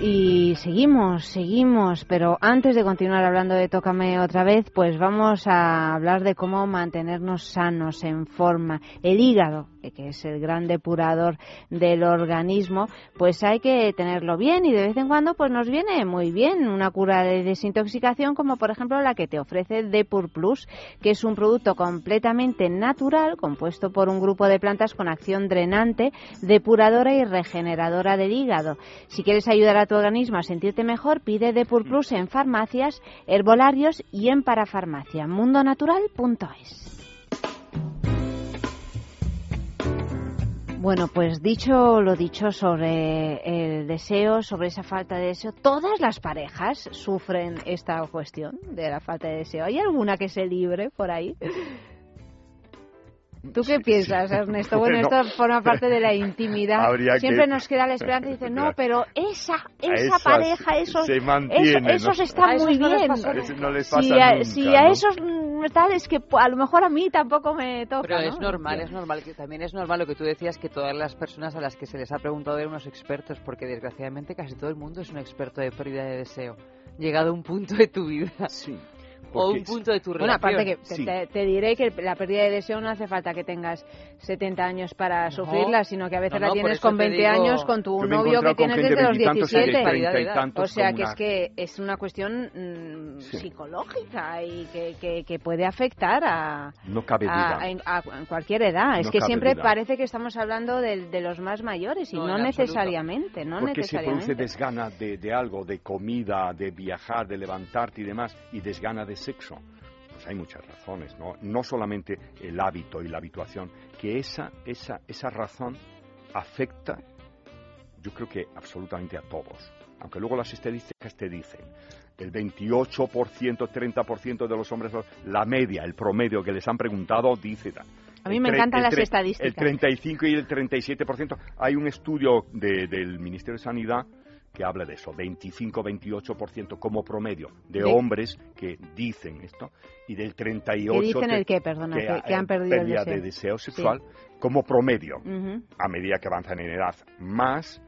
Y seguimos, seguimos, pero antes de continuar hablando de Tócame otra vez, pues vamos a hablar de cómo mantenernos sanos, en forma. El hígado, que es el gran depurador del organismo, pues hay que tenerlo bien y de vez en cuando pues nos viene muy bien una cura de desintoxicación como por ejemplo la que te ofrece Depur Plus, que es un producto completamente natural compuesto por un grupo de plantas con acción drenante, depuradora y regeneradora del hígado. Si quieres ayudar a tu organismo a sentirte mejor, pide Depur Plus en farmacias, herbolarios y en parafarmacia. mundonatural.es. Bueno, pues dicho lo dicho sobre el deseo, sobre esa falta de deseo, todas las parejas sufren esta cuestión de la falta de deseo. ¿Hay alguna que se libre por ahí? ¿Tú qué piensas, Ernesto? Bueno, Bueno. esto forma parte de la intimidad. Habría que- Siempre nos queda la esperanza y dice, no, pero esa, esa esas pareja, esos, se mantiene, esos ¿no? están A esos muy no les bien. pasa. No les si pasa a, nunca, si a ¿no? esos mm, tal, es que a lo mejor a mí tampoco me toca. Pero ¿no? es normal, es normal, que también es normal lo que tú decías, que todas las personas a las que se les ha preguntado eran unos expertos, porque desgraciadamente casi todo el mundo es un experto de pérdida de deseo, llegado a un punto de tu vida. O un punto de tu Bueno, relación. aparte que te, te- te diré que la pérdida de deseo no hace falta que tengas 70 años para sufrirla, sino que a veces No, la tienes con te 20 digo- años con tu novio que tienes desde los de veintitantos y de 17. treinta y tantos O sea que una- es que es una cuestión mm, Sí. psicológica y que, que- que puede afectar a, No cabe a- duda. a- a cualquier edad. es No que siempre duda. parece que estamos hablando de, los más mayores y No, no, necesariamente, no Porque se produce necesariamente. desgana de, de algo, de comida, de viajar, de levantarte y demás, y desgana de sexo. Pues hay muchas razones, ¿no? No solamente el hábito y la habituación, que esa, esa, esa razón afecta, yo creo que absolutamente a todos. Aunque luego las estadísticas te dicen, el 28%, 30% de los hombres, la media, el promedio que les han preguntado dice... tal. A mí me encantan las estadísticas. El 35 y el 37%. Hay un estudio de- del Ministerio de Sanidad que habla de eso, 25-28% como promedio de, hombres que dicen esto y del 38% ¿Que dicen el qué, perdona? Que- que han eh, perdido el deseo. de deseo Sí. sexual como promedio Ujú. a medida que avanzan en edad. Más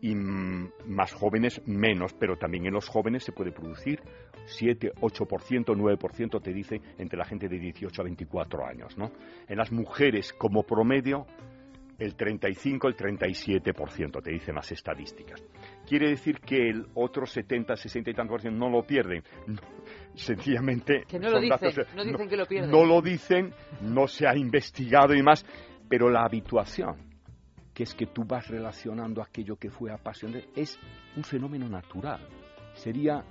y más jóvenes menos, pero también en los jóvenes se puede producir 7, 8%, 9% te dice entre la gente de 18 a 24 años, ¿no? En las mujeres como promedio el 35, el 37% te dicen las estadísticas. ¿Quiere decir que el otro 70, 60 y tanto por ciento no lo pierden? Sencillamente... Que no lo dicen, datos- no dicen que lo pierden. No lo dicen, no se ha investigado y más, pero la habituación, que es que tú vas relacionando aquello que fue apasionante, es un fenómeno natural. Sería,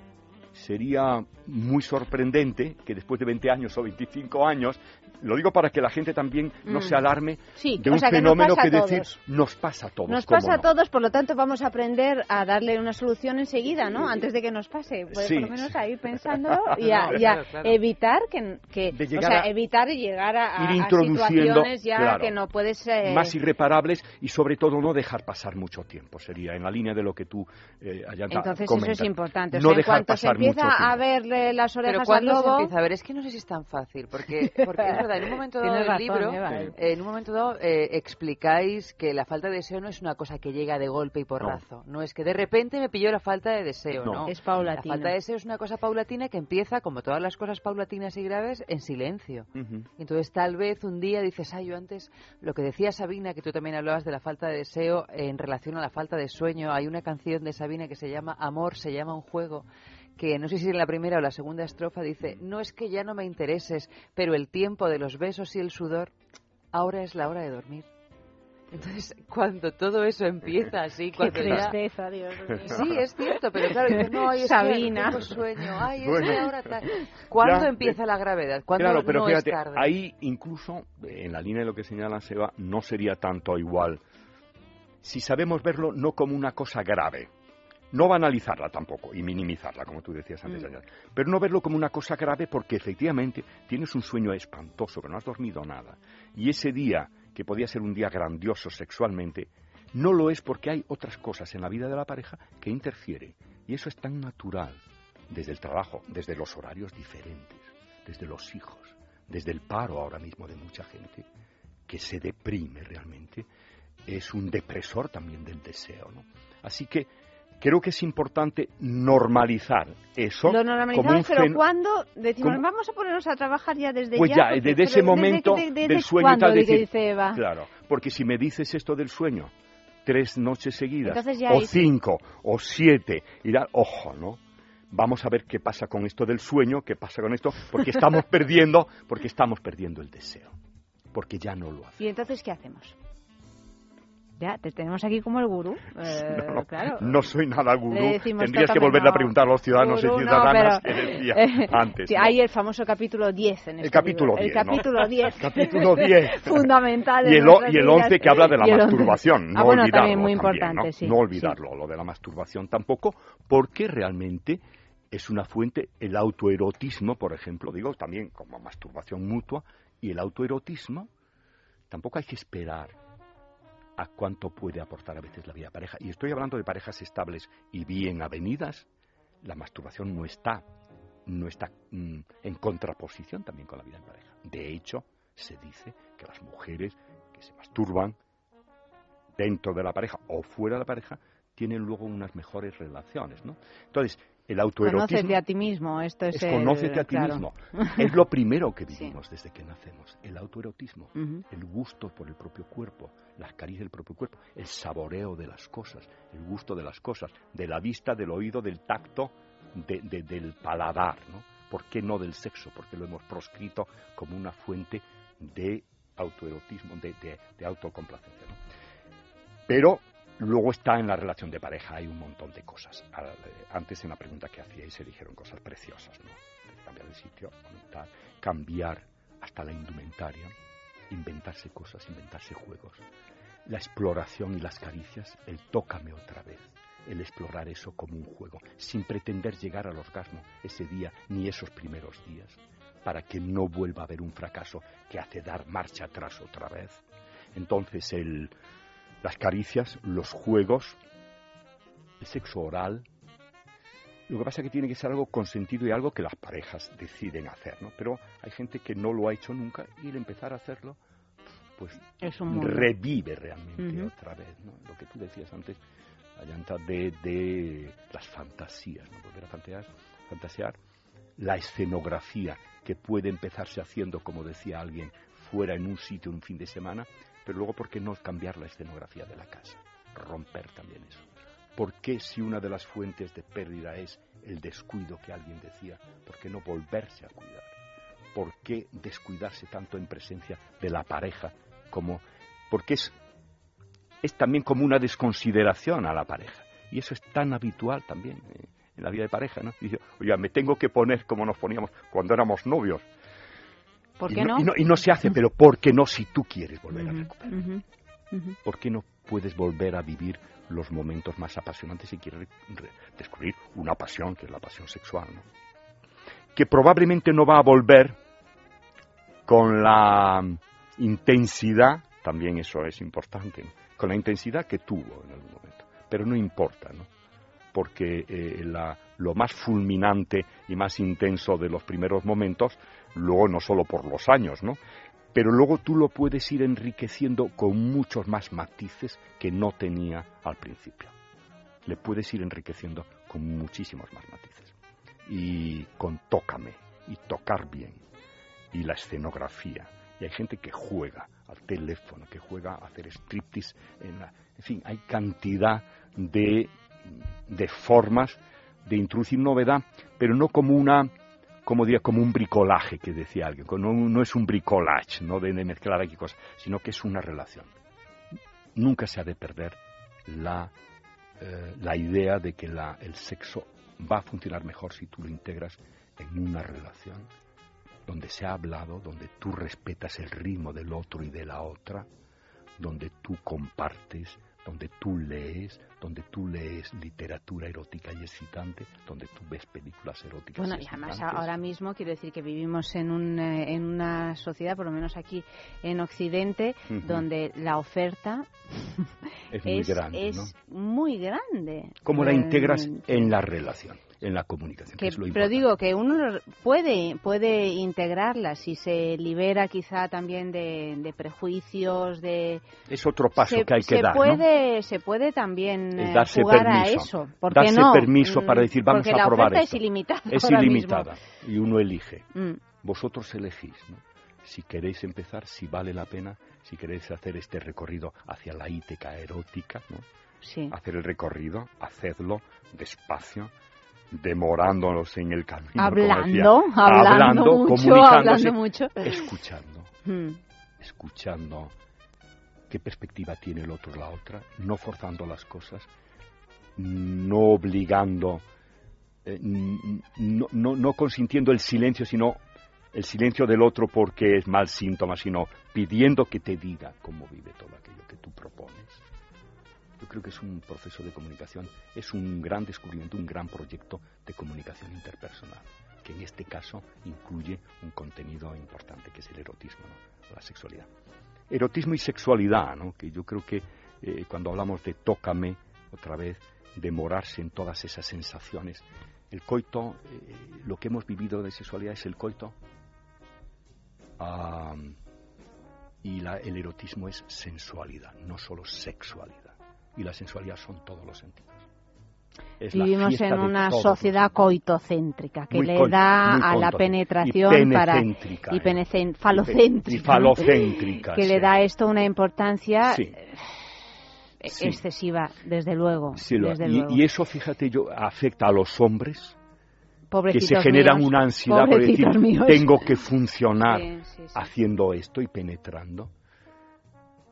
sería muy sorprendente que después de 20 años o 25 años, lo digo para que la gente también no Mm. se alarme Sí, de o un sea, que nos fenómeno que a decir nos pasa a todos. Nos ¿cómo pasa a no? todos, por lo tanto vamos a aprender a darle una solución enseguida, ¿no? Antes de que nos pase. Pues Sí. por lo menos a ir pensándolo y a, y a Claro, claro. evitar que, que De o sea, a- evitar llegar a, a- Ir a introduciendo, situaciones ya claro, que no puedes eh, más irreparables y sobre todo no dejar pasar mucho tiempo. Sería en la línea de lo que tú, eh, Entonces comentas. eso es importante. O No sea, en dejar cuanto se empieza a verle las Pero orejas al ¿cuándo se lobo... empieza a ver? Es que no sé si es tan fácil, porque, porque es verdad, en un momento dado del libro, Eva. eh, en un momento dado eh, explicáis que la falta de deseo no es una cosa que llega de golpe y porrazo. No, es que de repente me pilló la falta de deseo, No. ¿no? Es paulatino. La falta de deseo es una cosa paulatina que empieza, como todas las cosas paulatinas y graves, en silencio. Entonces, tal vez un día dices, ay, yo antes, lo que decía Sabina, que tú también hablabas de la falta de deseo en relación a la falta de sueño, hay una canción de Sabina que se llama Amor, se llama un juego, que no sé si en la primera o la segunda estrofa dice, no es que ya no me intereses, pero el tiempo de los besos y el sudor, ahora es la hora de dormir. Entonces, cuando todo eso empieza así, Qué cuando ya- tristeza, Dios mío. Sí, es cierto, pero claro, dices, no, ay, es Sabina. que tengo sueño, ay, es Bueno. que ahora tal. ¿Cuándo Ya, empieza la gravedad? ¿Cuándo Claro, pero no fíjate, es tarde? ahí incluso, eh, en la línea de lo que señala Seba, no sería tanto igual. Si sabemos verlo no como una cosa grave, no banalizarla tampoco y minimizarla, como tú decías antes, Mm. Pero no verlo como una cosa grave porque efectivamente tienes un sueño espantoso, que no has dormido nada, y ese día, que podía ser un día grandioso sexualmente, no lo es porque hay otras cosas en la vida de la pareja que interfieren, y eso es tan natural, desde el trabajo, desde los horarios diferentes, desde los hijos, desde el paro ahora mismo de mucha gente, que se deprime realmente, es un depresor también del deseo. ¿no? Así que creo que es importante normalizar eso. Lo normalizamos, pero fen- cuando decimos, vamos a ponernos a trabajar ya desde Pues ya. ya, porque- desde ese momento que- de- de- del de sueño y tal, decir, dice Eva. claro, porque si me dices esto del sueño tres noches seguidas, o cinco, o siete, y da- ojo, ¿no? Vamos a ver qué pasa con esto del sueño, qué pasa con esto, porque estamos perdiendo, porque estamos perdiendo el deseo, porque ya no lo hacemos. ¿Y entonces qué hacemos? Ya, te tenemos aquí como el gurú. eh, No, no, claro. no soy nada gurú. Tendrías que volverle a no, preguntar a los ciudadanos gurú y no, ciudadanas pero, que decía eh, antes. sí, ¿no? Hay el famoso capítulo 10 en El este capítulo libro. 10, El ¿no? capítulo 10. Capítulo 10. Fundamental. Y el, y el vidas. 11 que habla de la masturbación. No Ah, bueno, olvidarlo también muy importante, ¿no? sí. No olvidarlo, lo de la masturbación tampoco, porque realmente es una fuente, el autoerotismo, por ejemplo, digo también como masturbación mutua, y el autoerotismo tampoco hay que esperar a cuánto puede aportar a veces la vida pareja. Y estoy hablando de parejas estables y bien avenidas, la masturbación no está, no está mm, en contraposición también con la vida en pareja. De hecho, se dice que las mujeres que se masturban dentro de la pareja o fuera de la pareja tienen luego unas mejores relaciones, ¿no? Entonces, el autoerotismo Conócete a ti mismo. Esto es, es el- conócete a ti claro. mismo. Es lo primero que vivimos desde que nacemos, el autoerotismo, el gusto por el propio cuerpo, las caricias del propio cuerpo, el saboreo de las cosas, el gusto de las cosas, de la vista, del oído, del tacto, de- de- del paladar, ¿no? ¿Por qué no del sexo? Porque lo hemos proscrito como una fuente de autoerotismo, de, de- de autocomplacencia, ¿no? Pero luego está en la relación de pareja, hay un montón de cosas. Eh, Antes en la pregunta que hacíais se dijeron cosas preciosas, ¿no? Cambiar de sitio, conectar, cambiar hasta la indumentaria, inventarse cosas, inventarse juegos. La exploración y las caricias, el tócame otra vez, el explorar eso como un juego, sin pretender llegar al orgasmo ese día ni esos primeros días, para que no vuelva a haber un fracaso que hace dar marcha atrás otra vez. Entonces el, las caricias, los juegos, el sexo oral. Lo que pasa es que tiene que ser algo consentido y algo que las parejas deciden hacer, ¿no? Pero hay gente que no lo ha hecho nunca y el empezar a hacerlo, pues Es un mundo. revive realmente otra vez, ¿no? Lo que tú decías antes, allanta de, de las fantasías, ¿no? volver a fantasear, fantasear la escenografía que puede empezarse haciendo, como decía alguien, fuera en un sitio un fin de semana, pero luego, ¿por qué no cambiar la escenografía de la casa? Romper también eso. ¿Por qué si una de las fuentes de pérdida es el descuido que alguien decía, por qué no volverse a cuidar? ¿Por qué descuidarse tanto en presencia de la pareja como porque es es también como una desconsideración a la pareja y eso es tan habitual también eh, en la vida de pareja, ¿no? Y yo, oiga, me tengo que poner como nos poníamos cuando éramos novios. ¿Por y qué no? Y no, y no se hace, pero ¿por qué no si tú quieres volver a recuperar? ¿Por qué no puedes volver a vivir los momentos más apasionantes si quieres re- descubrir una pasión, que es la pasión sexual, ¿no? Que probablemente no va a volver con la intensidad, también eso es importante, con la intensidad que tuvo en algún momento. Pero no importa, ¿no? Porque eh, la- lo más fulminante y más intenso de los primeros momentos, luego no solo por los años, ¿no? Pero luego tú lo puedes ir enriqueciendo con muchos más matices que no tenía al principio. Le puedes ir enriqueciendo con muchísimos más matices. Y con tócame, y tocar bien, y la escenografía. Y hay gente que juega al teléfono, que juega a hacer striptease. En, la, en fin, hay cantidad de, de formas de introducir novedad, pero no como una como diría, como un bricolaje que decía alguien, no, no es un bricolage, no de, mezclar aquí cosas, sino que es una relación. Nunca se ha de perder la, eh, la idea de que la, el sexo va a funcionar mejor si tú lo integras en una relación donde se ha hablado, donde tú respetas el ritmo del otro y de la otra, donde tú compartes, donde tú lees, donde tú lees literatura erótica y excitante, donde tú ves películas eróticas Bueno, y y además ahora mismo quiero decir que vivimos en, un, eh, en una sociedad, por lo menos aquí en Occidente, donde la oferta Es muy grande, es muy grande. ¿Cómo la integras Realmente. en la relación, en la comunicación? Que Que- es lo pero digo que uno puede puede integrarla si se libera quizá también de, de prejuicios de Es otro paso se, que hay que se dar, ¿no? puede se puede también eh, darse jugar a permiso. eso ¿por darse no? permiso para Mm, decir, vamos porque a la probar oferta esto. es ilimitada Es ilimitada y uno elige. Mm. Vosotros elegís, ¿no? Si queréis empezar, si vale la pena, si queréis hacer este recorrido hacia la íteca erótica, ¿no? Sí. Hacer el recorrido, hacedlo despacio, demorándonos en el camino. Hablando, decía. hablando mucho, comunicándose, hablando mucho. Escuchando, Mm. escuchando qué perspectiva tiene el otro la otra, no forzando las cosas, no obligando, eh, no, no, no consintiendo el silencio, sino el silencio del otro porque es mal síntoma, sino pidiendo que te diga cómo vive todo aquello que tú propones. Yo creo que es un proceso de comunicación, es un gran descubrimiento, un gran proyecto de comunicación interpersonal, que en este caso incluye un contenido importante que es el erotismo, ¿no? la sexualidad. Erotismo y sexualidad, ¿no? que yo creo que eh, cuando hablamos de tócame, otra vez, demorarse en todas esas sensaciones, el coito, eh, lo que hemos vivido de sexualidad es el coito, ah, y la- el erotismo es sensualidad, no solo sexualidad. Y la sensualidad son todos los sentidos. Es Vivimos en una sociedad coitocéntrica que Muy le da a la penetración y para y eh. penecen- falocéntrica, Y falocéntrica, que sí. le da esto una importancia Sí. eh, Sí. excesiva, desde luego. Desde y, luego. y eso, fíjate, yo afecta a los hombres que Pobrecitos se generan míos, una ansiedad por decir, míos. tengo que funcionar haciendo esto y penetrando.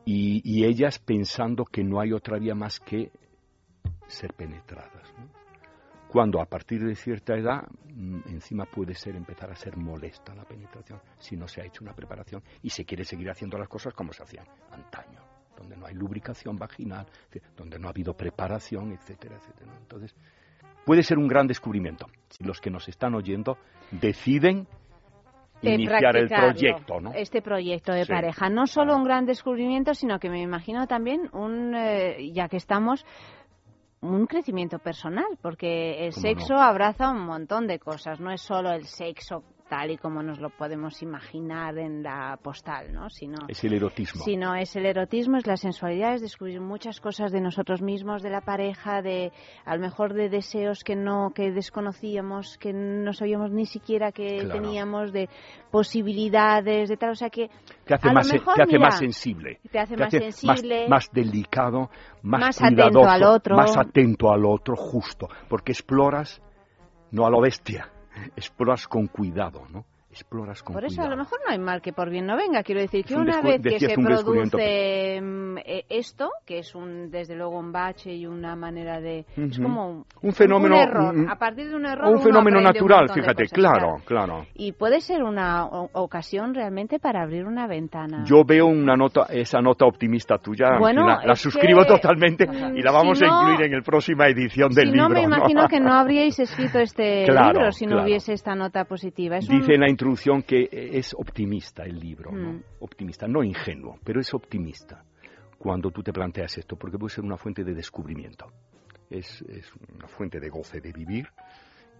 Y, ellas pensando que no hay otra vía más que ser penetradas. Cuando a partir de cierta edad, mm, encima puede ser empezar a ser molesta la penetración si no se ha hecho una preparación y se quiere seguir haciendo las cosas como se hacían antaño, donde no hay lubricación vaginal, donde no ha habido preparación, etcétera, etcétera. Entonces, puede ser un gran descubrimiento si los que nos están oyendo deciden de iniciar el proyecto, ¿no? Este proyecto de Sí. pareja. No solo un gran descubrimiento, sino que me imagino también un, eh, ya que estamos, un crecimiento personal, porque el ¿Cómo sexo no? abraza un montón de cosas, no es solo el sexo tal y como nos lo podemos imaginar en la postal, ¿no? Sino, es el erotismo. Sino es el erotismo, es la sensualidad, es descubrir muchas cosas de nosotros mismos, de la pareja, de a lo mejor de deseos que no, que desconocíamos, que no sabíamos ni siquiera que teníamos, de posibilidades, de tal, o sea que te hace, más, te hace más sensible, te hace más sensible, más, delicado, más, más atento al otro, más atento al otro, justo, porque exploras no a lo bestia, exploras con cuidado, ¿no? Exploras con Por eso cuidado. a lo mejor no hay mal que por bien no venga. Quiero decir que una vez que se produce mm, eh, esto, que es un desde luego un bache y una manera de... Es como un, un fenómeno... Un error. a partir de un error... Un fenómeno natural, fíjate, claro, claro, Y puede ser una ocasión realmente para abrir una ventana. Yo veo una nota, esa nota optimista tuya, bueno, la, suscribo totalmente y la vamos a incluir en la próxima edición del si libro. No, me imagino que no habríais escrito este libro si no hubiese esta nota positiva. Es Dice la introducción que es optimista el libro, ¿no? Mm. optimista, no ingenuo, pero es optimista cuando tú te planteas esto, porque puede ser una fuente de descubrimiento, es, es una fuente de goce de vivir.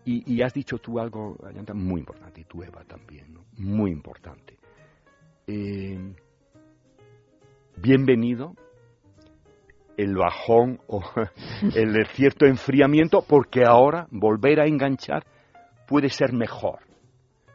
Y, y, has dicho tú algo, Ayanta, muy importante, y tú, Eva, también, ¿no? muy importante. Eh, bienvenido el bajón o el cierto enfriamiento, porque ahora volver a enganchar puede ser mejor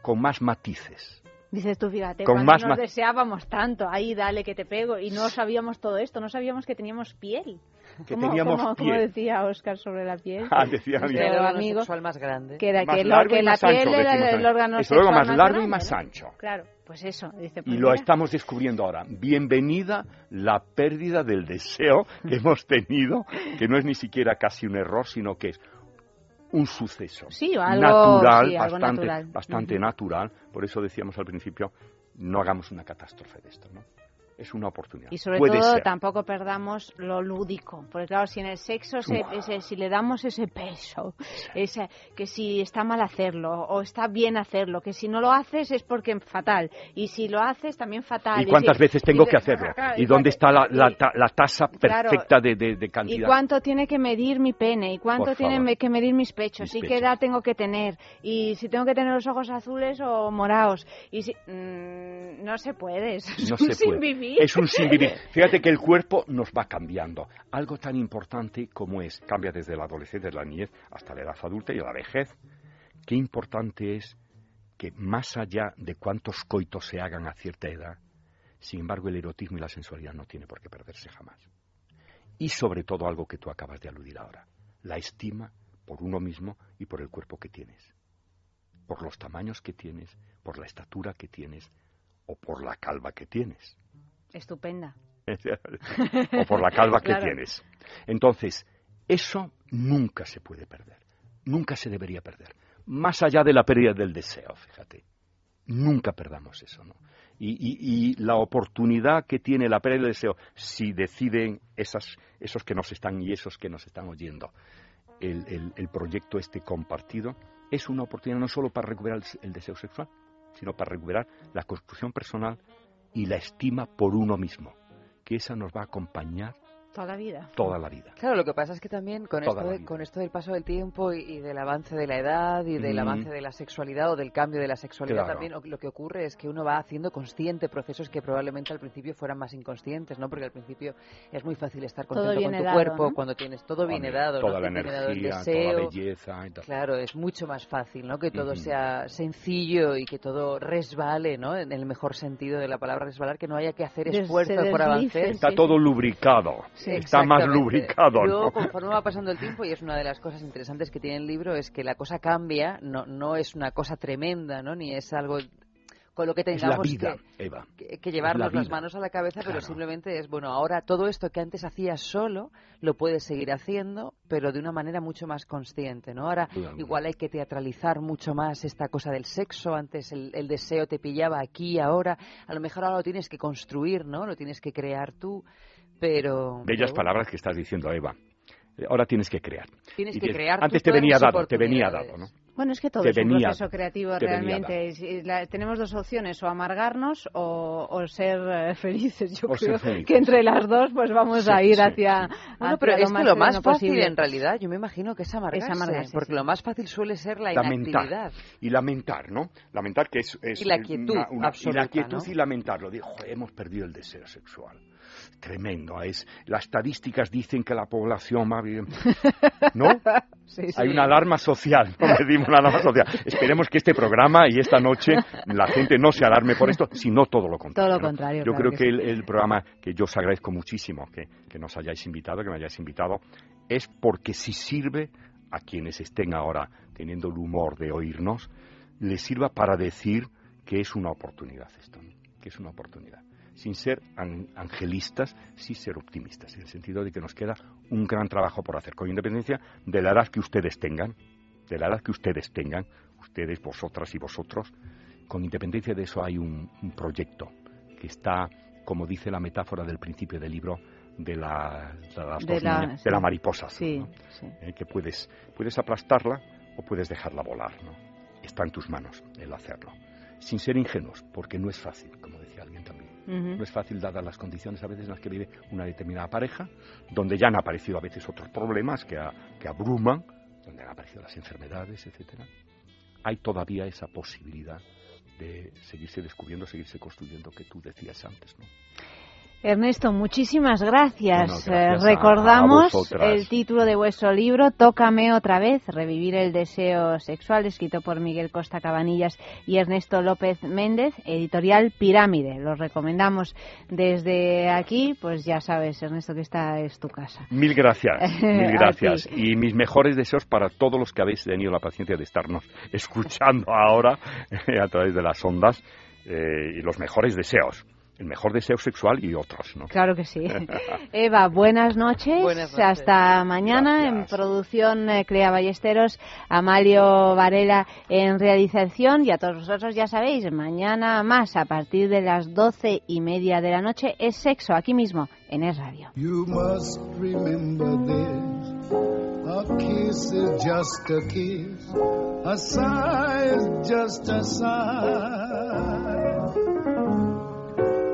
con más matices. Dices tú, fíjate, con cuando más nos deseábamos tanto, ahí dale que te pego, y no sabíamos todo esto, no sabíamos que teníamos piel. Que teníamos como, piel. Como decía Oscar sobre la piel. Ah, decía mi amigo. sexual más grande. Que era más que, largo que y la más piel ancho, era decimos el órgano sexual más, más largo grande, y más ¿no? ancho. Claro, pues eso. Dice, pues y lo mira. estamos descubriendo ahora. Bienvenida la pérdida del deseo que hemos tenido, que no es ni siquiera casi un error, sino que es un suceso sí, algo, natural, sí, algo bastante, natural. bastante uh -huh. natural. Por eso decíamos al principio, no hagamos una catástrofe de esto, ¿no? Es una oportunidad. Y sobre Puede todo ser. tampoco perdamos lo lúdico, porque claro, si en el sexo se, ese, si le damos ese peso, ese, que si está mal hacerlo o está bien hacerlo, que si no lo haces es porque fatal y si lo haces también fatal. ¿Y cuántas si, veces tengo y, que hacerlo? Claro, ¿Y dónde está la, la, y, la tasa perfecta claro, de, de, de, cantidad? ¿Y cuánto tiene que medir mi pene? ¿Y cuánto tiene que medir mis pechos? Mis ¿Y pechos. qué edad tengo que tener? ¿Y si tengo que tener los ojos azules o morados? Y si, mmm, no se puede, es no un se puede. Es un sin vivir. Fíjate que el cuerpo nos va cambiando. Algo tan importante como es, cambia desde la adolescencia, desde la niñez hasta la edad adulta y la vejez. Qué importante es que más allá de cuántos coitos se hagan a cierta edad, sin embargo el erotismo y la sensualidad no tiene por qué perderse jamás. Y sobre todo algo que tú acabas de aludir ahora, la estima por uno mismo y por el cuerpo que tienes, por los tamaños que tienes, por la estatura que tienes o por la calva que tienes Estupenda. o por la calva que tienes. Entonces, eso nunca se puede perder, nunca se debería perder, más allá de la pérdida del deseo, fíjate. Nunca perdamos eso, ¿no? Y, y- y la oportunidad que tiene la pérdida del deseo, si deciden esas, esos que nos están y esos que nos están oyendo, el, el- el proyecto este compartido, es una oportunidad no solo para recuperar el, el deseo sexual, sino para recuperar la construcción personal y la estima por uno mismo, que esa nos va a acompañar Toda la vida. toda la vida. Claro, lo que pasa es que también con, Toda esto, de- con esto del paso del tiempo y, y del avance de la edad y del Mm. avance de la sexualidad o del cambio de la sexualidad Claro. también, lo que ocurre es que uno va haciendo consciente procesos que probablemente al principio fueran más inconscientes, ¿no? Porque al principio es muy fácil estar contento con tu dado, cuerpo ¿no? cuando tienes todo bien dado, toda ¿no? la dado el energía, toda la belleza y tal. Claro, es mucho más fácil, ¿no? Que todo sea sencillo y que todo resbale, ¿no? En el mejor sentido de la palabra resbalar, que no haya que hacer esfuerzo por avanzar. Está todo lubricado, Sí, está más lubricado, Luego, ¿no? conforme va pasando el tiempo, y es una de las cosas interesantes que tiene el libro, es que la cosa cambia, no, no es una cosa tremenda, ¿no? Ni es algo con lo que Es la tengamos vida, que, Eva. que- que llevarnos la las manos a la cabeza, pero simplemente es, bueno, ahora todo esto que antes hacías solo, lo puedes seguir haciendo, pero de una manera mucho más consciente, ¿no? Ahora igual hay que teatralizar mucho más esta cosa del sexo, antes el, el deseo te pillaba aquí, ahora, a lo mejor ahora lo tienes que construir, ¿no? Lo tienes que crear tú, pero... Bellas palabras que estás diciendo, Eva. Ahora tienes que crear. Tienes Y que que- crear Antes te venía dado, te venía dado. ¿no? Bueno, es que todo que es un venía- proceso creativo realmente. Es- es la- tenemos dos opciones, o amargarnos o, o ser eh, felices. Yo O creo felices. que entre las dos pues vamos Sí, a ir sí, hacia, Bueno, hacia pero es que lo más fácil posible. en realidad, yo me imagino que es amargarse, amargarse, porque sí. lo más fácil suele ser la lamentar inactividad. y lamentar, ¿no? Lamentar que es, es Y la quietud una- una- absoluta, y la quietud ¿no? y lamentarlo. Digo, "Joder, hemos perdido el deseo sexual. Tremendo. Es, las estadísticas dicen que la población va bien. ¿No? Sí, sí. Hay una alarma social, como decimos, una alarma social. Esperemos que este programa y esta noche la gente no se alarme por esto, sino todo lo contrario. Todo lo ¿no? contrario, Yo claro creo que el, el programa que yo os agradezco muchísimo que, que nos hayáis invitado, que me hayáis invitado, es porque si sirve a quienes estén ahora teniendo el humor de oírnos, les sirva para decir que es una oportunidad esto, ¿no? que es una oportunidad. Sin ser an- angelistas, sí ser optimistas, en el sentido de que nos queda un gran trabajo por hacer, con independencia de la edad que ustedes tengan, de la edad que ustedes tengan, ustedes, vosotras y vosotros, con independencia de eso hay un, un proyecto que está, como dice la metáfora del principio del libro, de, la, de las De dos la- niñas, sí. de la mariposa, Sí, ¿no? sí. Eh, que puedes, puedes aplastarla o puedes dejarla volar, ¿no? Está en tus manos el hacerlo. Sin ser ingenuos, porque no es fácil, como decía alguien también. No es fácil dadas las condiciones a veces en las que vive una determinada pareja, donde ya han aparecido a veces otros problemas que, a- que abruman, donde han aparecido las enfermedades, etcétera. Hay todavía esa posibilidad de seguirse descubriendo, seguirse construyendo que tú decías antes, ¿no? Ernesto, muchísimas gracias. Bueno, gracias Eh, recordamos a el título de vuestro libro, Tócame otra vez, Revivir el deseo sexual, escrito por Miguel Costa Cabanillas y Ernesto López Méndez, editorial Pirámide. Los recomendamos desde aquí, pues ya sabes, Ernesto, que esta es tu casa. Mil gracias, mil gracias. Y mis mejores deseos para todos los que habéis tenido la paciencia de estarnos escuchando ahora eh, a través de las ondas. eh, y los mejores deseos. El mejor deseo sexual y otros, ¿no? Claro que sí. Eva, buenas noches. Buenas noches. Hasta mañana. En producción, eh, Clea Ballesteros, Amalio Varela en realización. Y a todos vosotros ya sabéis, mañana más a partir de las doce y media de la noche es sexo aquí mismo en Es Radio. You must remember this. A kiss is just a kiss. A sigh is just a sigh.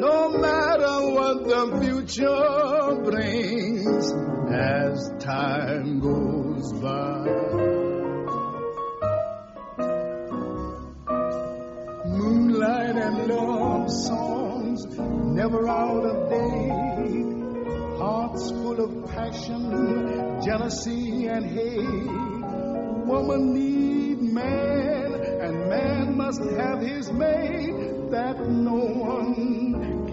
No matter what the future brings as time goes by. Moonlight and love songs never out of date. Hearts full of passion, jealousy, and hate. Woman need man, and man must have his mate that no one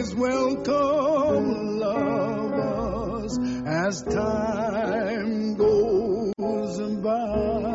always welcome lovers as time goes by.